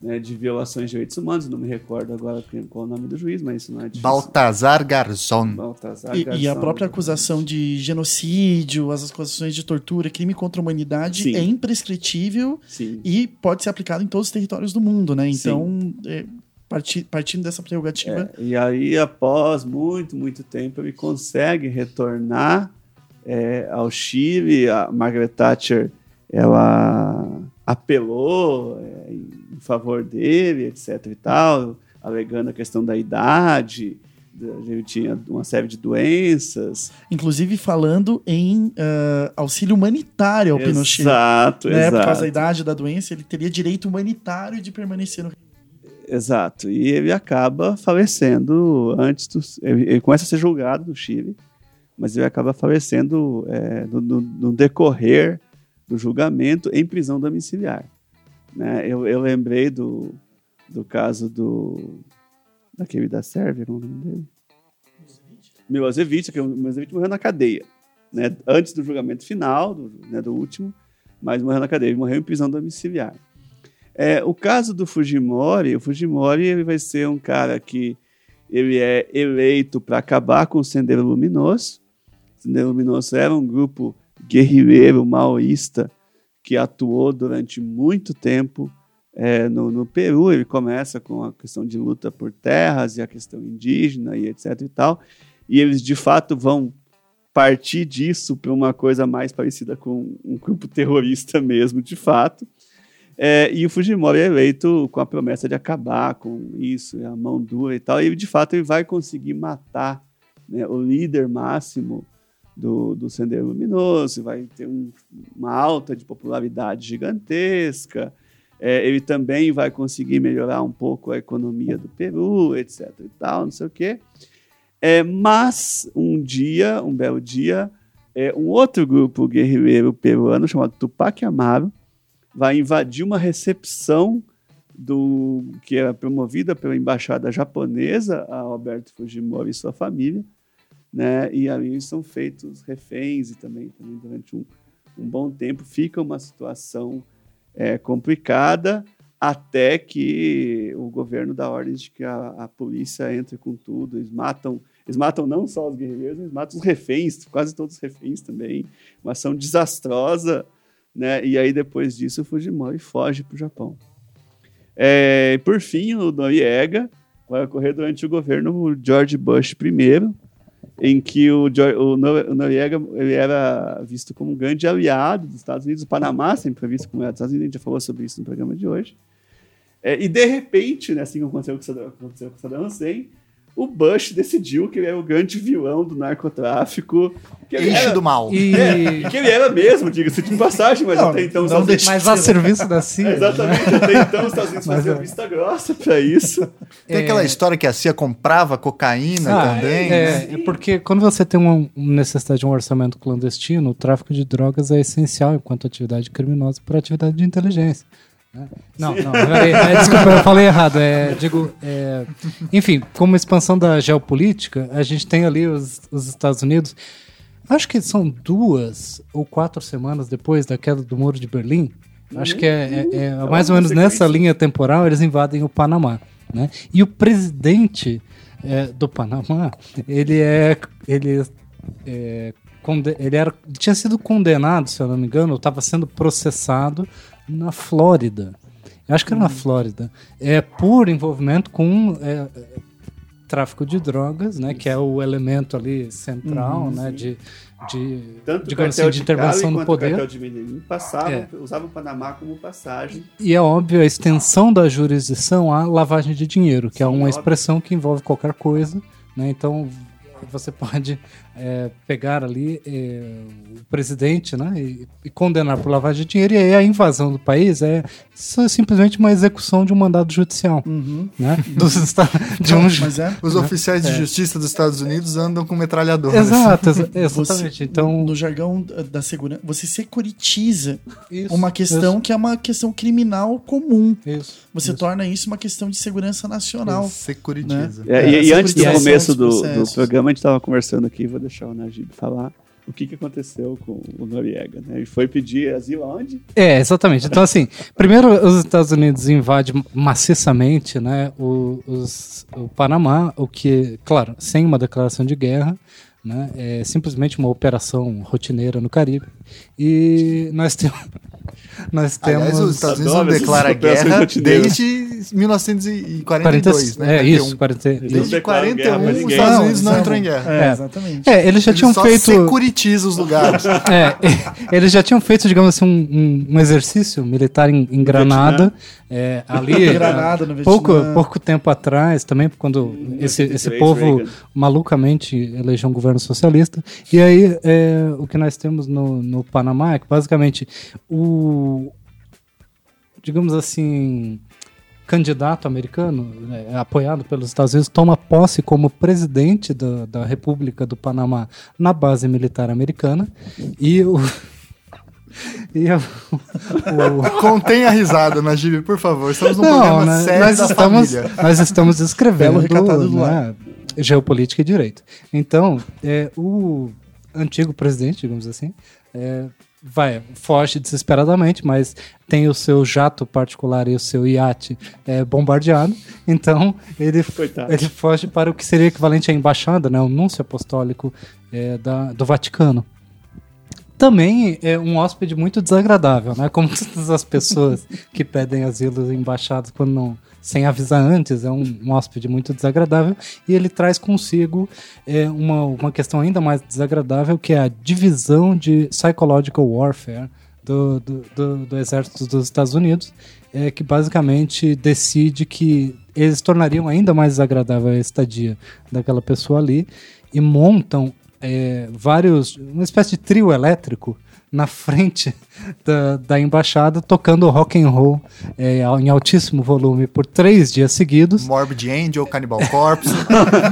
né, de violações de direitos humanos. Não me recordo agora qual é o nome do juiz, mas isso não é difícil. Baltazar Garzon. Baltazar e, Garzon. E a própria acusação de genocídio, as acusações de tortura, crime contra a humanidade Sim. é imprescritível Sim. e pode ser aplicado em todos os territórios do mundo, né? Então, é, partindo dessa prerrogativa. É, e aí, após muito, muito tempo, ele consegue retornar é, ao Chile. A Margaret Thatcher ela apelou é, favor dele, etc. e tal, alegando a questão da idade. Ele tinha uma série de doenças. Inclusive falando em uh, auxílio humanitário ao exato, Pinochet. Exato, né? exato. Por causa da idade da doença, ele teria direito humanitário de permanecer no Exato. E ele acaba falecendo antes do. Ele, ele começa a ser julgado no Chile, mas ele acaba falecendo é, no, no, no, decorrer do julgamento em prisão domiciliar. Né? Eu, eu lembrei do, do caso do. daquele da Sérvia, não lembro dele. Milosevic, que o Milosevic morreu na cadeia. Né? Antes do julgamento final, do, né, do último, mas morreu na cadeia. Ele morreu em prisão domiciliar. É, o caso do Fujimori, o Fujimori ele vai ser um cara que ele é eleito para acabar com o Sendeiro Luminoso. O Sendeiro Luminoso era um grupo guerrilheiro maoísta que atuou durante muito tempo é, no, no, Peru. Ele começa com a questão de luta por terras e a questão indígena e etc e tal. E eles de fato vão partir disso para uma coisa mais parecida com um grupo terrorista mesmo, de fato. É, e o Fujimori é eleito com a promessa de acabar com isso, a mão dura e tal. E de fato ele vai conseguir matar né, o líder máximo do, do Sendero Luminoso, vai ter um, uma alta de popularidade gigantesca. É, ele também vai conseguir melhorar um pouco a economia do Peru, etc. e tal, não sei o quê. É, mas um dia, um belo dia, é, um outro grupo guerrilheiro peruano chamado Tupac Amaro vai invadir uma recepção do que era promovida pela embaixada japonesa a Alberto Fujimori e sua família, né? E ali são feitos reféns e também, também durante um, um bom tempo fica uma situação é, complicada até que o governo dá ordens de que a, a, polícia entre com tudo, eles matam, eles matam não só os guerreiros, eles matam os reféns, quase todos os reféns também, uma ação desastrosa, né? E aí, depois disso, o Fujimori foge para o Japão. É, por fim, o Noriega vai ocorrer durante o governo George Bush I, em que o, o, Noriega ele era visto como um grande aliado dos Estados Unidos. O Panamá sempre foi visto como aliado dos Estados Unidos, a gente já falou sobre isso no programa de hoje. É, e, de repente, né, assim como aconteceu com, com Saddam Hussein, o Bush decidiu que ele era o grande vilão do narcotráfico. Que ele era, do mal. E... É, que ele era mesmo, diga-se de passagem, mas Não, até então... os não Estados Unidos- Mas a serviço da CIA. né? Exatamente, até então os Estados Unidos Mas faziam é. vista grossa pra isso. Tem aquela É. história que a CIA comprava cocaína Ah, também. né? É, é porque quando você tem uma uma necessidade de um orçamento clandestino, o tráfico de drogas é essencial enquanto atividade criminosa para atividade de inteligência. Né? Não, não, peraí, é, desculpa, eu falei errado. É, digo, é, enfim, como expansão da geopolítica, a gente tem ali os, os Estados Unidos. Acho que são duas ou quatro semanas depois da queda do Muro de Berlim. Acho que é, é- é mais ou menos nessa linha temporal eles invadem o Panamá. Né? E o presidente é, do Panamá, ele é. Ele, é, ele era, tinha sido condenado, se eu não me engano, estava sendo processado na Flórida. Eu acho que era na Flórida. É, por envolvimento com é, é, tráfico de drogas, né? Que é o elemento ali central, né? De, de, Tanto digamos assim, de de intervenção Cali poder. o cartel de Medellín passavam, É. usavam o Panamá como passagem. E é óbvio a extensão da jurisdição à lavagem de dinheiro, que é Sim, uma óbvio. expressão que envolve qualquer coisa, né? Então você pode é, pegar ali é, o presidente, né? E, e condenar por lavagem de dinheiro e aí a invasão do país é simplesmente uma execução de um mandado judicial, Uhum. né? Dos Estados de um ju- Mas é. Os oficiais de justiça dos Estados Unidos andam com metralhadoras. Exato, exa- Você, exatamente. Então no jargão da- segurança, você securitiza isso, uma questão que é uma questão criminal comum. isso, isso, Você isso. torna isso uma questão de segurança nacional. Securitiza. É, É, e, e essa antes do começo do, do programa, a gente estava conversando aqui, vou deixar o Najib falar o que, que aconteceu com o Noriega. Né? Ele foi pedir asilo aonde? É, exatamente. Então, assim, primeiro os Estados Unidos invadem maciçamente né, o, os- o Panamá, o que, claro, sem uma declaração de guerra, né, é simplesmente uma operação rotineira no Caribe. E nós temos. Nós temos. Aliás, os Estados Unidos não operações guerra desde 1942, 40, né? é isso, 40, Desde Não declaram guerra pra 41 os. Estados Unidos não não. entrou em guerra. É, É. exatamente. É, eles já Eles tinham só feito. securitiza os lugares. É, eles já tinham feito, digamos assim, um, um- um exercício militar em, em Granada. é, ali. Granada, no pouco, pouco tempo atrás, também, quando esse, esse 83, povo Reagan. malucamente elegeu um governo socialista. E aí, é, o que nós temos no, no Panamá é que, basicamente, o. Digamos assim. Candidato americano, né, apoiado pelos Estados Unidos, toma posse como presidente da, da República do Panamá na base militar americana. E o. E o, o, Contém a risada, Najib, por favor. Estamos num não, programa né, sério nós, da estamos, família. nós estamos escrevendo né, geopolítica e direito. Então, é, o antigo presidente, digamos assim, é, vai, foge desesperadamente, mas tem o seu jato particular e o seu iate é, bombardeado. Então, ele, Coitado. ele foge para o que seria equivalente à embaixada, né, o núncio apostólico é, da, do Vaticano também é um hóspede muito desagradável, né? Como todas as pessoas que pedem asilo em embaixadas quando não, sem avisar antes, é um, um hóspede muito desagradável. E ele traz consigo é, uma, uma questão ainda mais desagradável, que é a divisão de psychological warfare do, do, do, do exército dos Estados Unidos, é, que basicamente decide que eles tornariam ainda mais desagradável a estadia daquela pessoa ali e montam é, vários, uma espécie de trio elétrico na frente da, da embaixada tocando rock and roll é, em altíssimo volume por três dias seguidos, Morbid Angel, Cannibal Corpse.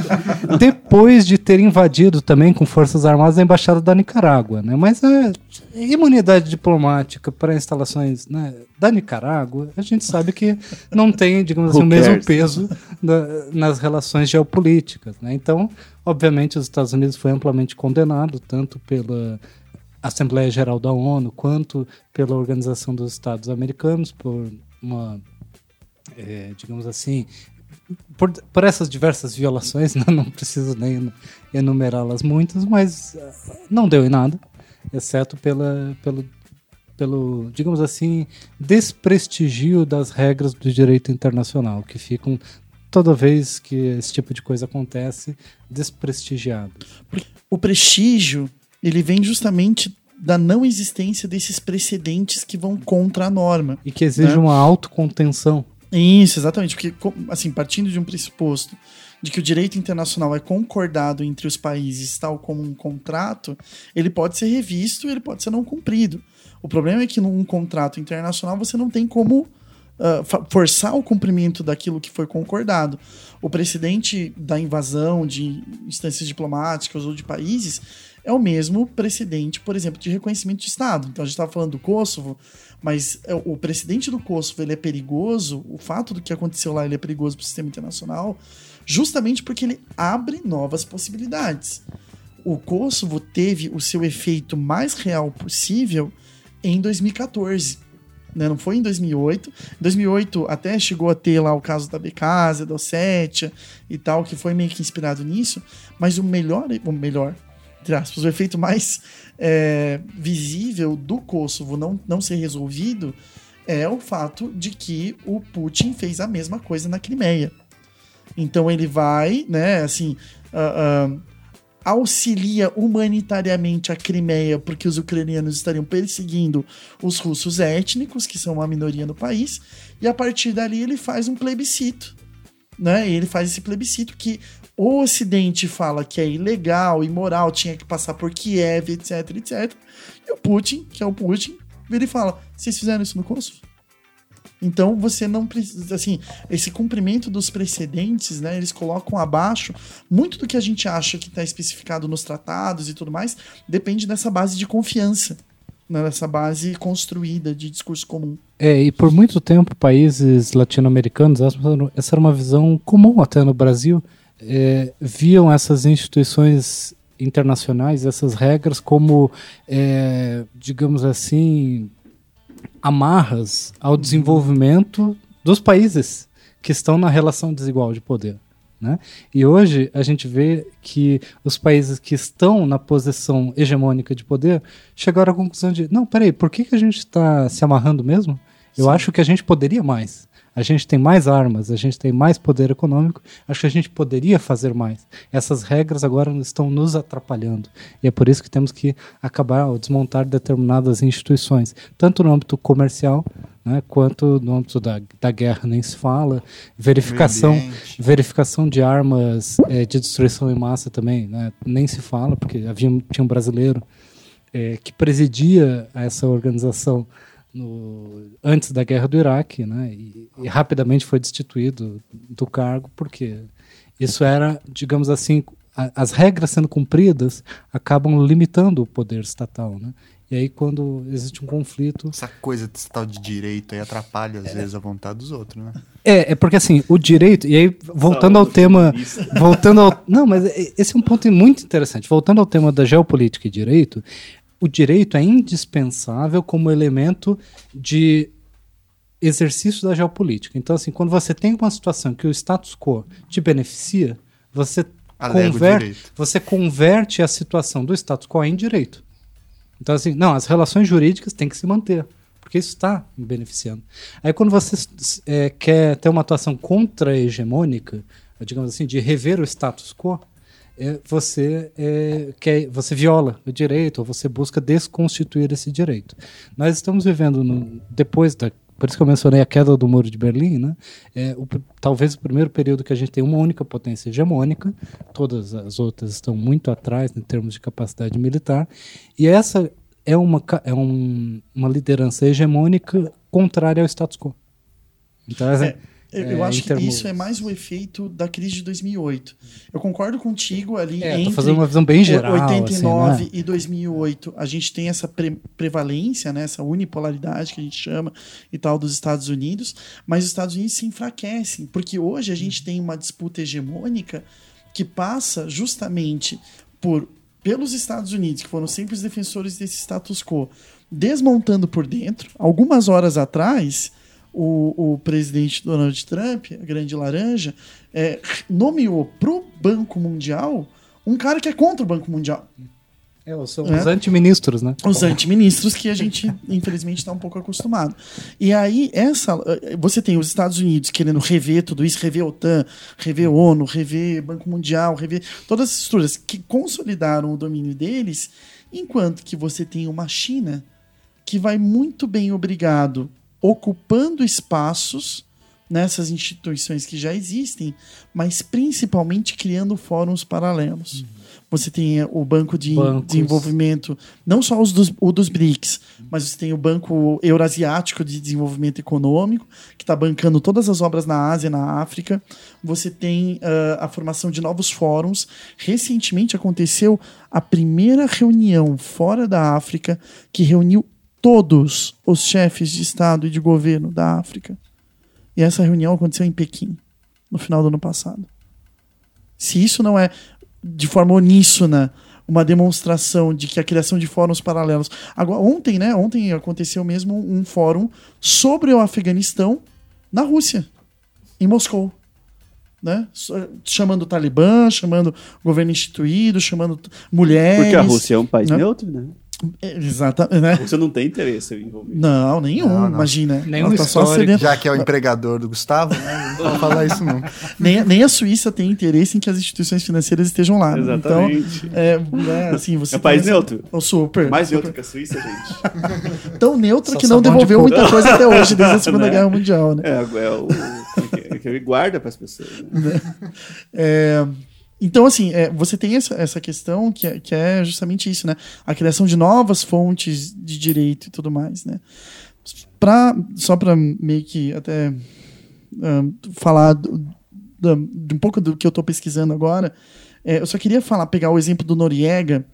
depois de ter invadido também com forças armadas a embaixada da Nicarágua, né? Mas a imunidade diplomática para instalações né, da Nicarágua, a gente sabe que não tem, digamos assim, o mesmo peso da- nas relações geopolíticas, né? Então, obviamente, os Estados Unidos foi amplamente condenado tanto pela Assembleia Geral da ONU quanto pela Organização dos Estados Americanos por uma, é, digamos assim, por, por essas diversas violações, né? não preciso nem enumerá-las muitas, mas ah, não deu em nada, exceto pela, pelo, pelo, digamos assim, desprestigio das regras do direito internacional, que ficam toda vez que esse tipo de coisa acontece desprestigiadas. O prestígio, ele vem justamente da não existência desses precedentes que vão contra a norma. E que exige Né? uma autocontenção. Isso, exatamente. Porque, assim, partindo de um pressuposto de que o direito internacional é concordado entre os países tal como um contrato, ele pode ser revisto e ele pode ser não cumprido. O problema é que num contrato internacional você não tem como uh, forçar o cumprimento daquilo que foi concordado. O precedente da invasão de instâncias diplomáticas ou de países é o mesmo precedente, por exemplo, de reconhecimento de Estado. Então a gente estava falando do Kosovo, mas é, o precedente do Kosovo ele é perigoso, o fato do que aconteceu lá ele é perigoso para o sistema internacional, justamente porque ele abre novas possibilidades. O Kosovo teve o seu efeito mais real possível em 2014. Né? Não foi em 2008. Em 2008 até chegou a ter lá o caso da Becasa, da Ossétia e tal, que foi meio que inspirado nisso. Mas o melhor, o melhor, aspas, o efeito mais é, visível do Kosovo não, não ser resolvido é o fato de que o Putin fez a mesma coisa na Crimeia. Então ele vai, né, assim, uh, uh, auxilia humanitariamente a Crimeia porque os ucranianos estariam perseguindo os russos étnicos, que são uma minoria no país, e a partir dali ele faz um plebiscito. Né? Ele faz esse plebiscito que o Ocidente fala que é ilegal, imoral, tinha que passar por Kiev, etc, etc. E o Putin, que é o Putin, ele fala: vocês fizeram isso no Kosovo? Então você não precisa, assim, esse cumprimento dos precedentes, né? Eles colocam abaixo muito do que a gente acha que está especificado nos tratados e tudo mais, depende dessa base de confiança, né, dessa base construída de discurso comum. É, e por muito tempo países latino-americanos, essa era uma visão comum até no Brasil, é, viam essas instituições internacionais, essas regras como, é, digamos assim, amarras ao desenvolvimento dos países que estão na relação desigual de poder. Né? E hoje a gente vê que os países que estão na posição hegemônica de poder chegaram à conclusão de: não, peraí, por que, que a gente está se amarrando mesmo? Eu Sim. acho que a gente poderia mais a gente tem mais armas, a gente tem mais poder econômico, acho que a gente poderia fazer mais. Essas regras agora estão nos atrapalhando. E é por isso que temos que acabar ou desmontar determinadas instituições, tanto no âmbito comercial, né, quanto no âmbito da, da guerra, nem se fala. Verificação, verificação de armas é, de destruição em massa também, né, nem se fala, porque havia, tinha um brasileiro é, que presidia essa organização no, antes da guerra do Iraque, né? E, e, rapidamente foi destituído do cargo porque isso era, digamos assim, a, as regras sendo cumpridas acabam limitando o poder estatal, né? E aí quando existe um conflito, essa coisa de estatal de direito aí atrapalha às é. vezes a vontade dos outros, né? É, é porque assim, o direito, e aí voltando ao tema, voltando ao, não, mas esse é um ponto muito interessante. Voltando ao tema da geopolítica e direito, o direito é indispensável como elemento de exercício da geopolítica. Então, assim, quando você tem uma situação que o status quo te beneficia, você, converte, você converte a situação do status quo em direito. Então, assim, não, as relações jurídicas têm que se manter, porque isso está me beneficiando. Aí, quando você é, quer ter uma atuação contra-hegemônica, digamos assim, de rever o status quo, você é, quer, você viola o direito ou você busca desconstituir esse direito. Nós estamos vivendo no, depois da por isso que eu mencionei a queda do muro de Berlim, né? É, o, talvez o primeiro período que a gente tem uma única potência hegemônica, todas as outras estão muito atrás em termos de capacidade militar, e essa é uma, é um, uma liderança hegemônica contrária ao status quo. Então, é, eu, é, acho que isso é mais o efeito da crise de 2008. Eu concordo contigo ali é, entre fazendo uma visão bem geral, 89 assim, né? e 2008. A gente tem essa pre prevalência, né, essa unipolaridade que a gente chama e tal dos Estados Unidos, mas os Estados Unidos se enfraquecem, porque hoje a gente tem uma disputa hegemônica que passa justamente por pelos Estados Unidos, que foram sempre os defensores desse status quo, desmontando por dentro. Algumas horas atrás, o, o presidente Donald Trump, a grande laranja, é, nomeou para o Banco Mundial um cara que é contra o Banco Mundial. É, são é. os antiministros, né? Os antiministros que a gente, infelizmente, está um pouco acostumado. E aí, essa. Você tem os Estados Unidos querendo rever tudo isso, rever a OTAN, rever ONU, rever Banco Mundial, rever todas as estruturas que consolidaram o domínio deles, enquanto que você tem uma China que vai muito bem obrigado ocupando espaços nessas instituições que já existem, mas principalmente criando fóruns paralelos. Você tem o Banco de Bancos. Desenvolvimento, não só os dos, o dos BRICS, mas você tem o Banco Eurasiático de Desenvolvimento Econômico, que está bancando todas as obras na Ásia e na África. Você tem ah, a formação de novos fóruns. Recentemente aconteceu a primeira reunião fora da África que reuniu todos os chefes de Estado e de governo da África. E essa reunião aconteceu em Pequim, no final do ano passado. Se isso não é de forma uníssona uma demonstração de que a criação de fóruns paralelos. Agora, ontem, né? Ontem aconteceu mesmo um fórum sobre o Afeganistão na Rússia, em Moscou. Né? Chamando o Talibã, chamando o governo instituído, chamando mulheres. Porque a Rússia é um país né? neutro, né? É, Exatamente. Né? Rússia não tem interesse em envolver. Não, nenhum, Não, não. imagina. Nenhum tá só histórico. cedendo- Já que é o empregador do Gustavo, né? Não pode falar isso nunca. nem, nem a Suíça tem interesse em que as instituições financeiras estejam lá. né? Exatamente. Então, é, né, assim, você É um país tem- neutro. Oh, super. Mais super. neutro que a Suíça, gente. Tão neutro Só que não de devolveu coco. muita coisa até hoje, desde a Segunda Né? Guerra Mundial, né? É, é o é que ele guarda para as pessoas. Né? É, então, assim, é, você tem essa, essa questão que é, que é justamente isso, né? A criação de novas fontes de direito e tudo mais, né? Pra, só para meio que até ahn, falar do- da- de um pouco do que eu estou pesquisando agora, é, eu só queria falar, pegar o exemplo do Noriega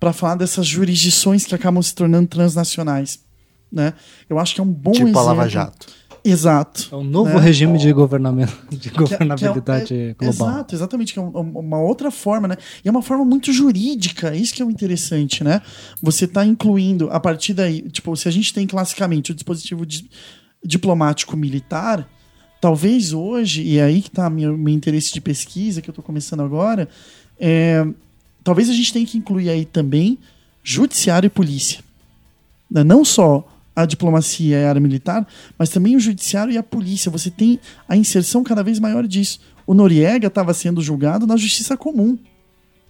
para falar dessas jurisdições que acabam se tornando transnacionais, né? Eu acho que é um bom tipo exemplo. a Lava Jato. Exato. É um novo Né? regime de, governamento, de Que é- que é- governabilidade é- global. Exato, exatamente, que é um- uma outra forma, né? E é uma forma muito jurídica, isso que é o interessante, né? Você está incluindo, a partir daí, tipo, se a gente tem classicamente o dispositivo di- diplomático militar, talvez hoje, e é aí que está meu, meu interesse de pesquisa, que eu estou começando agora, é, talvez a gente tenha que incluir aí também judiciário e polícia. Né? Não só a diplomacia e a área militar, mas também o judiciário e a polícia. Você tem a inserção cada vez maior disso. O Noriega estava sendo julgado na justiça comum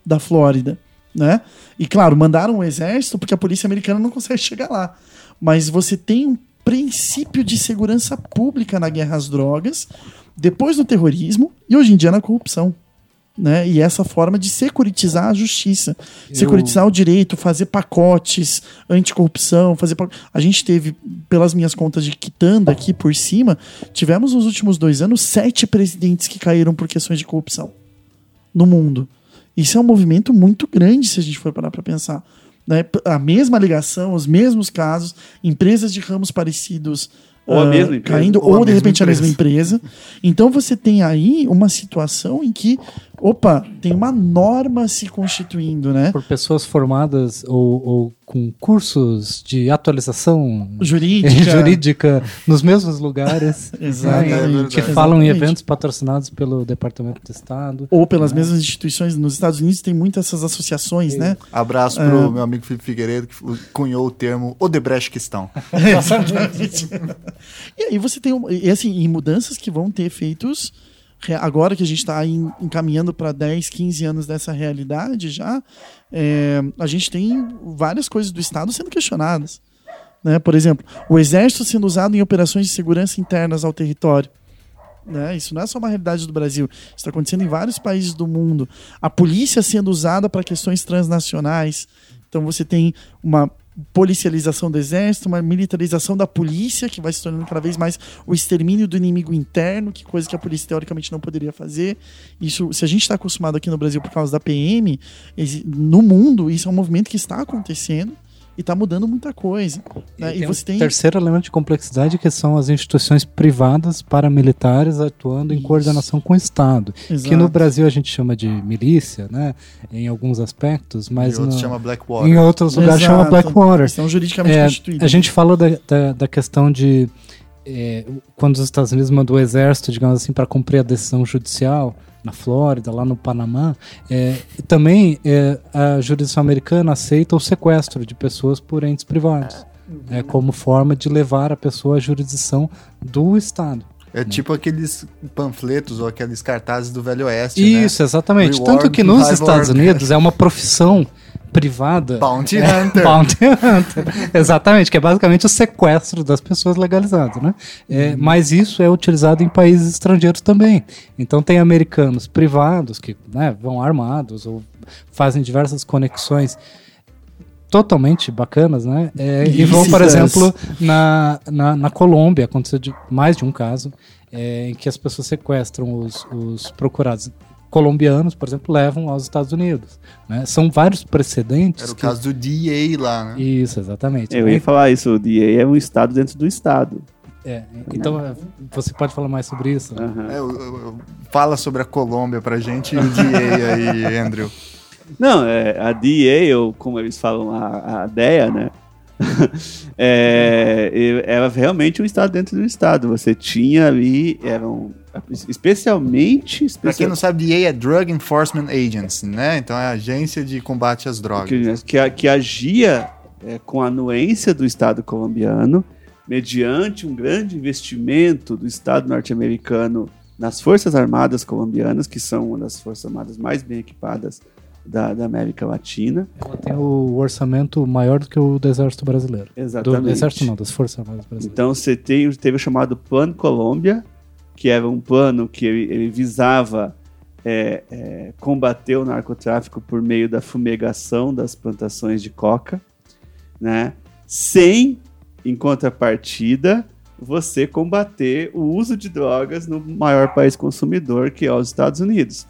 da Flórida, né? E claro, mandaram o exército porque a polícia americana não consegue chegar lá. Mas você tem um princípio de segurança pública na guerra às drogas, depois no terrorismo e hoje em dia na corrupção. Né? E essa forma de securitizar a justiça, securitizar o direito, fazer pacotes anticorrupção, fazer a gente teve, pelas minhas contas de quitanda aqui por cima, tivemos nos últimos dois anos sete presidentes que caíram por questões de corrupção no mundo. Isso é um movimento muito grande se a gente for parar para pensar. Né? A mesma ligação, os mesmos casos, empresas de ramos parecidos Ou a ah, mesma empresa. caindo, Ou ou, de repente a mesma empresa. Então você tem aí uma situação em que, opa, tem uma norma se constituindo, né? Por pessoas formadas ou, ou com cursos de atualização Jurídica. jurídica nos mesmos lugares, Exatamente. né, É que falam em eventos patrocinados pelo Departamento de Estado. Ou pelas mesmas instituições. Nos Estados Unidos tem muitas essas associações, né? Abraço pro meu amigo Felipe Figueiredo, que cunhou o termo Odebrecht questão. Exatamente. e aí você tem um, e assim, mudanças que vão ter efeitos agora que a gente está encaminhando para 10, 15 anos dessa realidade já, é, a gente tem várias coisas do Estado sendo questionadas. Né? Por exemplo, o exército sendo usado em operações de segurança internas ao território. Né? Isso não é só uma realidade do Brasil, isso está acontecendo em vários países do mundo. A polícia sendo usada para questões transnacionais. Então você tem uma policialização do exército, uma militarização da polícia, que vai se tornando cada vez mais o extermínio do inimigo interno, que coisa que a polícia teoricamente não poderia fazer. Isso, se a gente está acostumado aqui no Brasil por causa da PM, no mundo isso é um movimento que está acontecendo e está mudando muita coisa. né? E, tem você um tem terceiro elemento de complexidade que são as instituições privadas paramilitares atuando em Isso. coordenação com o Estado. Que Exato. no Brasil a gente chama de milícia, né? Em alguns aspectos, mas e outros no- chama Blackwater. em outros lugares chama Exato. Blackwater. Questão juridicamente É, constituída. a gente falou da, da, da questão de é, quando os Estados Unidos mandou o exército, digamos assim, para cumprir a decisão judicial na Flórida, lá no Panamá, é, também é, a jurisdição americana aceita o sequestro de pessoas por entes privados, é, como forma de levar a pessoa à jurisdição do Estado. É tipo aqueles panfletos ou aqueles cartazes do Velho Oeste, Isso, exatamente. Reward Tanto que nos Estados. Unidos é uma profissão privada. né? Bounty Hunter. Bounty Hunter. Exatamente, que é basicamente o sequestro das pessoas legalizado, né? É, Uhum. Mas isso é utilizado em países estrangeiros também. Então tem americanos privados que né, vão armados ou fazem diversas conexões totalmente bacanas, né? É, e vão, por exemplo, na, na, na Colômbia, aconteceu de, mais de um caso, é, em que as pessoas sequestram os, os procurados colombianos, por exemplo, levam aos Estados Unidos. né? São vários precedentes. Era o que- caso do DEA lá, né? Isso, exatamente. Eu ia falar isso, o DA é um estado dentro do estado. É, então, é, você pode falar mais sobre isso? né? Aham. É, eu- eu- eu- fala sobre a Colômbia pra gente e o DEA aí, Andrew. Não, é, a DEA, ou como eles falam, a, a DEA, né? é, era realmente um estado dentro do estado. Você tinha ali, eram especialmente... Pra especial- quem não sabe, DEA é Drug Enforcement Agency, né? Então é a agência de combate às drogas. que, a- que agia é, com a anuência do Estado colombiano, mediante um grande investimento do Estado norte-americano nas Forças Armadas colombianas, que são uma das Forças Armadas mais bem equipadas da, da América Latina. Ela tem o orçamento maior do que o do Exército Brasileiro. Do Exatamente. Exército não, das Forças Armadas Brasileiras. Então você tem, teve o chamado Plano Colômbia, que era um plano que ele, ele visava é, é, combater o narcotráfico por meio da fumegação das plantações de coca, né? sem, em contrapartida, você combater o uso de drogas no maior país consumidor, que é os Estados Unidos.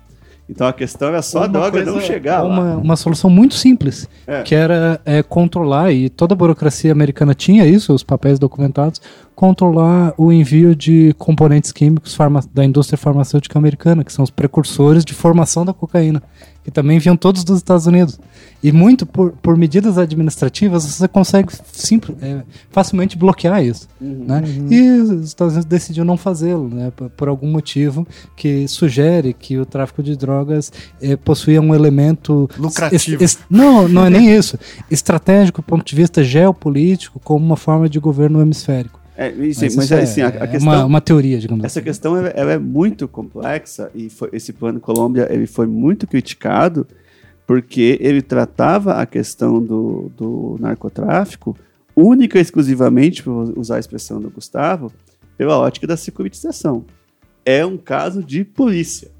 Então a questão era só a Uma droga não chegar lá. uma, uma solução muito simples, É. que era é, controlar, e toda a burocracia americana tinha isso, os papéis documentados, controlar o envio de componentes químicos da indústria farmacêutica americana, que são os precursores de formação da cocaína, que também vinham todos dos Estados Unidos. E muito por, por medidas administrativas, você consegue simples, é, facilmente bloquear isso. Né? E os Estados Unidos decidiu não fazê-lo, né? por, por algum motivo que sugere que o tráfico de drogas eh, possuía um elemento Lucrativo. es- es- não, não é nem isso. Estratégico do ponto de vista geopolítico, como uma forma de governo hemisférico. É, isso, Mas, mas, é, é, assim, a, a é questão... uma, uma teoria, digamos Essa assim. questão ela, ela é muito complexa e foi- esse plano Colômbia ele foi muito criticado porque ele tratava a questão do, do narcotráfico única e exclusivamente, por usar a expressão do Gustavo, pela ótica da securitização. É um caso de polícia,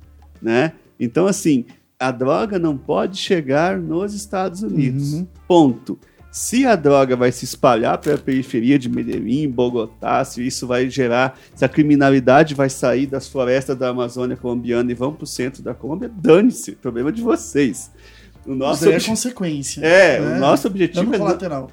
né? Então, assim, a droga não pode chegar nos Estados Unidos. Ponto. Se a droga vai se espalhar pela periferia de Medellín, Bogotá, se isso vai gerar, se a criminalidade vai sair das florestas da Amazônia colombiana e vão para o centro da Colômbia, dane-se, problema de vocês. O Isso nosso, daí é obje- consequência. é, né? o nosso objetivo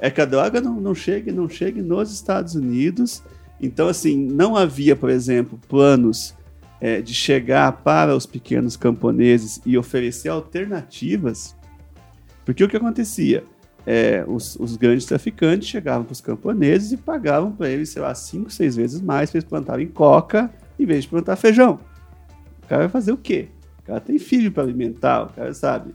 é, é que a droga não, não chegue, não chegue nos Estados Unidos. Então, assim, não havia, por exemplo, planos é, de chegar para os pequenos camponeses e oferecer alternativas, porque o que acontecia? É, os, os grandes traficantes chegavam para os camponeses e pagavam para eles, sei lá, cinco, seis vezes mais para eles plantarem coca em vez de plantar feijão. O cara vai fazer o quê? O cara tem filho para alimentar, o cara sabe.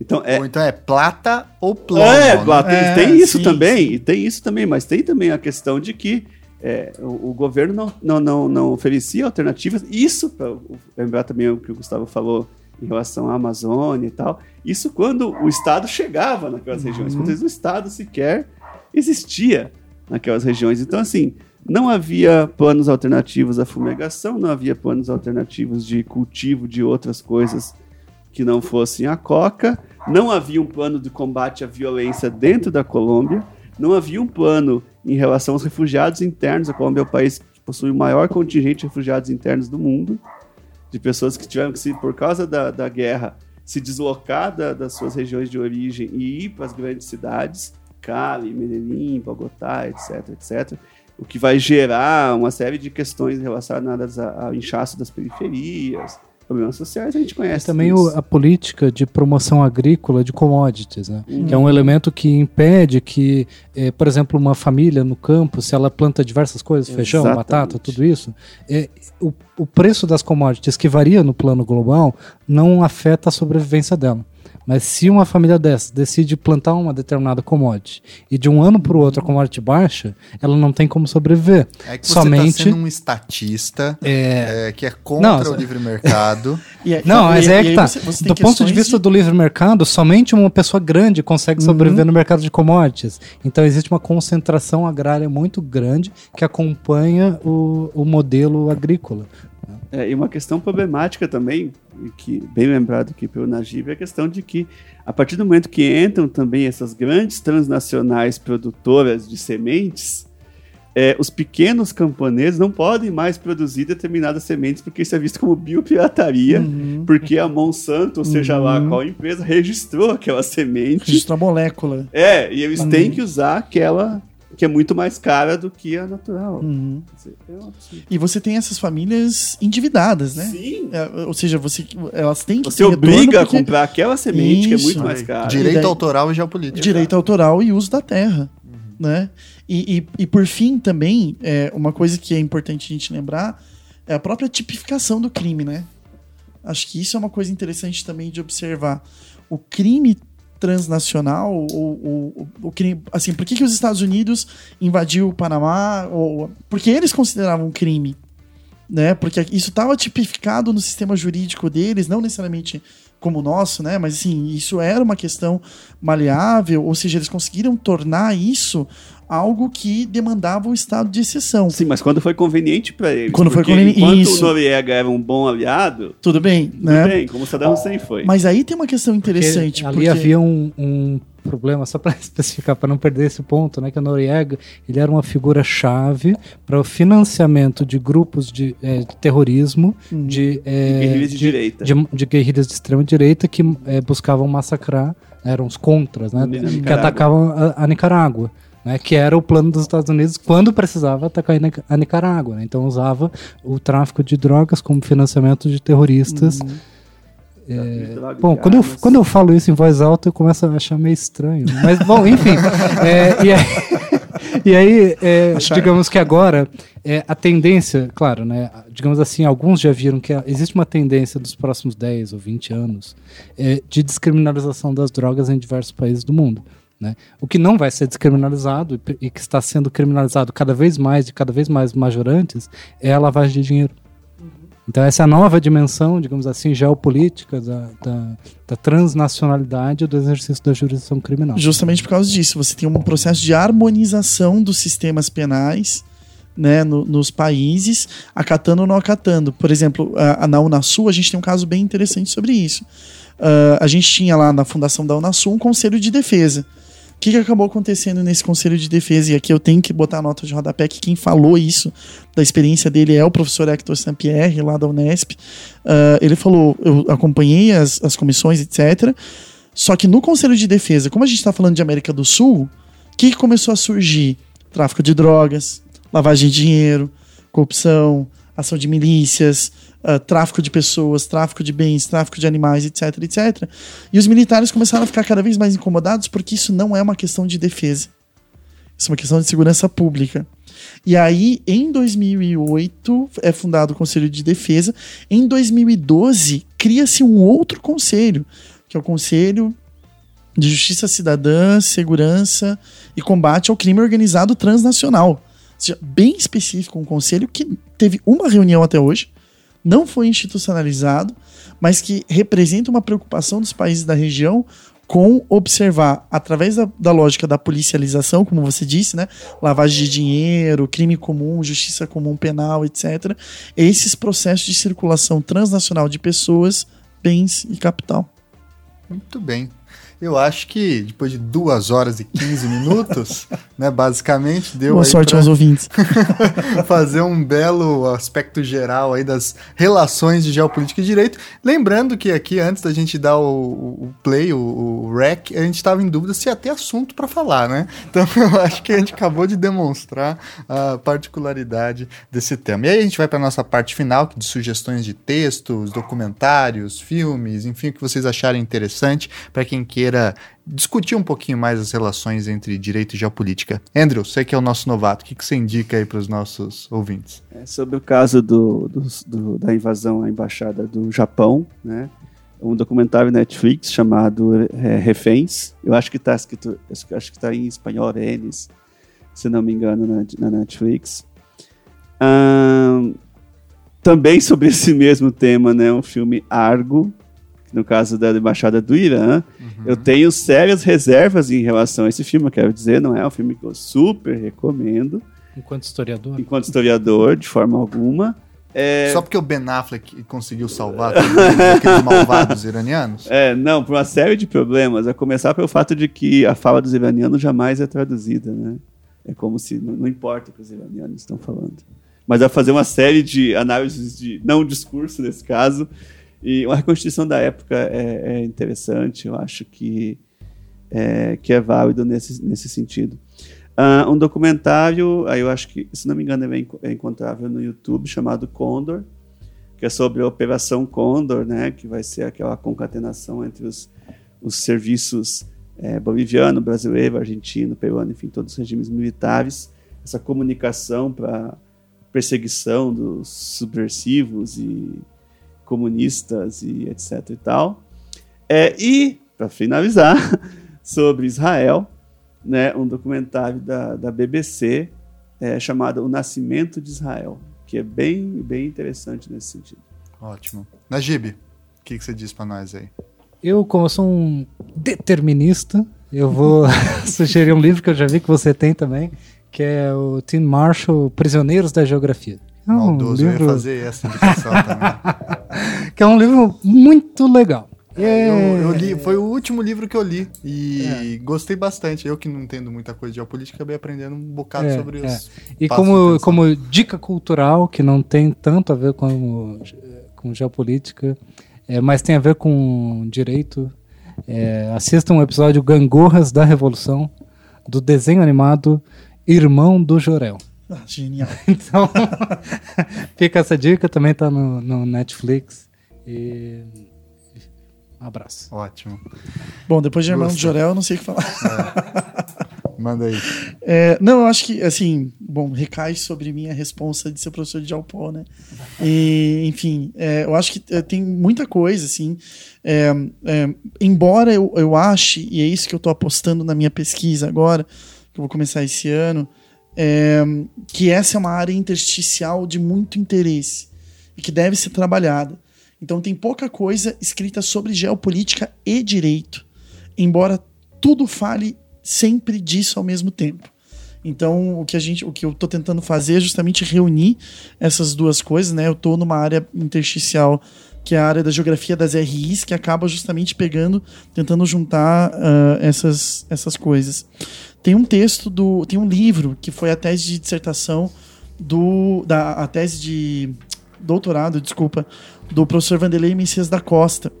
Então, é, Ou então é plata ou plomo. é, né? tem, É, tem isso sim, também, sim. e tem isso também, mas tem também a questão de que é, o, o governo não, não, não, não oferecia alternativas. Isso, para lembrar também o que o Gustavo falou em relação à Amazônia e tal, isso quando o Estado chegava naquelas regiões, quando o Estado sequer existia naquelas regiões. Então, assim, não havia planos alternativos à fumegação, não havia planos alternativos de cultivo de outras coisas que não fossem a coca, não havia um plano de combate à violência dentro da Colômbia, não havia um plano em relação aos refugiados internos. A Colômbia é o país que possui o maior contingente de refugiados internos do mundo, de pessoas que tiveram que, se, por causa da, da guerra, se deslocar da- das suas regiões de origem e ir para as grandes cidades, Cali, Medellín, Bogotá, etc, etc. O que vai gerar uma série de questões relacionadas ao inchaço das periferias, problemas sociais, a gente conhece. também isso. o- a política de promoção agrícola de commodities, né? que é um elemento que impede que, eh, por exemplo, uma família no campo, se ela planta diversas coisas, feijão, Exatamente. batata, tudo isso, eh, o, o preço das commodities, que varia no plano global, não afeta a sobrevivência dela. Mas se uma família dessa decide plantar uma determinada commodity e de um ano para o outro a commodity baixa, ela não tem como sobreviver. É que você Somente tá sendo um estatista é, é, que é contra Não, o livre mercado. E aí- Não, mas e é aí que tá. você- você Do ponto de vista do livre mercado, somente uma pessoa grande consegue sobreviver no mercado de commodities. Então existe uma concentração agrária muito grande que acompanha o, o modelo agrícola. É, e uma questão problemática também, que bem lembrado aqui pelo Najib, é a questão de que, a partir do momento que entram também essas grandes transnacionais produtoras de sementes, é, os pequenos camponeses não podem mais produzir determinadas sementes, porque isso é visto como biopirataria, Uhum. porque a Monsanto, ou seja lá qual empresa, registrou aquela semente. Registrar a molécula. É, e eles Uhum. têm que usar aquela que é muito mais cara do que a natural. Uhum. Dizer, É. E você tem essas famílias endividadas, né? Sim. É, ou seja, você, elas têm que Você obriga a porque comprar aquela semente que é Isso. muito mais cara. Direito E daí- autoral e geopolítica. direito autoral e uso da terra, né? E, e, e por fim também é, uma coisa que é importante a gente lembrar é a própria tipificação do crime, né? Acho que isso é uma coisa interessante também de observar. O crime transnacional, ou, o crime, assim, por que, que os Estados Unidos invadiu o Panamá? Ou, porque eles consideravam um crime, né? Porque isso estava tipificado no sistema jurídico deles, não necessariamente como o nosso, né? Mas assim, isso era uma questão maleável, ou seja, eles conseguiram tornar isso algo que demandava o estado de exceção. Sim, mas quando foi conveniente para eles. Quando foi porque conveniente- Enquanto isso. o Noriega era um bom aliado, Tudo bem, tudo né? bem, como Saddam Hussein foi. Mas aí tem uma questão Porque interessante, ali porque havia um, um problema, só para especificar, para não perder esse ponto, né, que o Noriega ele era uma figura-chave para o financiamento de grupos de, eh, de terrorismo, Hum. de, eh, guerrilhas de direita. de, de guerrilhas de extrema direita que eh, buscavam massacrar, eram os contras, né, que atacavam a, a Nicarágua. Né, que era o plano dos Estados Unidos quando precisava atacar a Nica- a Nicarágua. né? Então usava o tráfico de drogas como financiamento de terroristas. É, Drogas, Bom, quando eu, quando eu falo isso em voz alta, eu começo a achar meio estranho. Mas, bom, enfim. é, e aí, e aí, é, digamos que agora, é, a tendência, claro, né? Digamos assim, alguns já viram que existe uma tendência dos próximos 10 ou 20 anos é, de descriminalização das drogas em diversos países do mundo. Né? O que não vai ser descriminalizado e que está sendo criminalizado cada vez mais e cada vez mais majorantes é a lavagem de dinheiro. Então essa é a nova dimensão, digamos assim, geopolítica da, da, da transnacionalidade do exercício da jurisdição criminal. justamente por causa disso, você tem um processo de harmonização dos sistemas penais né, no- nos países, acatando ou não acatando. Por exemplo, a, a- na Unasul, a gente tem um caso bem interessante sobre isso. Ah, a gente tinha lá na fundação da Unasul um conselho de defesa. O que, que acabou acontecendo nesse conselho de defesa? E aqui eu tenho que botar a nota de rodapé que quem falou isso, da experiência dele, é o professor Hector Sampierre, lá da Unesp. Ah, ele falou: eu acompanhei as, as comissões, etc. Só que no Conselho de Defesa, como a gente está falando de América do Sul, o que, que começou a surgir? Tráfico de drogas, lavagem de dinheiro, corrupção, ação de milícias, ah, tráfico de pessoas, tráfico de bens, tráfico de animais, etc, etc. E os militares começaram a ficar cada vez mais incomodados porque isso não é uma questão de defesa. Isso é uma questão de segurança pública. E aí, em 2008, é fundado o Conselho de Defesa. Em 2012, cria-se um outro conselho, que é o Conselho de Justiça Cidadã, Segurança e Combate ao Crime Organizado Transnacional. Ou seja, bem específico, um conselho que teve uma reunião até hoje, não foi institucionalizado, mas que representa uma preocupação dos países da região com observar, através da, da lógica da policialização, como você disse, né? Lavagem de dinheiro, crime comum, justiça comum penal, etc. Esses processos de circulação transnacional de pessoas, bens e capital. Muito bem. Eu acho que depois de duas horas e 15 minutos, né, basicamente, deu Boa sorte aos ouvintes. fazer um belo aspecto geral aí das relações de geopolítica e direito. Lembrando que aqui, antes da gente dar o, o play, o, o rec, a gente estava em dúvida se ia ter assunto para falar, né? Então eu acho que a gente acabou de demonstrar a particularidade desse tema. E aí a gente vai para nossa parte final, que de sugestões de textos, documentários, filmes, enfim, o que vocês acharem interessante para quem queira discutir um pouquinho mais as relações entre direito e geopolítica. Andrew, você que é o nosso novato, o que, que você indica aí para os nossos ouvintes? É sobre o caso do, do- do- da invasão à embaixada do Japão, né? um documentário Netflix chamado é, Reféns. Eu acho que está escrito, acho que está em espanhol Renes, se não me engano, na, na Netflix. Um, também sobre esse mesmo tema, né, um filme Argo, no caso da embaixada do Irã. Uhum. Eu tenho sérias reservas em relação a esse filme, eu quero dizer, não é um filme que eu super recomendo. Enquanto historiador? Enquanto historiador, de forma alguma. É... Só porque o Ben Affleck conseguiu salvar aqueles malvados iranianos? É, não, por uma série de problemas. A começar pelo fato de que a fala dos iranianos jamais é traduzida, né? É como se não, não importa o que os iranianos estão falando. Mas vai fazer uma série de análises de não discurso nesse caso. E uma reconstituição da época é, é interessante, eu acho que é, que é válido nesse, nesse sentido. Uh, um documentário, aí eu acho que, se não me engano, é, é encontrável no YouTube, chamado Condor, que é sobre a Operação Condor, né, que vai ser aquela concatenação entre os, os serviços é, boliviano, brasileiro, argentino, peruano, enfim, todos os regimes militares, essa comunicação para perseguição dos subversivos e comunistas e etc e tal. É, e, para finalizar, sobre Israel, né, um documentário da, da BBC é, chamado O Nascimento de Israel, que é bem, bem interessante nesse sentido. Ótimo. Najib, o que, que você diz para nós aí? Eu, como eu sou um determinista, eu vou sugerir um livro que eu já vi que você tem também, que é o Tim Marshall, Prisioneiros da Geografia. É um Maldoso, livro... eu ia fazer essa indicação também. que é um livro muito legal. É, eu, eu, li, foi o último livro que eu li e é. gostei bastante. Eu que não entendo muita coisa de geopolítica, acabei aprendendo um bocado é, sobre. É. E como, como dica cultural, que não tem tanto a ver com, com geopolítica, é, mas tem a ver com direito, é, assista um episódio Gangorras da Revolução, do desenho animado Irmão do Jorel. Ah, genial. então, fica essa dica, também tá no, no Netflix. E um abraço. Ótimo. Bom, depois de Irmão do Jorel, eu não sei o que falar. É. Manda aí. É, não, eu acho que, assim, bom, recai sobre mim a responsa de ser professor de Alpó, né? E, enfim, é, eu acho que é, tem muita coisa, assim. É, é, embora eu, eu ache, e é isso que eu estou apostando na minha pesquisa agora, que eu vou começar esse ano, que essa é uma área intersticial de muito interesse e que deve ser trabalhada. Então tem pouca coisa escrita sobre geopolítica e direito, embora tudo fale sempre disso ao mesmo tempo. Então, o que a gente, o que eu estou tentando fazer é justamente reunir essas duas coisas, né? Eu estou numa área intersticial que é a área da geografia das RIs, que acaba justamente pegando, tentando juntar uh, essas, essas coisas. Tem um texto do, tem um livro que foi a tese de dissertação do, da a tese de doutorado, desculpa, do professor Vanderlei Messias da Costa.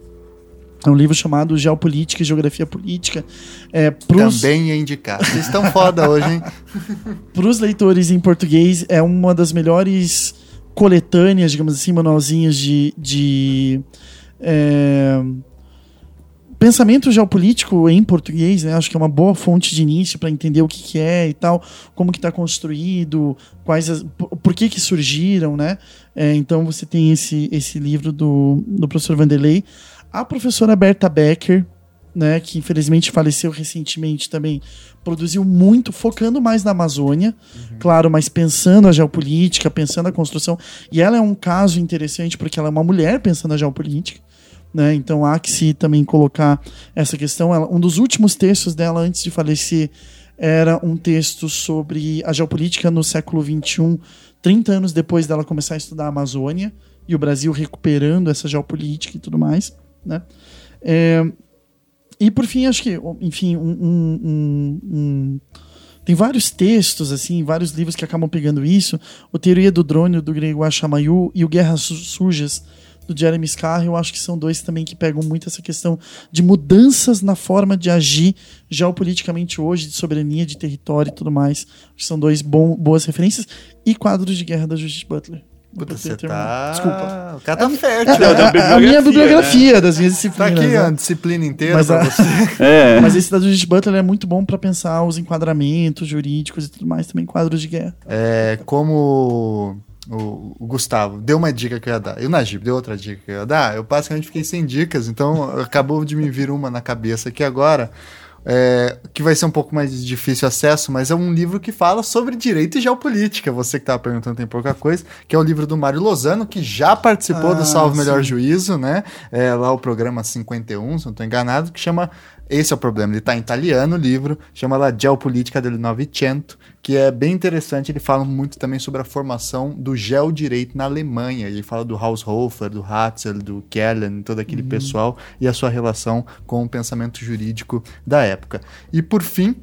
É um livro chamado Geopolítica e Geografia Política. É, pros... Também é indicado. Vocês estão foda hoje, hein? Para os leitores em português, é uma das melhores coletâneas, digamos assim, manualzinhos de, de é, pensamento geopolítico em português, né? Acho que é uma boa fonte de início para entender o que, que, é e tal, como que está construído, quais as, por, por, que que surgiram, né? É, então você tem esse, esse livro do, do professor Vanderlei. A professora Berta Becker, né, que infelizmente faleceu recentemente também, produziu muito, focando mais na Amazônia, uhum. claro, mas pensando a geopolítica, pensando a construção. E ela é um caso interessante porque ela é uma mulher pensando a geopolítica. Né? Então há que se também colocar essa questão. Ela, um dos últimos textos dela antes de falecer era um texto sobre a geopolítica no século XXI, 30 anos depois dela começar a estudar a Amazônia e o Brasil recuperando essa geopolítica e tudo mais. Né? É, e por fim, acho que, enfim, um, um, um, tem vários textos, assim, vários livros que acabam pegando isso. O Teoria do Drone, do grego Achamayu, e o Guerras Sujas, do Jeremy Scarr, eu acho que são dois também que pegam muito essa questão de mudanças na forma de agir geopoliticamente hoje, de soberania, de território e tudo mais. São dois bom, boas referências. E quadros de guerra da Judith Butler. Puta, você tá... Desculpa. O cara tá é, fértil. É, é, a minha bibliografia né? das minhas disciplinas. Tá aqui né? a disciplina inteira mas, pra você. é. mas esse da Judith Butler é muito bom para pensar os enquadramentos jurídicos e tudo mais, também quadros de guerra. É, como o, o Gustavo deu uma dica que eu ia dar, e o Najib deu outra dica que eu ia dar, eu basicamente fiquei sem dicas, então acabou de me vir uma na cabeça aqui agora, é, que vai ser um pouco mais de difícil acesso, mas é um livro que fala sobre direito e geopolítica. Você que estava perguntando tem pouca coisa, que é o livro do Mário Lozano, que já participou Ah, do Salve Melhor sim. Juízo, né? É lá o programa 51, se não estou enganado, que chama. Esse é o problema, ele está em italiano o livro, chama lá Geopolítica del Novecento, que é bem interessante. Ele fala muito também sobre a formação do geodireito na Alemanha. Ele fala do Haushofer, do Hatzel, do Kellen, todo aquele pessoal e a sua relação com o pensamento jurídico da época. E por fim,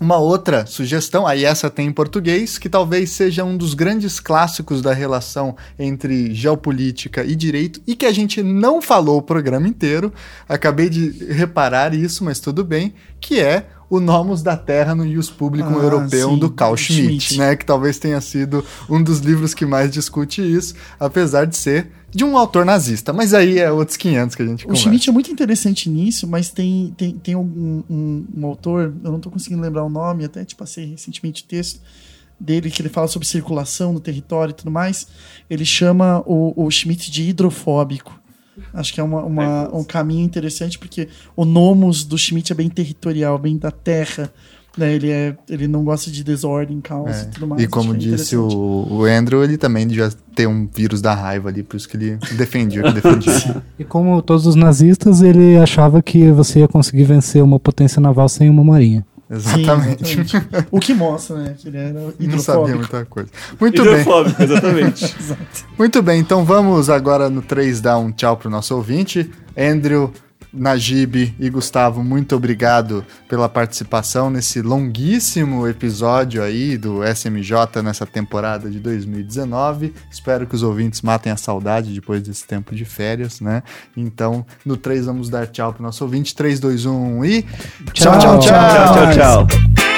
uma outra sugestão, aí essa tem em português, que talvez seja um dos grandes clássicos da relação entre geopolítica e direito e que a gente não falou o programa inteiro. Acabei de reparar isso, mas tudo bem, que é o Nomos da Terra no Ius Publicum Ah, Europeu sim, do Carl Schmitt, Schmitt. né, que talvez tenha sido um dos livros que mais discute isso, apesar de ser de um autor nazista. Mas aí é outros 500 que a gente O conversa. Schmidt é muito interessante nisso, mas tem, tem, tem um, um, um autor, eu não tô conseguindo lembrar o nome, até te passei recentemente o texto dele, que ele fala sobre circulação no território e tudo mais. Ele chama o, o Schmidt de hidrofóbico. Acho que é uma, uma- um caminho interessante, porque o nomos do Schmidt é bem territorial, bem da terra. Né? Ele, é, ele não gosta de desordem, caos É. e tudo mais. E como é disse o, o Andrew, ele também já tem um vírus da raiva ali, por isso que ele defendia o que defendia. E como todos os nazistas, ele achava que você ia conseguir vencer uma potência naval sem uma marinha. Sim, Exatamente. exatamente. o que mostra, né? Que ele era Não sabia hidrofóbico. muita coisa. Muito bem. Hidrofóbico, exatamente. Muito bem, então vamos agora no 3 dar um tchau pro nosso ouvinte. Andrew, Najib e Gustavo, muito obrigado pela participação nesse longuíssimo episódio aí do SMJ nessa temporada de 2019. Espero que os ouvintes matem a saudade depois desse tempo de férias, né? Então, no 3 vamos dar tchau pro nosso ouvinte. 3, 2, 1 e. Tchau, tchau. tchau, tchau, tchau.